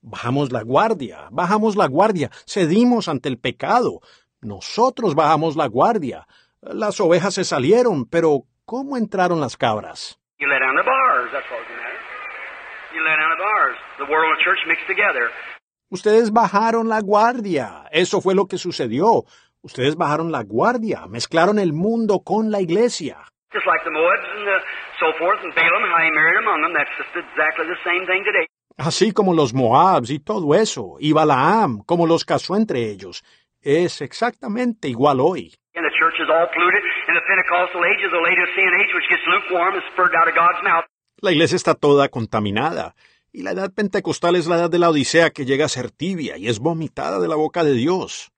bajamos la guardia, bajamos la guardia, cedimos ante el pecado. Nosotros bajamos la guardia. Las ovejas se salieron, pero ¿cómo entraron las cabras? You let down the bars, that's what's Ustedes bajaron la guardia. Eso fue lo que sucedió. Ustedes bajaron la guardia, mezclaron el mundo con la iglesia. Just like the Moabs and the so forth and Balaam, how he married among them, that's just exactly the same thing today. Así como los Moabs y todo eso, y Balaam, como los casó entre ellos. Es exactamente igual hoy. La iglesia está toda contaminada. Y la edad pentecostal es la edad de la Odisea que llega a ser tibia y es vomitada de la boca de Dios.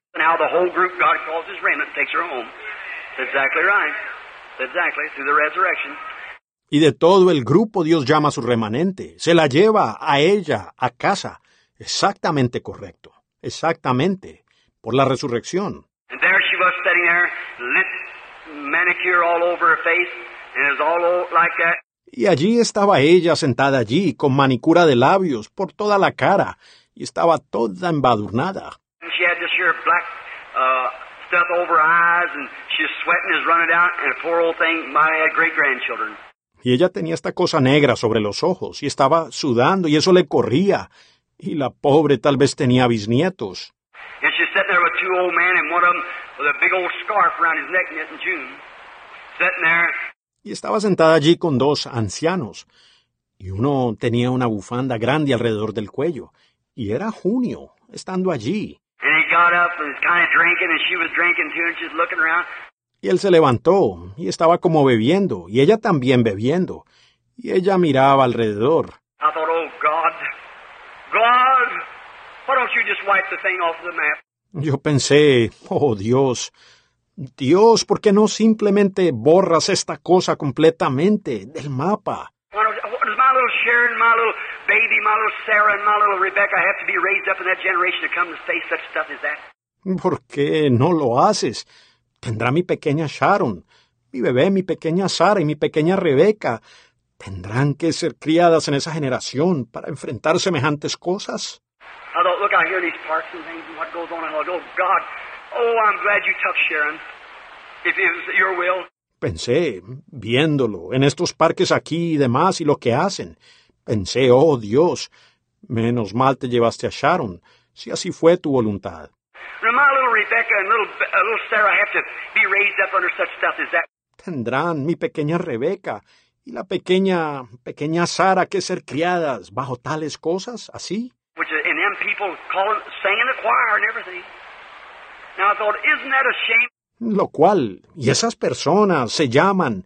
Y de todo el grupo Dios llama a su remanente, se la lleva a ella a casa. Exactamente correcto. Exactamente. Por la resurrección. Y allí estaba ella sentada allí, con manicura de labios por toda la cara, y estaba toda embadurnada. And she had this here black stuff over her eyes, and she was sweating, is running out, and the poor old thing might have had great grandchildren. Y ella tenía esta cosa negra sobre los ojos, y estaba sudando, y eso le corría. Y la pobre tal vez tenía bisnietos. Y estaba sentada allí con dos ancianos, y uno tenía una bufanda grande alrededor del cuello, y era junio, estando allí. and he got up and was kind of drinking, and she was drinking too, and she's looking around. Y él se levantó, y estaba como bebiendo, y ella también bebiendo, y ella miraba alrededor. Oh? Yo pensé, oh Dios, Dios, ¿por qué no simplemente borras esta cosa completamente del mapa? And? ¿Por qué no lo haces? Tendrá mi pequeña Sharon, mi bebé, mi pequeña Sara y mi pequeña Rebeca. ¿Tendrán que ser criadas en esa generación para enfrentar semejantes cosas? I look out here in these parks and things and what goes on. I thought, oh God, oh, I'm glad you took Sharon. If it was your will. Pensé, viéndolo, en estos parques aquí y demás y lo que hacen. Pensé, oh Dios, menos mal te llevaste a Sharon, si así fue tu voluntad. Uh. Tendrán mi pequeña Rebeca y la pequeña, pequeña Sara que ser criadas bajo tales cosas, así. Which and them people calling, singing the choir and everything. Now I thought, isn't that a shame? Lo cual, y esas personas se llaman,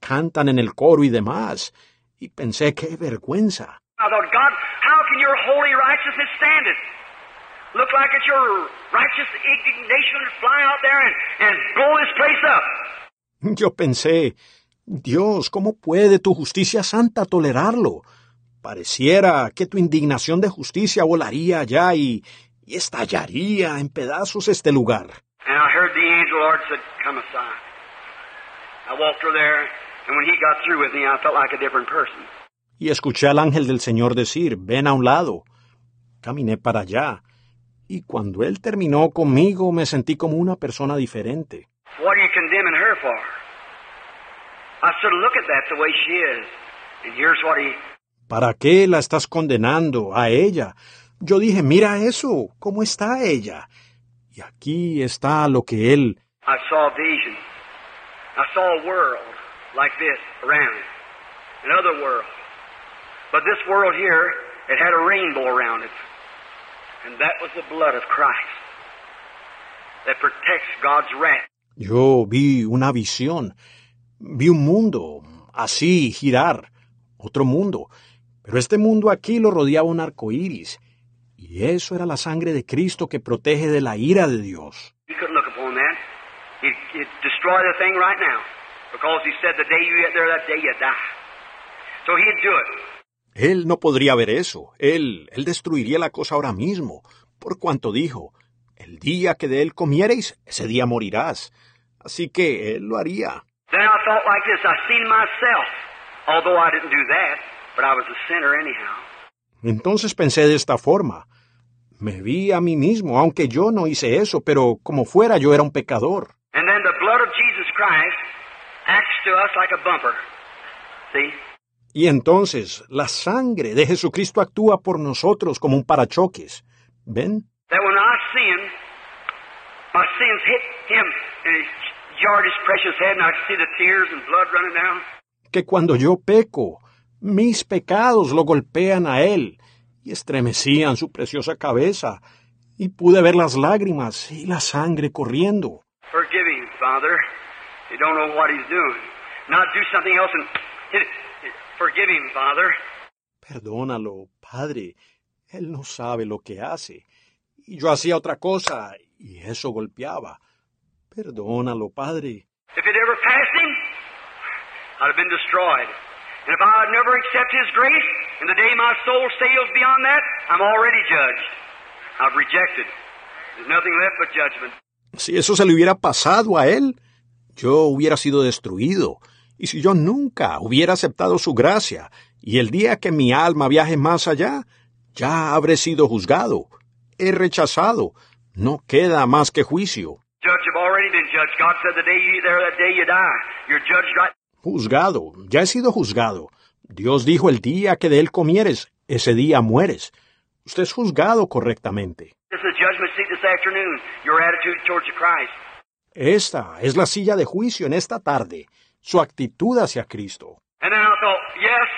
cantan en el coro y demás. Y pensé, qué vergüenza. I thought, God, how can your holy righteousness stand it? look like it's your righteous indignation to fly out there and, and blow this place up. Yo pensé, Dios, ¿cómo puede tu justicia santa tolerarlo? Pareciera que tu indignación de justicia volaría allá y, y estallaría en pedazos este lugar. And I heard the angel Lord said, Come aside. I walked over there, and when he got through with me, I felt like a different person. Y escuché al ángel del Señor decir, ven a un lado. Caminé para allá, y cuando él terminó conmigo me sentí como una persona diferente. ¿Para qué la estás condenando a ella? Yo dije, mira eso, ¿cómo está ella? Y aquí está lo que él... I saw vision. I saw a world like this around it. Another world. But this world here, it had a rainbow around it. And that was the blood of Christ that protects God's wrath. Yo vi una visión, vi un mundo, así, girar, otro mundo. Pero este mundo aquí lo rodeaba un arco iris, y eso era la sangre de Cristo que protege de la ira de Dios. Él no podría ver eso. Él, él destruiría la cosa ahora mismo, por cuanto dijo, el día que de él comiereis, ese día morirás. Así que él lo haría. Entonces pensé de esta forma. Me vi a mí mismo, aunque yo no hice eso, pero como fuera yo era un pecador. And then the blood of Jesus Christ acts to us like a bumper. See? Y entonces la sangre de Jesucristo actúa por nosotros como un parachoques. ¿Ven? Que cuando yo peco, mis pecados lo golpean a él y estremecían su preciosa cabeza, y pude ver las lágrimas y la sangre corriendo. Forgive him, Father. He don't know what he's doing. Not do something else and hit it. Forgive him, Father. Perdónalo, Padre. Él no sabe lo que hace. Y yo hacía otra cosa, y eso golpeaba. Perdónalo, Padre. If it ever passed him, I'd have been destroyed. And if I never accepted his grace, and the day my soul sails beyond that, I'm already judged. I've rejected. There's nothing left but judgment. Si eso se le hubiera pasado a él, yo hubiera sido destruido. Y si yo nunca hubiera aceptado su gracia, y el día que mi alma viaje más allá, ya habré sido juzgado. He rechazado. No queda más que juicio. Judge already been judged. God said the day you there, that day you die. You're judged right. Juzgado. Ya he sido juzgado. Dios dijo el día que de él comieres, ese día mueres. Usted es juzgado correctamente. This is a judgment seat this afternoon. Your attitude towards Christ. Esta es la silla de juicio en esta tarde, su actitud hacia Cristo. And then I thought, yes,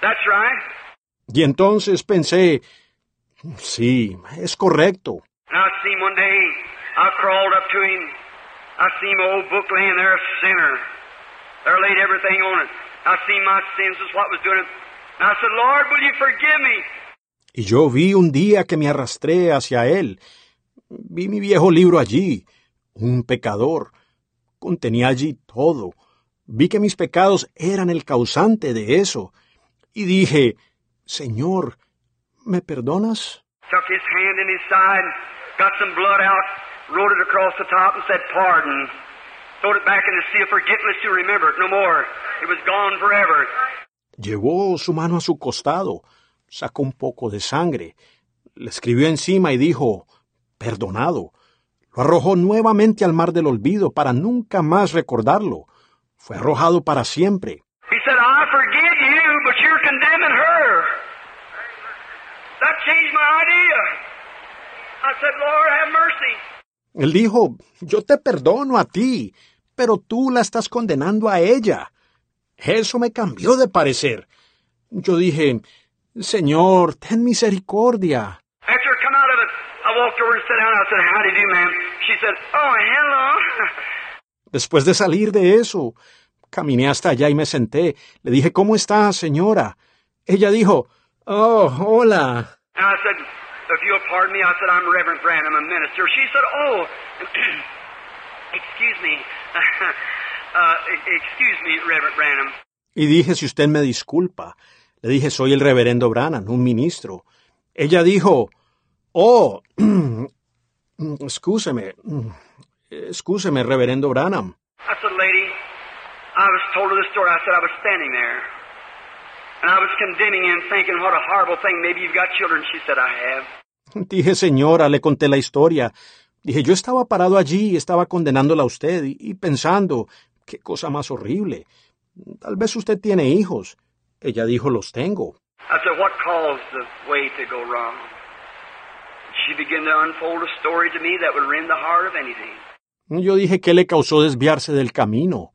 that's right. Y entonces pensé, sí, es correcto. I there, laid everything on it. I seen my sins is what was doing it. And I said, Lord, will you forgive me? Y yo vi un día que me arrastré hacia él. Vi mi viejo libro allí, un pecador. Contenía allí todo. Vi que mis pecados eran el causante de eso. Y dije, Señor, ¿me perdonas? Took his hand in his side, got some blood out, wrote it across the top and said, pardon. Throwed it back in the sea of forgetfulness to remember it no more. It was gone forever. Llevó su mano a su costado, sacó un poco de sangre, le escribió encima y dijo, perdonado. Lo arrojó nuevamente al mar del olvido para nunca más recordarlo. Fue arrojado para siempre. He said, I forgive you, but you're condemning her. That changed my idea. I said, Lord, have mercy. Él dijo, yo te perdono a ti, pero tú la estás condenando a ella. Eso me cambió de parecer. Yo dije, Señor, ten misericordia. Oh. Después de salir de eso, caminé hasta allá y me senté. Le dije, ¿cómo está, señora? Ella dijo, Oh, hola. Uh, Branham. Y dije, si usted me disculpa, le dije, soy el reverendo Branham, un ministro. Ella dijo, oh, excúseme, excúseme, reverendo Branham. I said, lady, I was told her the story. I said, I was standing there. And I was condemning and thinking, what a horrible thing. Maybe you've got children. She said, I have. Dije, señora, le conté la historia. Dije, yo estaba parado allí y estaba condenándola a usted y, y pensando, qué cosa más horrible. Tal vez usted tiene hijos. Ella dijo, los tengo. I said, what caused the way to go wrong? She began to unfold a story to me that would rend the heart of anything. Yo dije, ¿qué le causó desviarse del camino?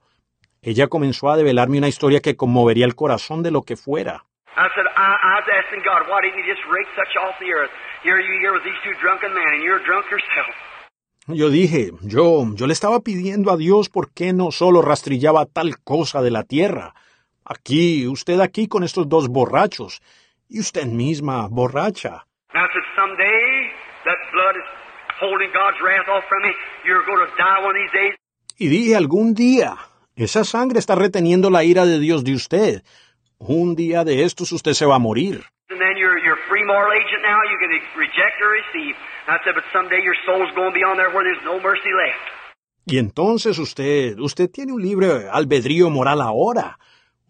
Ella comenzó a develarme una historia que conmovería el corazón de lo que fuera. I said, I, I was asking God, why didn't you just rake such off the earth? Here you here with these two drunken men, and you're drunk yourself. Yo dije, yo, yo le estaba pidiendo a Dios por qué no solo rastrillaba tal cosa de la tierra. Aquí, usted aquí con estos dos borrachos, y usted misma borracha. Y dije, algún día, esa sangre está reteniendo la ira de Dios de usted. Un día de estos usted se va a morir. And then you're, you're a free moral agent now. You can reject or receive. I said, but someday your soul's going to be on there where there's no mercy left. Y entonces usted, usted tiene un libre albedrío moral ahora.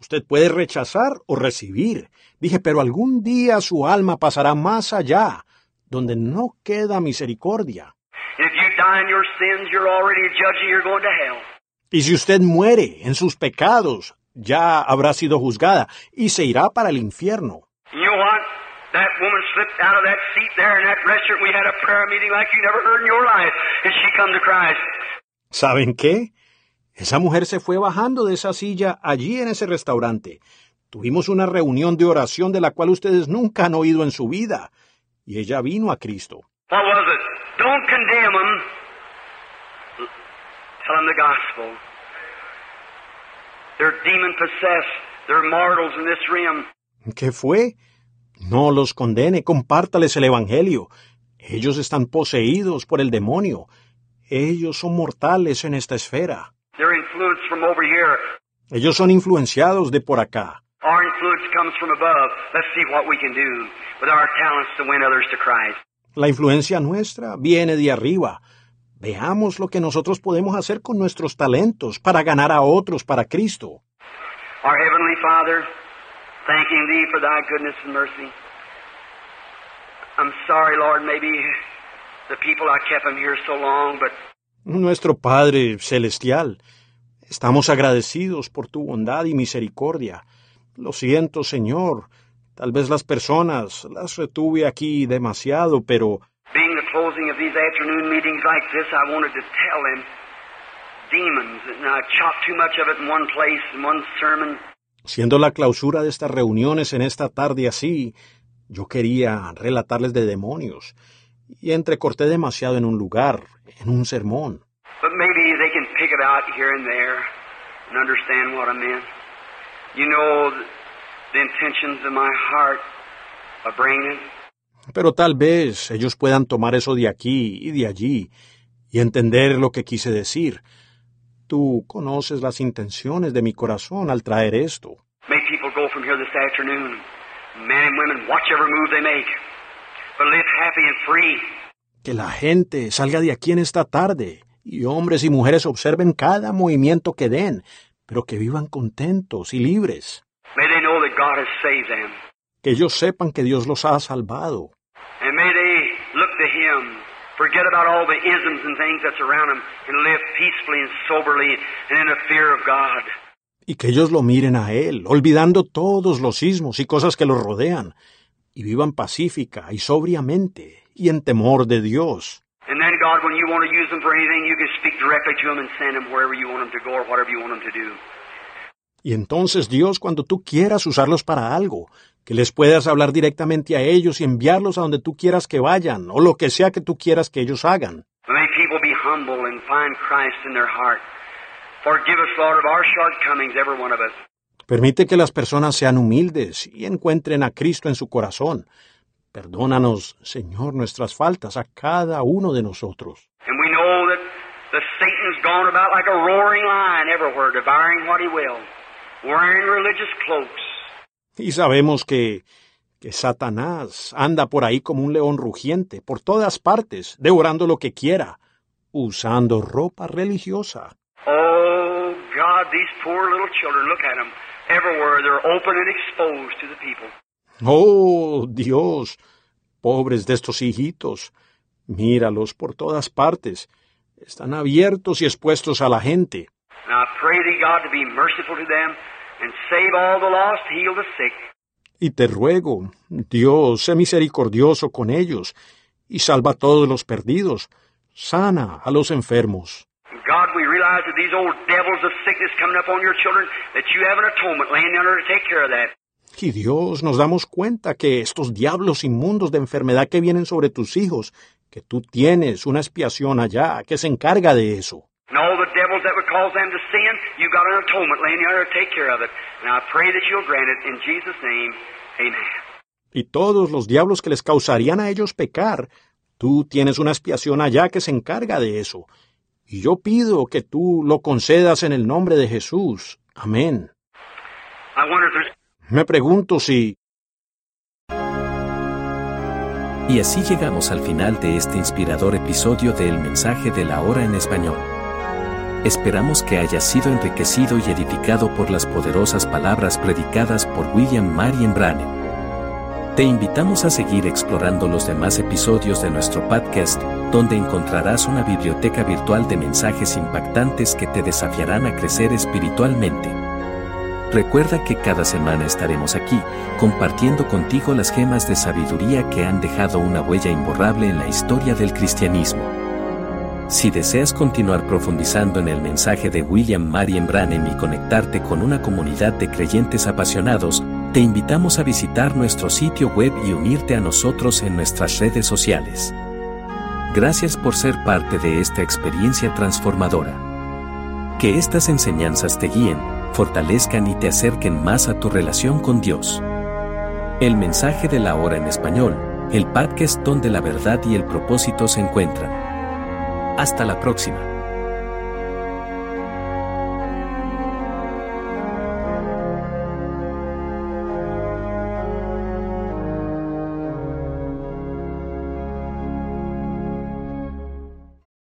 Usted puede rechazar o recibir. Dije, pero algún día su alma pasará más allá, donde no queda misericordia. And if you die in your sins, you're already a judge and you're going to hell. Y si usted muere en sus pecados, ya habrá sido juzgada y se irá para el infierno. You know? That woman slipped out of that seat there in that restaurant. We had a prayer meeting like you never heard in your life, and she come to Christ. ¿Saben qué? Esa mujer se fue bajando de esa silla allí en ese restaurante. Tuvimos una reunión de oración de la cual ustedes nunca han oído en su vida. Y ella vino a Cristo. What was it? Don't condemn them. Tell them the gospel. They're demon possessed. They're mortals in this realm. ¿Qué fue? No los condene, compártales el Evangelio. Ellos están poseídos por el demonio. Ellos son mortales en esta esfera. Ellos son influenciados de por acá. Our influence comes from above. Let's see what we can do with our talents to win others to Christ. La influencia nuestra viene de arriba. Veamos lo que nosotros podemos hacer con nuestros talentos para ganar a otros para Cristo. Our Heavenly Father, thanking Thee for Thy goodness and mercy. I'm sorry, Lord, maybe the people I kept them here so long, but Nuestro Padre Celestial, estamos agradecidos por tu bondad y misericordia. Lo siento, Señor. Tal vez las personas las retuve aquí demasiado, pero being the closing of these afternoon meetings like this, I wanted to tell them demons, and I chopped too much of it in one place, in one sermon. Siendo la clausura de estas reuniones en esta tarde así, yo quería relatarles de demonios, y entrecorté demasiado en un lugar, en un sermón. But maybe they can pick it out here and there and understand what I meant. You know the, intentions of my heart of bringing it. Pero tal vez ellos puedan tomar eso de aquí y de allí y entender lo que quise decir. Tú conoces las intenciones de mi corazón al traer esto. May people go from here this afternoon, men and women, watch every move they make, but live happy and free. Que la gente salga de aquí en esta tarde y hombres y mujeres observen cada movimiento que den, pero que vivan contentos y libres. May they know that God has saved them. Que ellos sepan que Dios los ha salvado. And may they look to Him, forget about all the isms and things that's around them, and live peacefully and soberly and in the fear of God. Y que ellos lo miren a Él, olvidando todos los sismos y cosas que los rodean, y vivan pacífica y sobriamente y en temor de Dios. And then, God, when you want to use them for anything, you can speak directly to them and send them wherever you want them to go or whatever you want them to do. Y entonces Dios, cuando tú quieras usarlos para algo, que les puedas hablar directamente a ellos y enviarlos a donde tú quieras que vayan, o lo que sea que tú quieras que ellos hagan. May people be humble and find Christ in their heart. Forgive us, Lord, of our shortcomings, every one of us. Permite que las personas sean humildes y encuentren a Cristo en su corazón. Perdónanos, Señor, nuestras faltas a cada uno de nosotros. And we know that the Satan's gone about like a roaring lion everywhere, devouring what he will, wearing religious cloaks. Y sabemos que, que Satanás anda por ahí como un león rugiente, por todas partes, devorando lo que quiera, usando ropa religiosa. Oh, God, these poor little children, look at them. Everywhere they're open and exposed to the people. Oh, Dios, pobres de estos hijitos, míralos por todas partes, están abiertos y expuestos a la gente. And I pray thee, God, to be merciful to them Y te ruego, Dios, sé misericordioso con ellos, y salva a todos los perdidos, sana a los enfermos. God, we realize that these old devils of sickness coming up on your children, that you have an atonement laying down there to take care of that. Y Dios, nos damos cuenta que estos diablos inmundos de enfermedad que vienen sobre tus hijos, que tú tienes una expiación allá que se encarga de eso. And all the devils that would cause them to sin, you got an atonement laying down there to take care of it. And I pray that you'll grant it in Jesus' name. Amen. Y todos los diablos que les causarían a ellos pecar, tú tienes una expiación allá que se encarga de eso. Y yo pido que tú lo concedas en el nombre de Jesús. Amén. I wonder if there's Me pregunto si Y así llegamos al final de este inspirador episodio de El mensaje de la hora en español. Esperamos que hayas sido enriquecido y edificado por las poderosas palabras predicadas por William Marion Branham. Te invitamos a seguir explorando los demás episodios de nuestro podcast, donde encontrarás una biblioteca virtual de mensajes impactantes que te desafiarán a crecer espiritualmente. Recuerda que cada semana estaremos aquí, compartiendo contigo las gemas de sabiduría que han dejado una huella imborrable en la historia del cristianismo. Si deseas continuar profundizando en el mensaje de William Marion Branham y conectarte con una comunidad de creyentes apasionados, te invitamos a visitar nuestro sitio web y unirte a nosotros en nuestras redes sociales. Gracias por ser parte de esta experiencia transformadora. Que estas enseñanzas te guíen, fortalezcan y te acerquen más a tu relación con Dios. El mensaje de la hora en español, el podcast donde la verdad y el propósito se encuentran. Hasta la próxima.